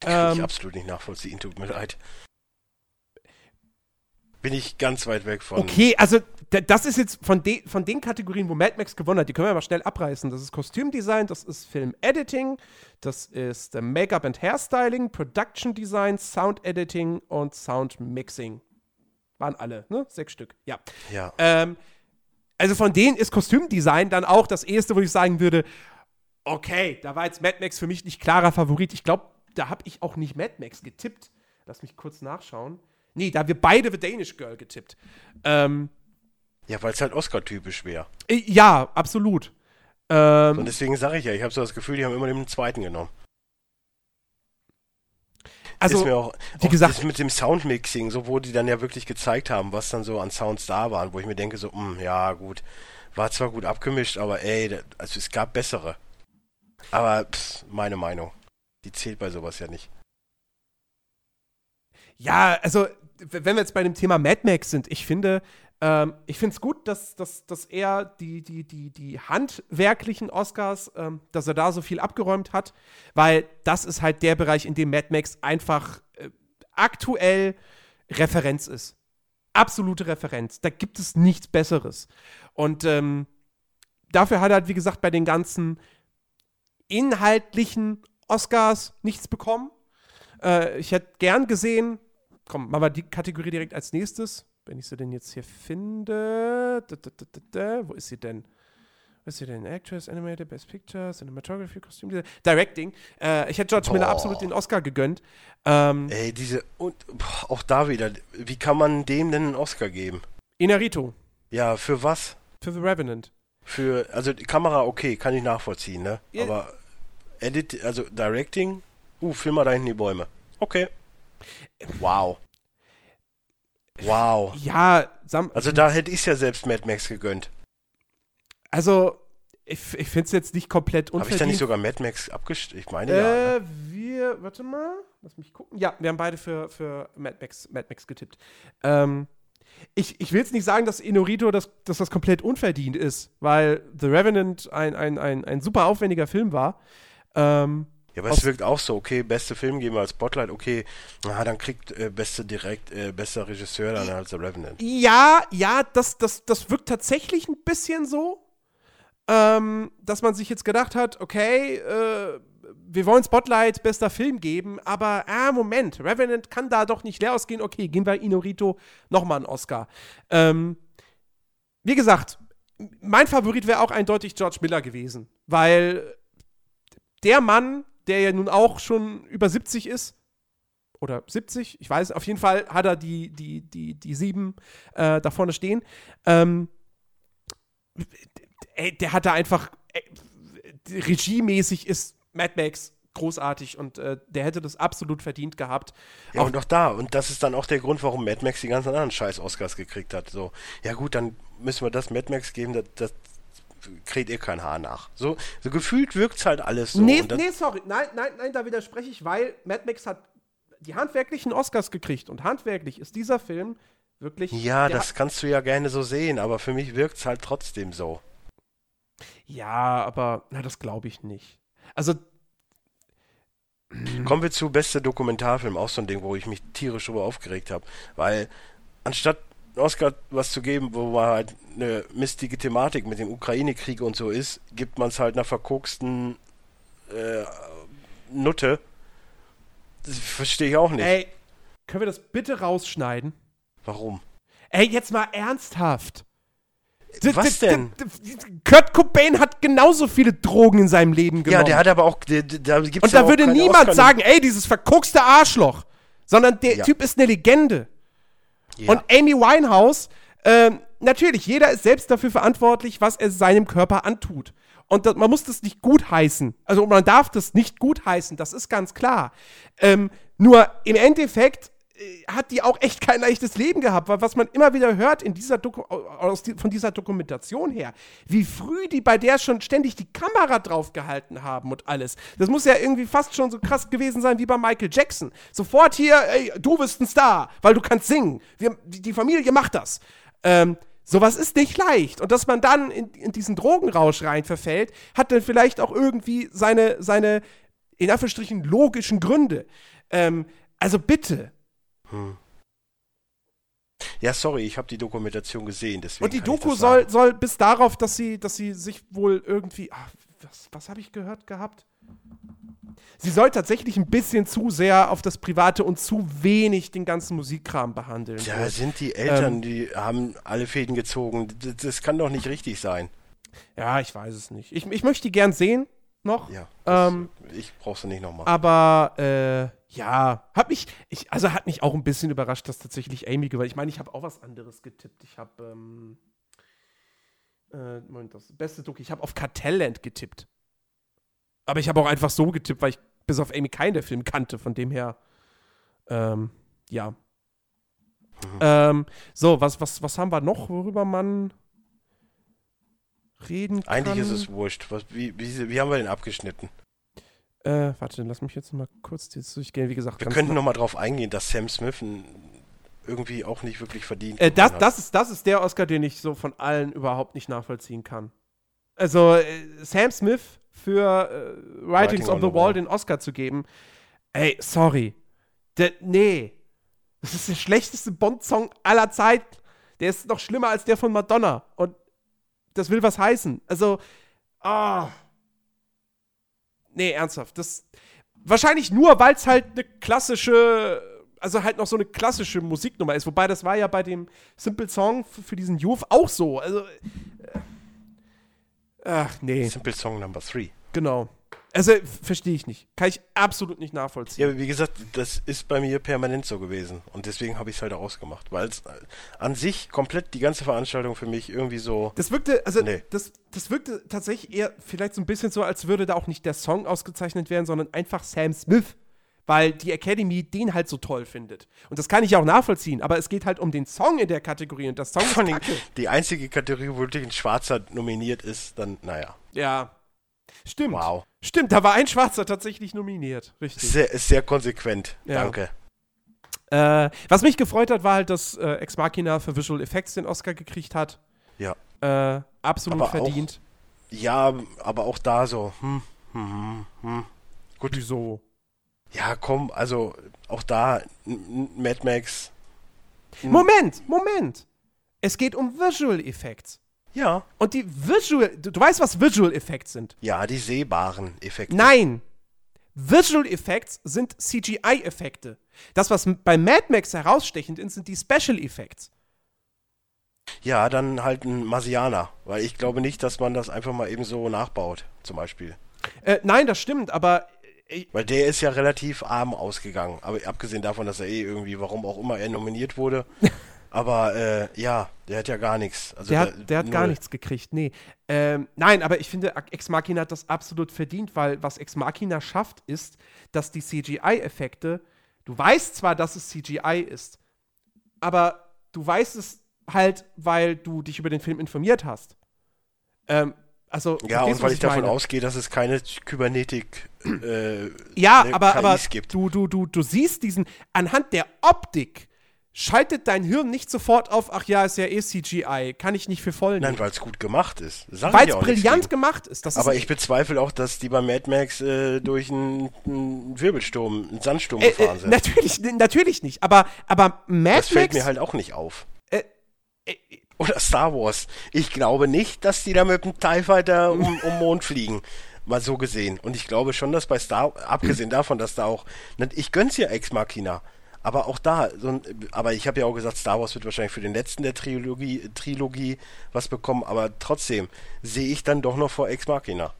Kann ähm, ich absolut nicht nachvollziehen, tut mir leid. Bin ich ganz weit weg von. Okay, also das ist jetzt von, de von den Kategorien, wo Mad Max gewonnen hat, die können wir mal schnell abreißen. Das ist Kostümdesign, das ist Film-Editing, das ist äh, Make-up and Hairstyling, Production Design, Sound Editing und Sound Mixing. Waren alle, ne? Sechs Stück, ja. Ja. Ähm, also von denen ist Kostümdesign dann auch das erste, wo ich sagen würde, okay, da war jetzt Mad Max für mich nicht klarer Favorit. Ich glaube, da habe ich auch nicht Mad Max getippt. Lass mich kurz nachschauen. Nee, da haben wir beide The Danish Girl getippt. Ähm, ja, weil es halt Oscar-typisch wäre. Äh, ja, absolut. Ähm, Und deswegen sage ich ja, ich habe so das Gefühl, die haben immer den zweiten genommen. Also, auch, wie auch gesagt, mit dem Soundmixing, so wo die dann ja wirklich gezeigt haben, was dann so an Sounds da waren, wo ich mir denke, so, mh, hm, ja, gut, war zwar gut abgemischt, aber ey, also es gab bessere. Aber pff, meine Meinung, die zählt bei sowas ja nicht. Ja, also wenn wir jetzt bei dem Thema Mad Max sind, ich finde, ähm, ich finde es gut, dass, dass, dass er die, die, die, die handwerklichen Oscars, ähm, dass er da so viel abgeräumt hat, weil das ist halt der Bereich, in dem Mad Max einfach äh, aktuell Referenz ist. Absolute Referenz. Da gibt es nichts Besseres. Und ähm, dafür hat er halt, wie gesagt, bei den ganzen inhaltlichen Oscars nichts bekommen. Äh, ich hätte gern gesehen, komm, machen wir die Kategorie direkt als nächstes. Wenn ich sie denn jetzt hier finde. Da, da, da, Wo ist sie denn? Wo ist sie denn? Actress, Animated, Best Picture, Cinematography, Kostüm, Directing. Äh, ich hätte George boah. Miller absolut den Oscar gegönnt. Ähm, Ey, diese. Und boah, auch da wieder. Wie kann man dem denn einen Oscar geben? Inarito. Ja, für was? Für The Revenant. Für. Also, die Kamera, okay, kann ich nachvollziehen, ne? Ja. Aber. Edit, also Directing, uh, film mal da hinten die Bäume. Okay. Wow. Wow. Ja, Sam also da hätte ich es ja selbst Mad Max gegönnt. Also, ich, ich finde es jetzt nicht komplett unverdient. Habe ich da nicht sogar Mad Max abgestimmt? Ich meine äh, ja. Ne? Wir, warte mal, lass mich gucken. Ja, wir haben beide für, für Mad, Max, Mad Max getippt. Ähm, ich, ich will jetzt nicht sagen, dass Inorito das, dass das komplett unverdient ist, weil The Revenant ein, ein, ein, ein super aufwendiger Film war. Ähm, ja, aber es wirkt auch so, okay, beste Film geben wir als Spotlight, okay, aha, dann kriegt äh, beste direkt, äh, bester Regisseur dann als The Revenant. Ja, ja, das, das, das wirkt tatsächlich ein bisschen so, ähm, dass man sich jetzt gedacht hat, okay, äh, wir wollen Spotlight bester Film geben, aber, ah, Moment, Revenant kann da doch nicht leer ausgehen, okay, geben wir Inorito nochmal einen Oscar. Ähm, wie gesagt, mein Favorit wäre auch eindeutig George Miller gewesen, weil der Mann der ja nun auch schon über 70 ist. Oder 70, ich weiß, auf jeden Fall hat er die, die, die, die sieben äh, da vorne stehen. Ähm, ey, der hat da einfach, ey, regiemäßig ist Mad Max großartig und äh, der hätte das absolut verdient gehabt. Ja, auch und auch da, und das ist dann auch der Grund, warum Mad Max die ganzen anderen Scheiß-Oscars gekriegt hat. So, ja gut, dann müssen wir das Mad Max geben, das, das kriegt ihr kein Haar nach. So, so gefühlt wirkt es halt alles so. Nee, nee, sorry. Nein, nein, nein, da widerspreche ich, weil Mad Max hat die handwerklichen Oscars gekriegt und handwerklich ist dieser Film wirklich. Ja, das kannst du ja gerne so sehen, aber für mich wirkt es halt trotzdem so. Ja, aber na, das glaube ich nicht. Also. Kommen wir zu beste Dokumentarfilm, auch so ein Ding, wo ich mich tierisch drüber aufgeregt habe. Weil anstatt Oscar was zu geben, wo man halt eine mistige Thematik mit dem Ukraine-Krieg und so ist, gibt man es halt einer verkoksten äh, Nutte. Das verstehe ich auch nicht. Ey, können wir das bitte rausschneiden? Warum? Ey, jetzt mal ernsthaft. Was denn? Kurt Cobain hat genauso viele Drogen in seinem Leben genommen. Ja, der hat aber auch. Der, der, gibt's Und da würde niemand Oscar- sagen, ey, dieses verkuckste Arschloch. Sondern der Ja. Typ ist eine Legende. Und Amy Winehouse, ähm, natürlich, jeder ist selbst dafür verantwortlich, was er seinem Körper antut. Und das, man muss das nicht gutheißen. Also man darf das nicht gutheißen, das ist ganz klar. Ähm, nur im Endeffekt äh, hat die auch echt kein leichtes Leben gehabt, weil was man immer wieder hört in dieser Doku die, von dieser Dokumentation her, wie früh die bei der schon ständig die Kamera drauf gehalten haben und alles. Das muss ja irgendwie fast schon so krass gewesen sein wie bei Michael Jackson. Sofort hier, ey, du bist ein Star, weil du kannst singen. Wir, die, die Familie macht das. Ähm, Sowas ist nicht leicht. Und dass man dann in, in diesen Drogenrausch rein verfällt, hat dann vielleicht auch irgendwie seine, seine in Anführungsstrichen, logischen Gründe. Ähm, also bitte. Ja, sorry, ich habe die Dokumentation gesehen. Deswegen Und die Doku soll, soll bis darauf, dass sie, dass sie sich wohl irgendwie. Ach, was was habe ich gehört gehabt? Sie soll tatsächlich ein bisschen zu sehr auf das Private und zu wenig den ganzen Musikkram behandeln. Da wohl. sind die Eltern, Ähm, die haben alle Fäden gezogen. Das, das kann doch nicht richtig sein. ja, ich weiß es nicht. Ich, ich möchte die gern sehen noch. Ja. Ähm, ich brauch's nicht nochmal. Aber äh, ja, hat mich, ich, also hat mich auch ein bisschen überrascht, dass tatsächlich Amy gewinnt. Ich meine, ich habe auch was anderes getippt. Ich habe, ähm, äh, Moment, das beste Druck, ich habe auf Kartellland getippt. Aber ich habe auch einfach so getippt, weil ich bis auf Amy keinen der Film kannte, von dem her, ähm, ja. Ähm, so, was, was, was haben wir noch, worüber man reden kann? Eigentlich ist es wurscht. Was, wie, wie, wie haben wir den abgeschnitten? Äh, warte, lass mich jetzt mal kurz jetzt durchgehen. Wie gesagt, Wir könnten nochmal drauf eingehen, dass Sam Smith irgendwie auch nicht wirklich verdient Äh, das, hat. das, ist, das ist der Oscar, den ich so von allen überhaupt nicht nachvollziehen kann. Also, äh, Sam Smith für äh, Writings Writing on on the Wall Wall. den Oscar zu geben. Ey, sorry. Der, nee. Das ist der schlechteste Bond-Song aller Zeiten. Der ist noch schlimmer als der von Madonna. Und das will was heißen. Also, ah. Nee, ernsthaft. Das. Wahrscheinlich nur, weil es halt eine klassische. Also halt noch so eine klassische Musiknummer ist. Wobei das war ja bei dem Simple Song für diesen Youth auch so. Also. Äh, ach, nee. Simple Song Number 3. Genau. Also, verstehe ich nicht. Kann ich absolut nicht nachvollziehen. Ja, wie gesagt, das ist bei mir permanent so gewesen. Und deswegen habe ich es halt ausgemacht. Weil es äh, an sich komplett die ganze Veranstaltung für mich irgendwie so. Das wirkte, also Nee. das, das wirkte tatsächlich eher vielleicht so ein bisschen so, als würde da auch nicht der Song ausgezeichnet werden, sondern einfach Sam Smith. Weil die Academy den halt so toll findet. Und das kann ich auch nachvollziehen, aber es geht halt um den Song in der Kategorie und das Song ist kacke. die einzige Kategorie, wo wirklich ein Schwarzer nominiert ist, dann, naja. Ja. Stimmt. Wow. Stimmt, da war ein Schwarzer tatsächlich nominiert. Richtig. Sehr, sehr konsequent. Ja. Danke. Äh, was mich gefreut hat, war halt, dass äh, Ex Machina für Visual Effects den Oscar gekriegt hat. Ja. Äh, absolut Aber auch- verdient. Ja, aber auch da so, hm, hm, hm, hm. Gut. Wieso? Ja, komm, also auch da, Mad Max. n- Moment, Moment. Es geht um Visual Effects. Ja. Und die Visual, du, du weißt, was Visual Effects sind? Ja, die sehbaren Effekte. Nein. Visual Effects sind CGI-Effekte. Das, was bei Mad Max herausstechend ist, sind die Special Effects. Ja, dann halt ein Marsianer, weil ich glaube nicht, dass man das einfach mal eben so nachbaut, zum Beispiel. Äh, nein, das stimmt, aber äh, Weil der ist ja relativ arm ausgegangen, aber abgesehen davon, dass er eh irgendwie, warum auch immer er nominiert wurde. *laughs* aber äh, ja, der hat ja gar nichts. Also der hat, der hat gar nichts gekriegt, nee. Ähm, nein, aber ich finde, Ex Machina hat das absolut verdient, weil was Ex Machina schafft, ist, dass die CGI-Effekte, du weißt zwar, dass es CGI ist, aber du weißt es halt, weil du dich über den Film informiert hast. Ähm, also, Ja, und weil ich davon meine? ausgehe, dass es keine Kybernetik äh, Ja, aber, KIs aber gibt. du, du, du, du siehst diesen, anhand der Optik schaltet dein Hirn nicht sofort auf, ach ja, ist ja eh CGI, kann ich nicht für voll Nein, nehmen. weil es gut gemacht ist. Weil es brillant gemacht ist. Das Aber ist ich bezweifle auch, dass die bei Mad Max äh, durch einen, einen Wirbelsturm, einen Sandsturm äh, gefahren äh, sind. natürlich, natürlich nicht. Aber, aber Mad das fällt Max, mir halt auch nicht auf. äh, Oder Star Wars. Ich glaube nicht, dass die da mit dem TIE Fighter um, *laughs* um Mond fliegen. Mal so gesehen. Und ich glaube schon, dass bei Star, abgesehen davon, dass da auch, ne, ich gönn's ja Ex Machina. Aber auch da, so ein, aber ich habe ja auch gesagt, Star Wars wird wahrscheinlich für den letzten der Trilogie, Trilogie was bekommen, aber trotzdem sehe ich dann doch noch vor Ex Machina.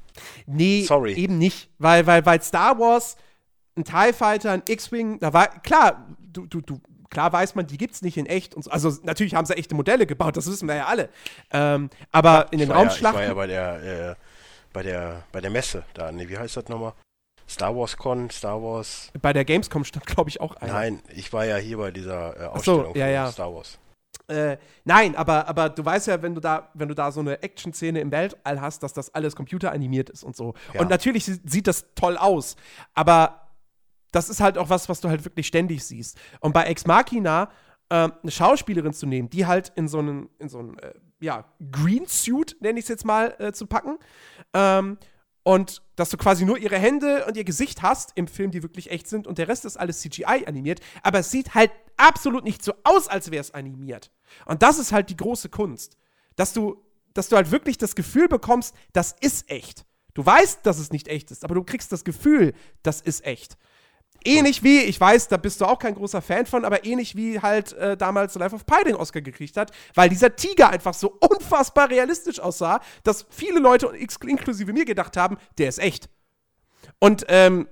Nee, Sorry. eben nicht. Weil, weil, weil Star Wars, ein TIE Fighter, ein X-Wing, da war, klar, du, du, du Klar weiß man, die gibt es nicht in echt. So. Also natürlich haben sie echte Modelle gebaut, das wissen wir ja alle. Ähm, aber ja, in den Raumschlachten. Ja, ich war ja bei der, äh, bei der, bei der Messe da. Nee, wie heißt das nochmal? Star Wars Con, Star Wars. Bei der Gamescom stand, glaube ich, auch einer. Nein, ich war ja hier bei dieser äh, Ausstellung so, ja, ja. Star Wars. Äh, nein, aber, aber du weißt ja, wenn du da, wenn du da so eine Action-Szene im Weltall hast, dass das alles computeranimiert ist und so. Ja. Und natürlich sieht das toll aus, aber das ist halt auch was, was du halt wirklich ständig siehst. Und bei Ex Machina äh, eine Schauspielerin zu nehmen, die halt in so einen, in so einen, äh, ja, Green Suit, nenne ich es jetzt mal, äh, zu packen. Ähm, und dass du quasi nur ihre Hände und ihr Gesicht hast im Film, die wirklich echt sind und der Rest ist alles CGI animiert, aber es sieht halt absolut nicht so aus, als wäre es animiert. Und das ist halt die große Kunst, dass du, dass du halt wirklich das Gefühl bekommst, das ist echt. Du weißt, dass es nicht echt ist, aber du kriegst das Gefühl, das ist echt. Ähnlich wie, ich weiß, da bist du auch kein großer Fan von, aber ähnlich wie halt äh, damals Life of Pi den Oscar gekriegt hat, weil dieser Tiger einfach so *laughs* unfassbar realistisch aussah, dass viele Leute, inklusive mir, gedacht haben, der ist echt. Und ähm,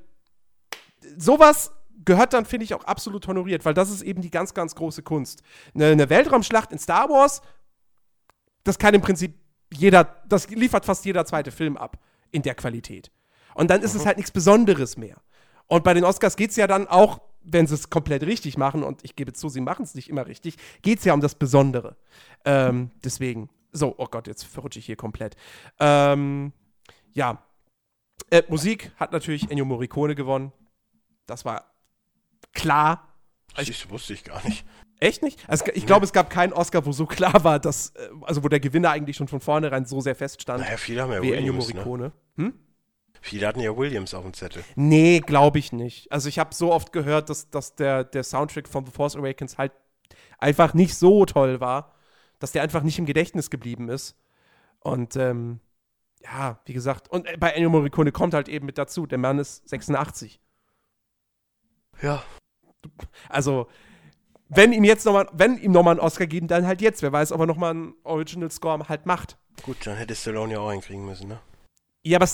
sowas gehört dann, finde ich, auch absolut honoriert, weil das ist eben die ganz, ganz große Kunst. Eine, eine Weltraumschlacht in Star Wars, das kann im Prinzip jeder, das liefert fast jeder zweite Film ab in der Qualität. Und dann ist mhm. es halt nichts Besonderes mehr. Und bei den Oscars geht es ja dann auch, wenn sie es komplett richtig machen, und ich gebe zu, sie machen es nicht immer richtig, geht es ja um das Besondere. Ähm, deswegen, so, oh Gott, jetzt verrutsche ich hier komplett. Ähm, ja, äh, Musik hat natürlich Ennio Morricone gewonnen. Das war klar. Also, das wusste ich gar nicht. Echt nicht? Also ich glaube, es gab keinen Oscar, wo so klar war, dass, äh, also wo der Gewinner eigentlich schon von vornherein so sehr feststand. Naja, viele haben ja wie Ennio ne? Morricone. Ne? Hm? Viele hatten ja Williams auf dem Zettel. Nee, glaube ich nicht. Also ich habe so oft gehört, dass, dass der, der Soundtrack von The Force Awakens halt einfach nicht so toll war, dass der einfach nicht im Gedächtnis geblieben ist. Und ähm, ja, wie gesagt, und bei Ennio Morricone kommt halt eben mit dazu, der Mann ist 86. Ja. Also, wenn ihm jetzt nochmal, wenn ihm nochmal einen Oscar geben, dann halt jetzt. Wer weiß, ob er nochmal einen Original Score halt macht. Gut, dann hätte Stallone ja auch hinkriegen müssen, ne? Ja, aber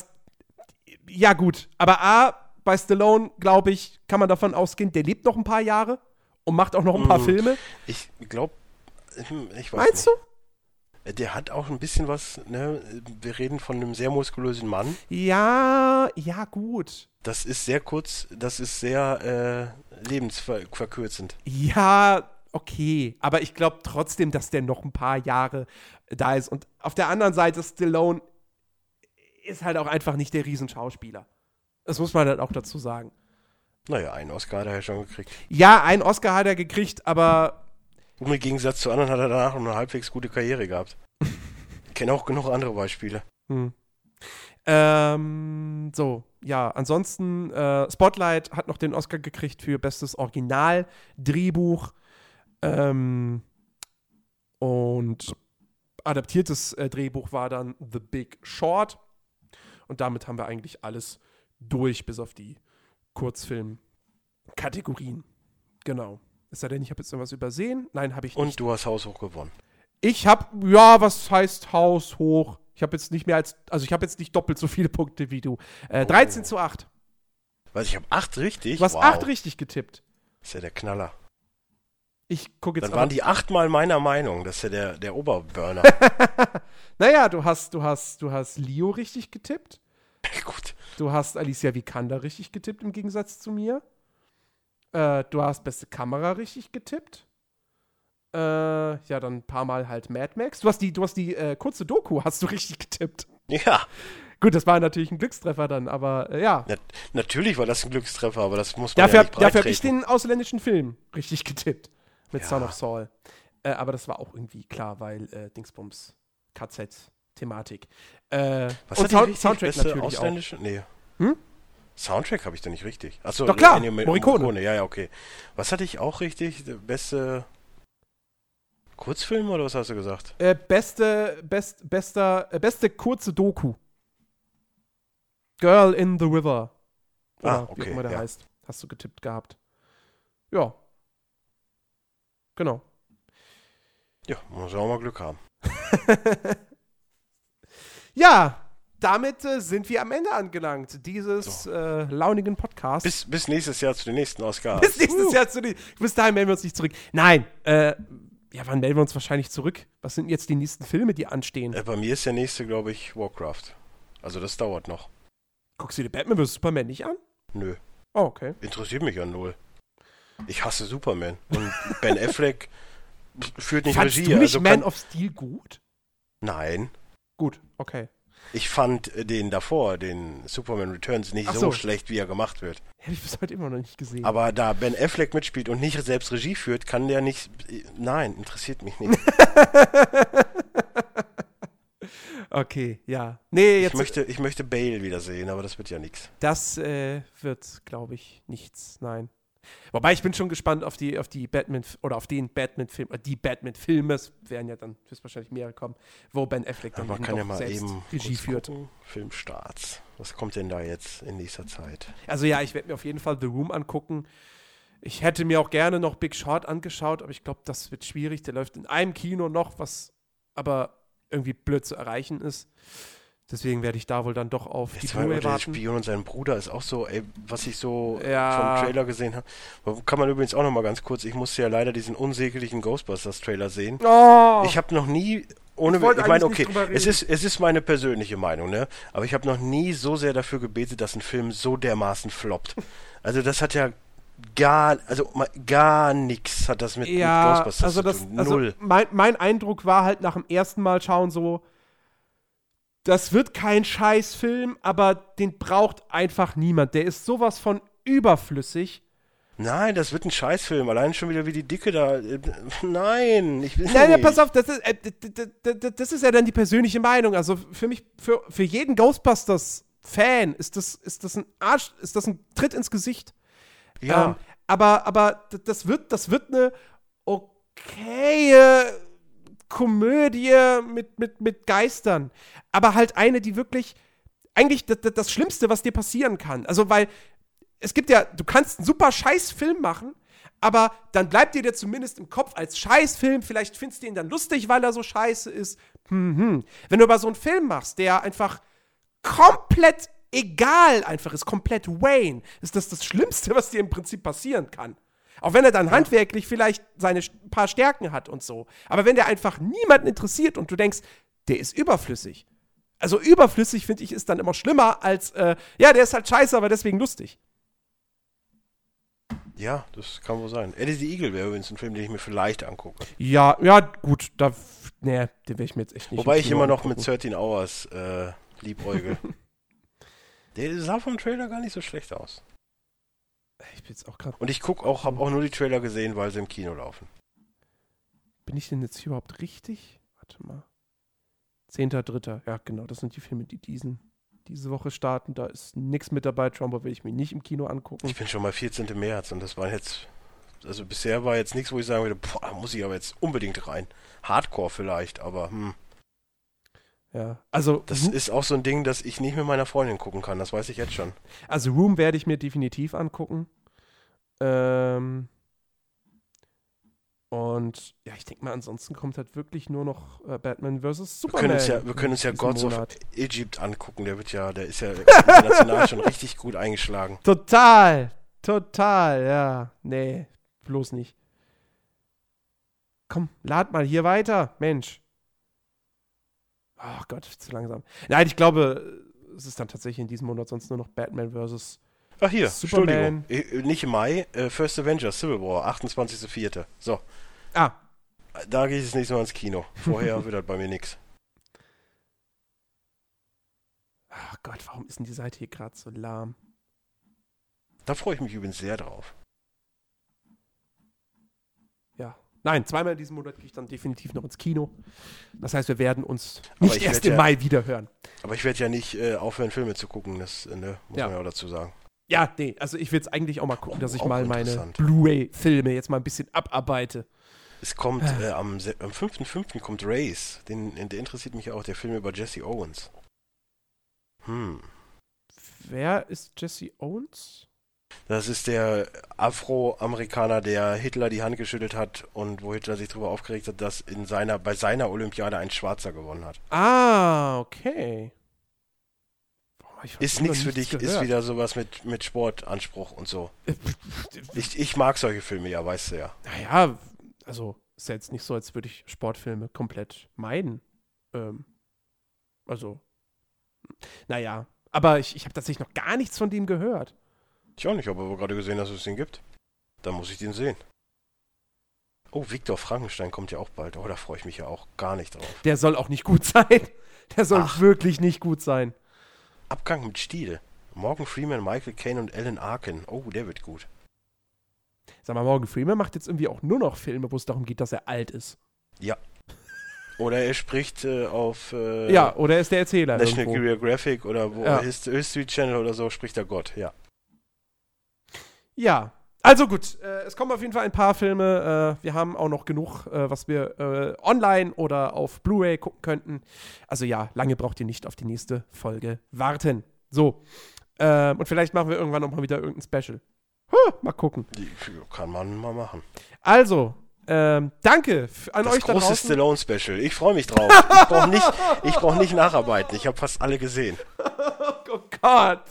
ja, gut. Aber A, bei Stallone, glaube ich, kann man davon ausgehen, der lebt noch ein paar Jahre und macht auch noch ein paar mm, Filme. Ich glaube, ich weiß Meinst nicht. du? Der hat auch ein bisschen was, ne? Wir reden von einem sehr muskulösen Mann. Ja, ja, gut. Das ist sehr kurz, das ist sehr äh, lebensverkürzend. Ja, okay. Aber ich glaube trotzdem, dass der noch ein paar Jahre da ist. Und auf der anderen Seite, Stallone ist halt auch einfach nicht der Riesenschauspieler. Das muss man halt auch dazu sagen. Naja, einen Oscar hat er ja schon gekriegt. Ja, einen Oscar hat er gekriegt, aber. Und im Gegensatz zu anderen hat er danach eine halbwegs gute Karriere gehabt. ich kenne auch genug andere Beispiele. Hm. Ähm, so, ja, ansonsten, äh, Spotlight hat noch den Oscar gekriegt für bestes Original-Drehbuch. Ähm, und adaptiertes äh, Drehbuch war dann The Big Short. Und damit haben wir eigentlich alles durch, bis auf die Kurzfilm-Kategorien. Genau. Ist sei denn, ich habe jetzt irgendwas übersehen? Nein, habe ich nicht. Und du hast haushoch gewonnen. Ich habe, ja, was heißt haushoch? Ich habe jetzt nicht mehr als, also ich habe jetzt nicht doppelt so viele Punkte wie du. Äh, oh. 13 zu 8. Was, ich habe 8 richtig? Du hast wow. 8 richtig getippt. Das ist ja der Knaller. Ich gucke jetzt Dann waren die achtmal meiner Meinung. Das ist ja der, der Oberburner. *laughs* naja, du hast, du hast, du hast Leo richtig getippt. *laughs* Gut. Du hast Alicia Vikander richtig getippt im Gegensatz zu mir. Äh, du hast beste Kamera richtig getippt. Äh, ja, dann ein paar Mal halt Mad Max. Du hast die, du hast die äh, kurze Doku, hast du *laughs* richtig getippt. Ja. Gut, das war natürlich ein Glückstreffer dann, aber äh, ja. Na, natürlich war das ein Glückstreffer, aber das muss man dafür, ja nicht Dafür habe ich den ausländischen Film richtig getippt mit ja. Son of Saul. Äh, aber das war auch irgendwie klar, weil äh, Dingsbums KZ-Thematik. Äh, Was und Sound Soundtrack natürlich ausländische? auch. Nee. Hm? Soundtrack habe ich da nicht richtig. Achso, Doch klar, Morricone. Morricone. Ja, ja, okay. Was hatte ich auch richtig? Beste Kurzfilm oder was hast du gesagt? Äh, beste, best, bester, äh, beste kurze Doku. Girl in the River. Oder Ah, wie okay, auch immer der ja. heißt. Hast du getippt gehabt. Ja. Genau. Ja, muss auch mal Glück haben. *laughs* Ja, damit äh, sind wir am Ende angelangt, dieses äh, launigen Podcasts. Bis, bis nächstes Jahr zu den nächsten Oscars. *laughs* Bis nächstes Jahr zu den. Bis dahin melden wir uns nicht zurück. Nein, äh, ja, wann melden wir uns wahrscheinlich zurück? Was sind jetzt die nächsten Filme, die anstehen? Äh, bei mir ist der nächste, glaube ich, Warcraft. Also das dauert noch. Guckst du dir Batman vs. Superman nicht an? Nö, Oh, okay. interessiert mich ja null. Ich hasse Superman. Und Ben Affleck führt nicht Fandst Regie. du nicht also Man of Steel gut? Nein. Gut, okay. Ich fand äh, den davor, den Superman Returns, nicht so. so. schlecht, wie er gemacht wird. Hätte ich bis heute immer noch nicht gesehen. Aber da Ben Affleck mitspielt und nicht selbst Regie führt, kann der nicht. Nein, interessiert mich nicht. *laughs* okay, ja. Nee, jetzt. Ich möchte, ich möchte Bale wiedersehen, aber das wird ja nichts. Das äh, wird, glaube ich, nichts. Nein. Wobei ich bin schon gespannt auf die, auf die Batman oder auf den Batman-Film, äh, die Batman-Filme, es werden ja dann höchstwahrscheinlich mehrere kommen, wo Ben Affleck dann kann ja mal selbst eben Regie führt. gucken. Filmstarts. Was kommt denn da jetzt in nächster Zeit? Also ja, ich werde mir auf jeden Fall The Room angucken. Ich hätte mir auch gerne noch Big Short angeschaut, aber ich glaube, das wird schwierig. Der läuft in einem Kino noch, was aber irgendwie blöd zu erreichen ist. Deswegen werde ich da wohl dann doch auf die Jetzt war Blu-ray der warten. Spion und sein Bruder ist auch so, ey, was ich so Ja. vom Trailer gesehen habe. Kann man übrigens auch noch mal ganz kurz, ich musste ja leider diesen unsäglichen Ghostbusters-Trailer sehen. Oh, Ich habe noch nie, ohne, Ich ich, meine, okay, es ist, es ist meine persönliche Meinung, ne? Aber ich habe noch nie so sehr dafür gebetet, dass ein Film so dermaßen floppt. Also das hat ja gar, also gar nichts hat das mit, mit ja, Ghostbusters also zu tun. also Null. mein, mein Eindruck war halt nach dem ersten Mal schauen so, das wird kein Scheißfilm, aber den braucht einfach niemand. Der ist sowas von überflüssig. Nein, das wird ein Scheißfilm. Allein schon wieder wie die Dicke da. äh, Nein, ich will Nein, nein, nicht. pass auf, das ist, äh, das ist ja dann die persönliche Meinung. Also für mich, für, für jeden Ghostbusters-Fan ist das, ist das ein Arsch, ist das ein Tritt ins Gesicht. Ja, Ähm, aber, aber das wird, das wird eine okaye Komödie mit, mit, mit Geistern. Aber halt eine, die wirklich, eigentlich das, das Schlimmste, was dir passieren kann. Also, weil es gibt ja, du kannst einen super Scheißfilm machen, aber dann bleibt dir der zumindest im Kopf als Scheißfilm. Vielleicht findest du ihn dann lustig, weil er so scheiße ist. Hm, hm. Wenn du aber so einen Film machst, der einfach komplett egal einfach ist, komplett Wayne, ist das das Schlimmste, was dir im Prinzip passieren kann. Auch wenn er dann handwerklich vielleicht seine paar Stärken hat und so. Aber wenn der einfach niemanden interessiert und du denkst, der ist überflüssig. Also überflüssig, finde ich, ist dann immer schlimmer als, äh, ja, der ist halt scheiße, aber deswegen lustig. ja, das kann wohl sein. Eddie the Eagle wäre übrigens ein Film, den ich mir vielleicht angucke. Ja, ja, gut, da, nee, den werde ich mir jetzt echt nicht. Wobei ich immer noch angucken. mit 13 Hours äh, liebäugel. *laughs* Der sah vom Trailer gar nicht so schlecht aus. Ich bin jetzt auch gerade. Und ich guck auch, habe auch nur die Trailer gesehen, weil sie im Kino laufen. Bin ich denn jetzt hier überhaupt richtig? Warte mal. Zehnter, dritter. Ja, genau, das sind die Filme, die diesen, diese Woche starten. Da ist nichts mit dabei. Trumbo will ich mir nicht im Kino angucken. Ich bin schon mal 14. März und das war jetzt, also bisher war jetzt nichts, wo ich sagen würde, boah, da muss ich aber jetzt unbedingt rein. Hardcore vielleicht, aber hm, Ja, also, das ist auch so ein Ding, das ich nicht mit meiner Freundin gucken kann, das weiß ich jetzt schon. also Room werde ich mir definitiv angucken. Ähm, und ja, ich denke mal, ansonsten kommt halt wirklich nur noch äh, Batman vs. Wir Superman. können uns ja, wir können uns ja Gods of Monat. Egypt angucken, der wird ja, der ist ja international *laughs* schon richtig gut eingeschlagen. Total, total, ja. Nee, bloß nicht. Komm, lad mal hier weiter, Mensch. Ach Gott, zu langsam. Nein, ich glaube, es ist dann tatsächlich in diesem Monat sonst nur noch Batman versus. Ach hier, Superman. Entschuldigung, äh, nicht im Mai, äh, First Avengers, Civil War, 28.04. So, Ah, da gehe ich das nächste Mal ins Kino. Vorher *laughs* wird das bei mir nix. ach Gott, warum ist denn die Seite hier gerade so lahm? Da freue ich mich übrigens sehr drauf. Ja. Nein, zweimal in diesem Monat gehe ich dann definitiv noch ins Kino. Das heißt, wir werden uns Aber nicht ich erst im ja- Mai wieder hören. Aber ich werde ja nicht äh, aufhören, Filme zu gucken, das äh, ne, muss Ja. man ja auch dazu sagen. Ja, nee, also ich will jetzt eigentlich auch mal gucken, dass ich Auch mal meine. Blu-ray-Filme jetzt mal ein bisschen abarbeite. Es kommt äh, am, se- am 5.5. kommt Race. Den, der interessiert mich auch, der Film über Jesse Owens. Hm. Wer ist Jesse Owens? Das ist der Afroamerikaner, der Hitler die Hand geschüttelt hat und wo Hitler sich darüber aufgeregt hat, dass in seiner, bei seiner Olympiade ein Schwarzer gewonnen hat. Ah, okay. Boah, Ist nichts für dich, gehört. ist wieder sowas mit, mit Sportanspruch und so. *laughs* Ich, ich mag solche Filme ja, weißt du ja. Naja, also ist ja jetzt nicht so, als würde ich Sportfilme komplett meiden. Ähm, also, naja, aber ich, ich habe tatsächlich noch gar nichts von dem gehört. Ich auch nicht, habe aber gerade gesehen, dass es den gibt. Dann muss ich den sehen. Oh, Viktor Frankenstein kommt ja auch bald. Oh, da freue ich mich ja auch gar nicht drauf. Der soll auch nicht gut *laughs* sein. Der soll Ach. wirklich nicht gut sein. Abgang mit Stil. Morgan Freeman, Michael Caine und Alan Arkin. Oh, der wird gut. Sag mal, Morgan Freeman macht jetzt irgendwie auch nur noch Filme, wo es darum geht, dass er alt ist. Oder er spricht äh, auf äh, ja, oder er ist der Erzähler. National irgendwo. Geographic oder wo Ja. Hist History Channel oder so spricht er Gott, ja. Ja, also gut, äh, es kommen auf jeden Fall ein paar Filme. Äh, wir haben auch noch genug, äh, was wir äh, online oder auf Blu-ray gucken könnten. Also ja, lange braucht ihr nicht auf die nächste Folge warten. So. Ähm, und vielleicht machen wir irgendwann noch mal wieder irgendein Special. Huh, mal gucken. Die kann man mal machen. Also, ähm, danke an Das euch da große draußen. Stallone Special. Ich freue mich drauf. Ich brauche nicht, ich brauch nicht nacharbeiten. Ich habe fast alle gesehen. *laughs* Oh Gott.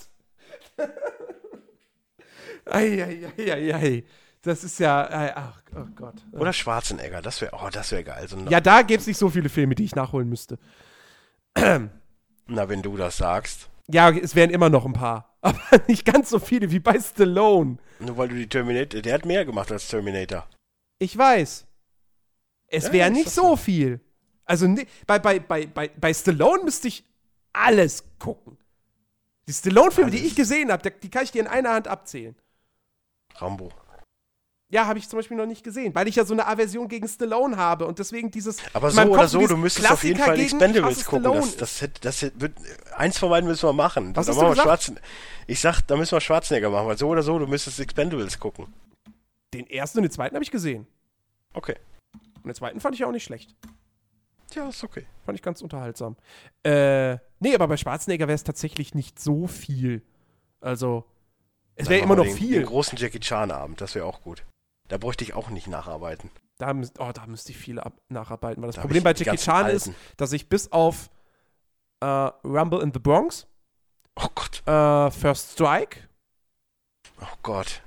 Eieieiei. Das ist ja. Ach, oh Gott. Oder Schwarzenegger. Das wäre, oh, das wäre geil. So, Ja, da gäbe es nicht so viele Filme, die ich nachholen müsste. *clears throat* Na, wenn du das sagst. Ja, es wären immer noch ein paar. *laughs* Aber nicht ganz so viele wie bei Stallone. Nur weil du die Terminator, der hat mehr gemacht als Terminator. Ich weiß. Es Ja, wäre nicht so viel. Also ni- bei, bei, bei, bei, bei Stallone müsste ich alles gucken. Die Stallone-Filme, die ich gesehen habe, die kann ich dir in einer Hand abzählen. Rambo. Ja, habe ich zum Beispiel noch nicht gesehen, weil ich ja so eine Aversion gegen Stallone habe und deswegen dieses. Aber so oder so, du müsstest auf jeden Klassiker Fall Expendables gucken. Das, das, das hätte- wird, eins von beiden müssen wir machen. Was Da machen wir? Schwarzen, ich sag, da müssen wir Schwarzenegger machen, weil so oder so, du müsstest Expendables gucken. Den ersten und den zweiten habe ich gesehen. Okay. Und den zweiten fand ich auch nicht schlecht. Ja, ist okay. Fand ich ganz unterhaltsam. Äh, nee, aber bei Schwarzenegger wäre es tatsächlich nicht so viel. Also, es wäre immer noch den, viel. Den großen Jackie Chan Abend, das wäre auch gut. Da bräuchte ich auch nicht nacharbeiten. Da, müsst, oh, da müsste ich viel ab nacharbeiten. Weil das Da Problem bei Jackie Chan ist, alten. dass ich bis auf äh, Rumble in the Bronx, Oh Gott. äh, First Strike, Oh Gott.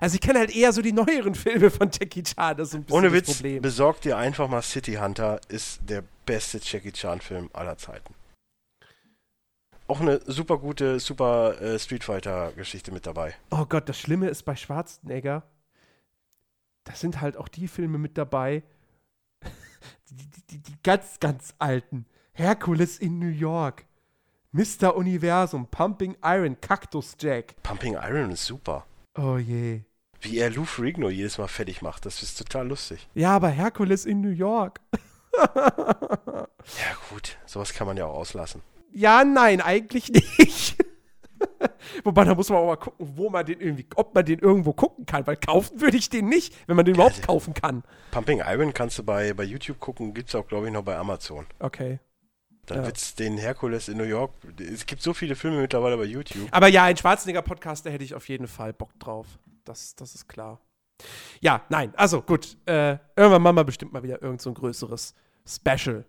also ich kenne halt eher so die neueren Filme von Jackie Chan. Das ist ein bisschen Ohne das Witz, Problem. besorg dir einfach mal City Hunter, ist der beste Jackie Chan Film aller Zeiten. Auch eine super gute, super äh, Street Fighter Geschichte mit dabei. Oh Gott, das Schlimme ist bei Schwarzenegger, da sind halt auch die Filme mit dabei, *laughs* die, die, die, die ganz, ganz alten. Hercules in New York, Mr. Universum, Pumping Iron, Cactus Jack. Pumping Iron ist super. Oh je. Wie er Lou Ferrigno jedes Mal fertig macht, das ist total lustig. Ja, aber Hercules in New York. *laughs* Ja gut, sowas kann man ja auch auslassen. Ja, nein, eigentlich nicht. *laughs* Wobei, da muss man auch mal gucken, wo man den irgendwie, ob man den irgendwo gucken kann, weil kaufen würde ich den nicht, wenn man den überhaupt Also- kaufen kann. Pumping Iron kannst du bei, bei YouTube gucken, gibt's auch glaube ich noch bei Amazon. Okay. Dann Ja. wird's den Herkules in New York. Es gibt so viele Filme mittlerweile bei YouTube. Aber ja, ein Schwarzenegger-Podcast, da hätte ich auf jeden Fall Bock drauf. Das, das ist klar. Ja, nein, also gut. Äh, irgendwann machen wir bestimmt mal wieder irgend so ein größeres Special.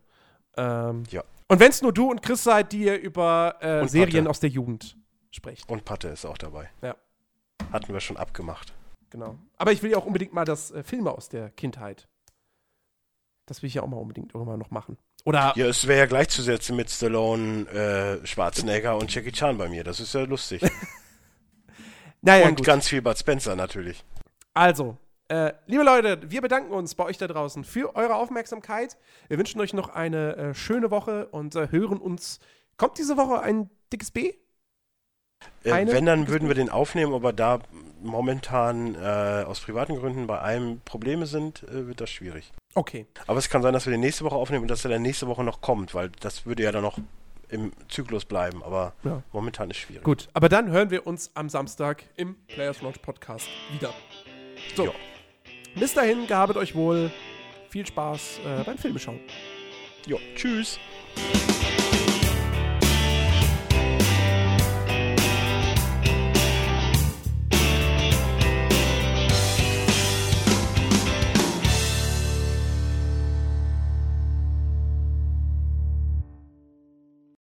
Ähm, Ja. Und wenn es nur du und Chris seid, die ihr über äh, Serien aus der Jugend sprecht. Und Patte ist auch dabei. Ja. Hatten wir schon abgemacht. Genau. Aber ich will ja auch unbedingt mal das äh, Filme aus der Kindheit. Das will ich ja auch mal unbedingt irgendwann noch machen. Oder Ja, es wäre ja gleichzusetzen mit Stallone, äh, Schwarzenegger und Jackie Chan bei mir. Das ist ja lustig. *laughs* naja, und gut. ganz viel Bud Spencer natürlich. Also, äh, liebe Leute, wir bedanken uns bei euch da draußen für eure Aufmerksamkeit. Wir wünschen euch noch eine äh, schöne Woche und äh, hören uns. Kommt diese Woche ein dickes B? Äh, wenn, dann würden wir den aufnehmen, aber da momentan äh, aus privaten Gründen bei einem Probleme sind, wird das schwierig. Okay. Aber es kann sein, dass wir den nächste Woche aufnehmen und dass er dann nächste Woche noch kommt, weil das würde ja dann noch im Zyklus bleiben, aber Ja. momentan ist schwierig. Gut, aber dann hören wir uns am Samstag im Players Launch Podcast wieder. So. Ja. Bis dahin, gehabet euch wohl. viel Spaß äh, beim Filmeschauen. Jo, tschüss.